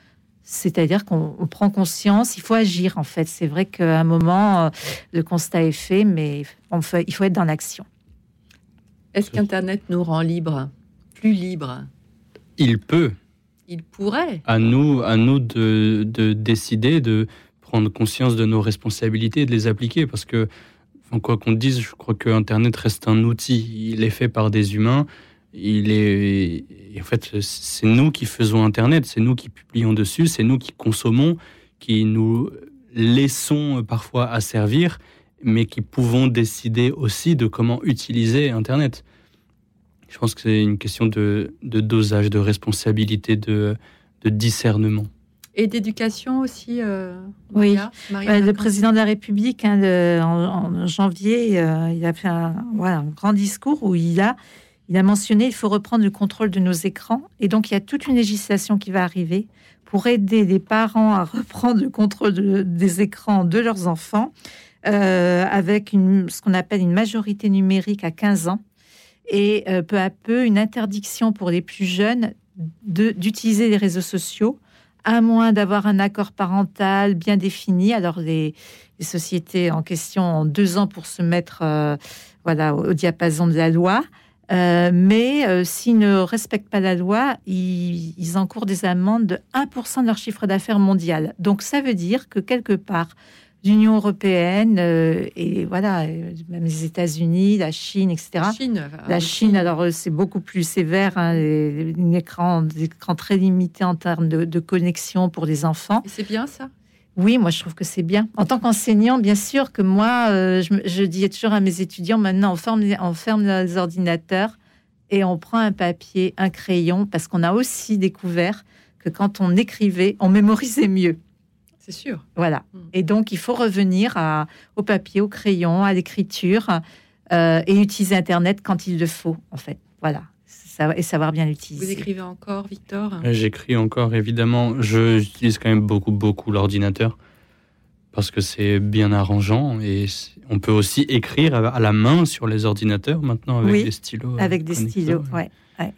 C'est-à-dire qu'on on prend conscience, il faut agir en fait. C'est vrai qu'à un moment, euh, le constat est fait, mais on fait- il faut être dans l'action. Est-ce qu'Internet nous rend libres Plus libres? Il peut. Il pourrait. À nous, à nous de, de décider, de prendre conscience de nos responsabilités et de les appliquer. Parce que, enfin, quoi qu'on dise, je crois que Internet reste un outil. Il est fait par des humains. Il est, et en fait, c'est nous qui faisons Internet, c'est nous qui publions dessus, c'est nous qui consommons, qui nous laissons parfois asservir, mais qui pouvons décider aussi de comment utiliser Internet. Je pense que c'est une question de, de dosage, de responsabilité, de, de discernement. Et d'éducation aussi euh, Oui, Maria le président de la République, hein, le- en, en janvier, euh, il a fait un, voilà, un grand discours où il a, il a mentionné il faut reprendre le contrôle de nos écrans. Et donc, il y a toute une législation qui va arriver pour aider les parents à reprendre le contrôle de- des écrans de leurs enfants euh, avec ce qu'on appelle une majorité numérique à 15 ans et euh, peu à peu une interdiction pour les plus jeunes d'utiliser les réseaux sociaux à moins d'avoir un accord parental bien défini. Alors les, sociétés en question ont deux ans pour se mettre euh, voilà au diapason de la loi. Euh, mais euh, s'ils ne respectent pas la loi, ils, ils encourent des amendes de 1% de leur chiffre d'affaires mondial. Donc ça veut dire que quelque part, l'Union européenne euh, et voilà, même les États-Unis, la Chine, etc. La Chine, La aussi. Chine, alors c'est beaucoup plus sévère, hein, les- les- un écran, des écrans très limités en termes de, de connexion pour les enfants. C'est bien ça? Oui, moi je trouve que c'est bien. En tant qu'enseignant, bien sûr que moi, euh, je, je dis toujours à mes étudiants, maintenant on ferme, les, on ferme les ordinateurs et on prend un papier, un crayon, parce qu'on a aussi découvert que quand on écrivait, on mémorisait mieux. C'est sûr. Voilà. Et donc, il faut revenir à- au papier, au crayon, à l'écriture euh, et utiliser Internet quand il le faut, en fait. Voilà. Et savoir bien Vous l'utiliser. écrivez encore, Victor? J'écris encore, évidemment. Je- J'utilise quand même beaucoup, beaucoup l'ordinateur parce que c'est bien arrangeant et on peut aussi écrire à la main sur les ordinateurs maintenant avec oui, des stylos. euh, avec des stylos, ouais. ouais.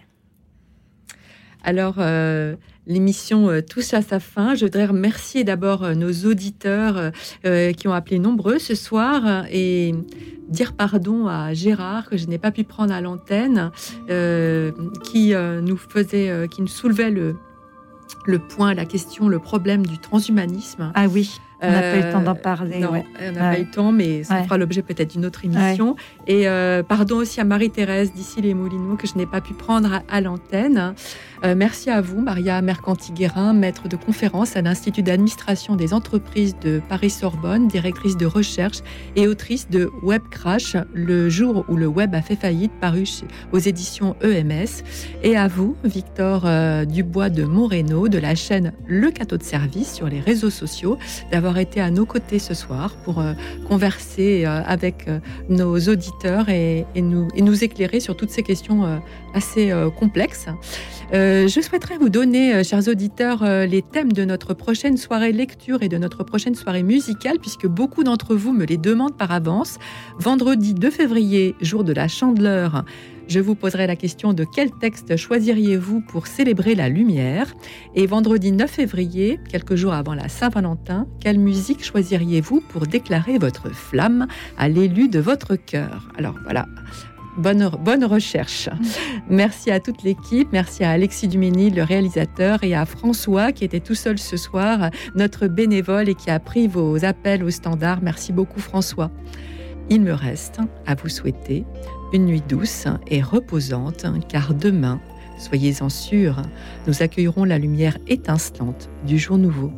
Alors, euh, l'émission euh, touche à sa fin. Je voudrais remercier d'abord euh, nos auditeurs euh, qui ont appelé nombreux ce soir et dire pardon à Gérard que je n'ai pas pu prendre à l'antenne, euh, qui euh, nous faisait, qui nous soulevait le, le point, la question, le problème du transhumanisme. Ah oui, on n'a pas eu le temps d'en parler. non, ouais. on n'a pas eu le temps, mais ça Ouais. fera l'objet peut-être d'une autre émission. Et euh, pardon aussi à Marie-Thérèse d'ici les Moulineaux que je n'ai pas pu prendre à, à l'antenne. Euh, merci à vous, Maria Mercanti-Guérin, maître de conférence à l'Institut d'administration des entreprises de Paris-Sorbonne, directrice de recherche et autrice de Web Crash, le jour où le web a fait faillite, paru aux éditions EMS. Et à vous, Victor euh, Dubois de Moreno, de la chaîne Le Cateau de Service sur les réseaux sociaux, d'avoir été à nos côtés ce soir pour euh, converser avec nos auditeurs et, nous, et nous éclairer sur toutes ces questions assez euh, complexes. Euh, je souhaiterais vous donner, euh, chers auditeurs, les thèmes de notre prochaine soirée lecture et de notre prochaine soirée musicale, puisque beaucoup d'entre vous me les demandent par avance. Vendredi 2 février, jour de la Chandeleur, je vous poserai la question de quel texte choisiriez-vous pour célébrer la lumière? Et vendredi 9 février, quelques jours avant la Saint-Valentin, quelle musique choisiriez-vous pour déclarer votre flamme à l'élu de votre cœur? Alors voilà, bonne, recherche. Merci à toute l'équipe, merci à Alexis Duménil, le réalisateur, et à François qui était tout seul ce soir, notre bénévole et qui a pris vos appels au standard. Merci beaucoup François. Il me reste à vous souhaiter une nuit douce et reposante, car demain, soyez-en sûrs, nous accueillerons la lumière étincelante du jour nouveau.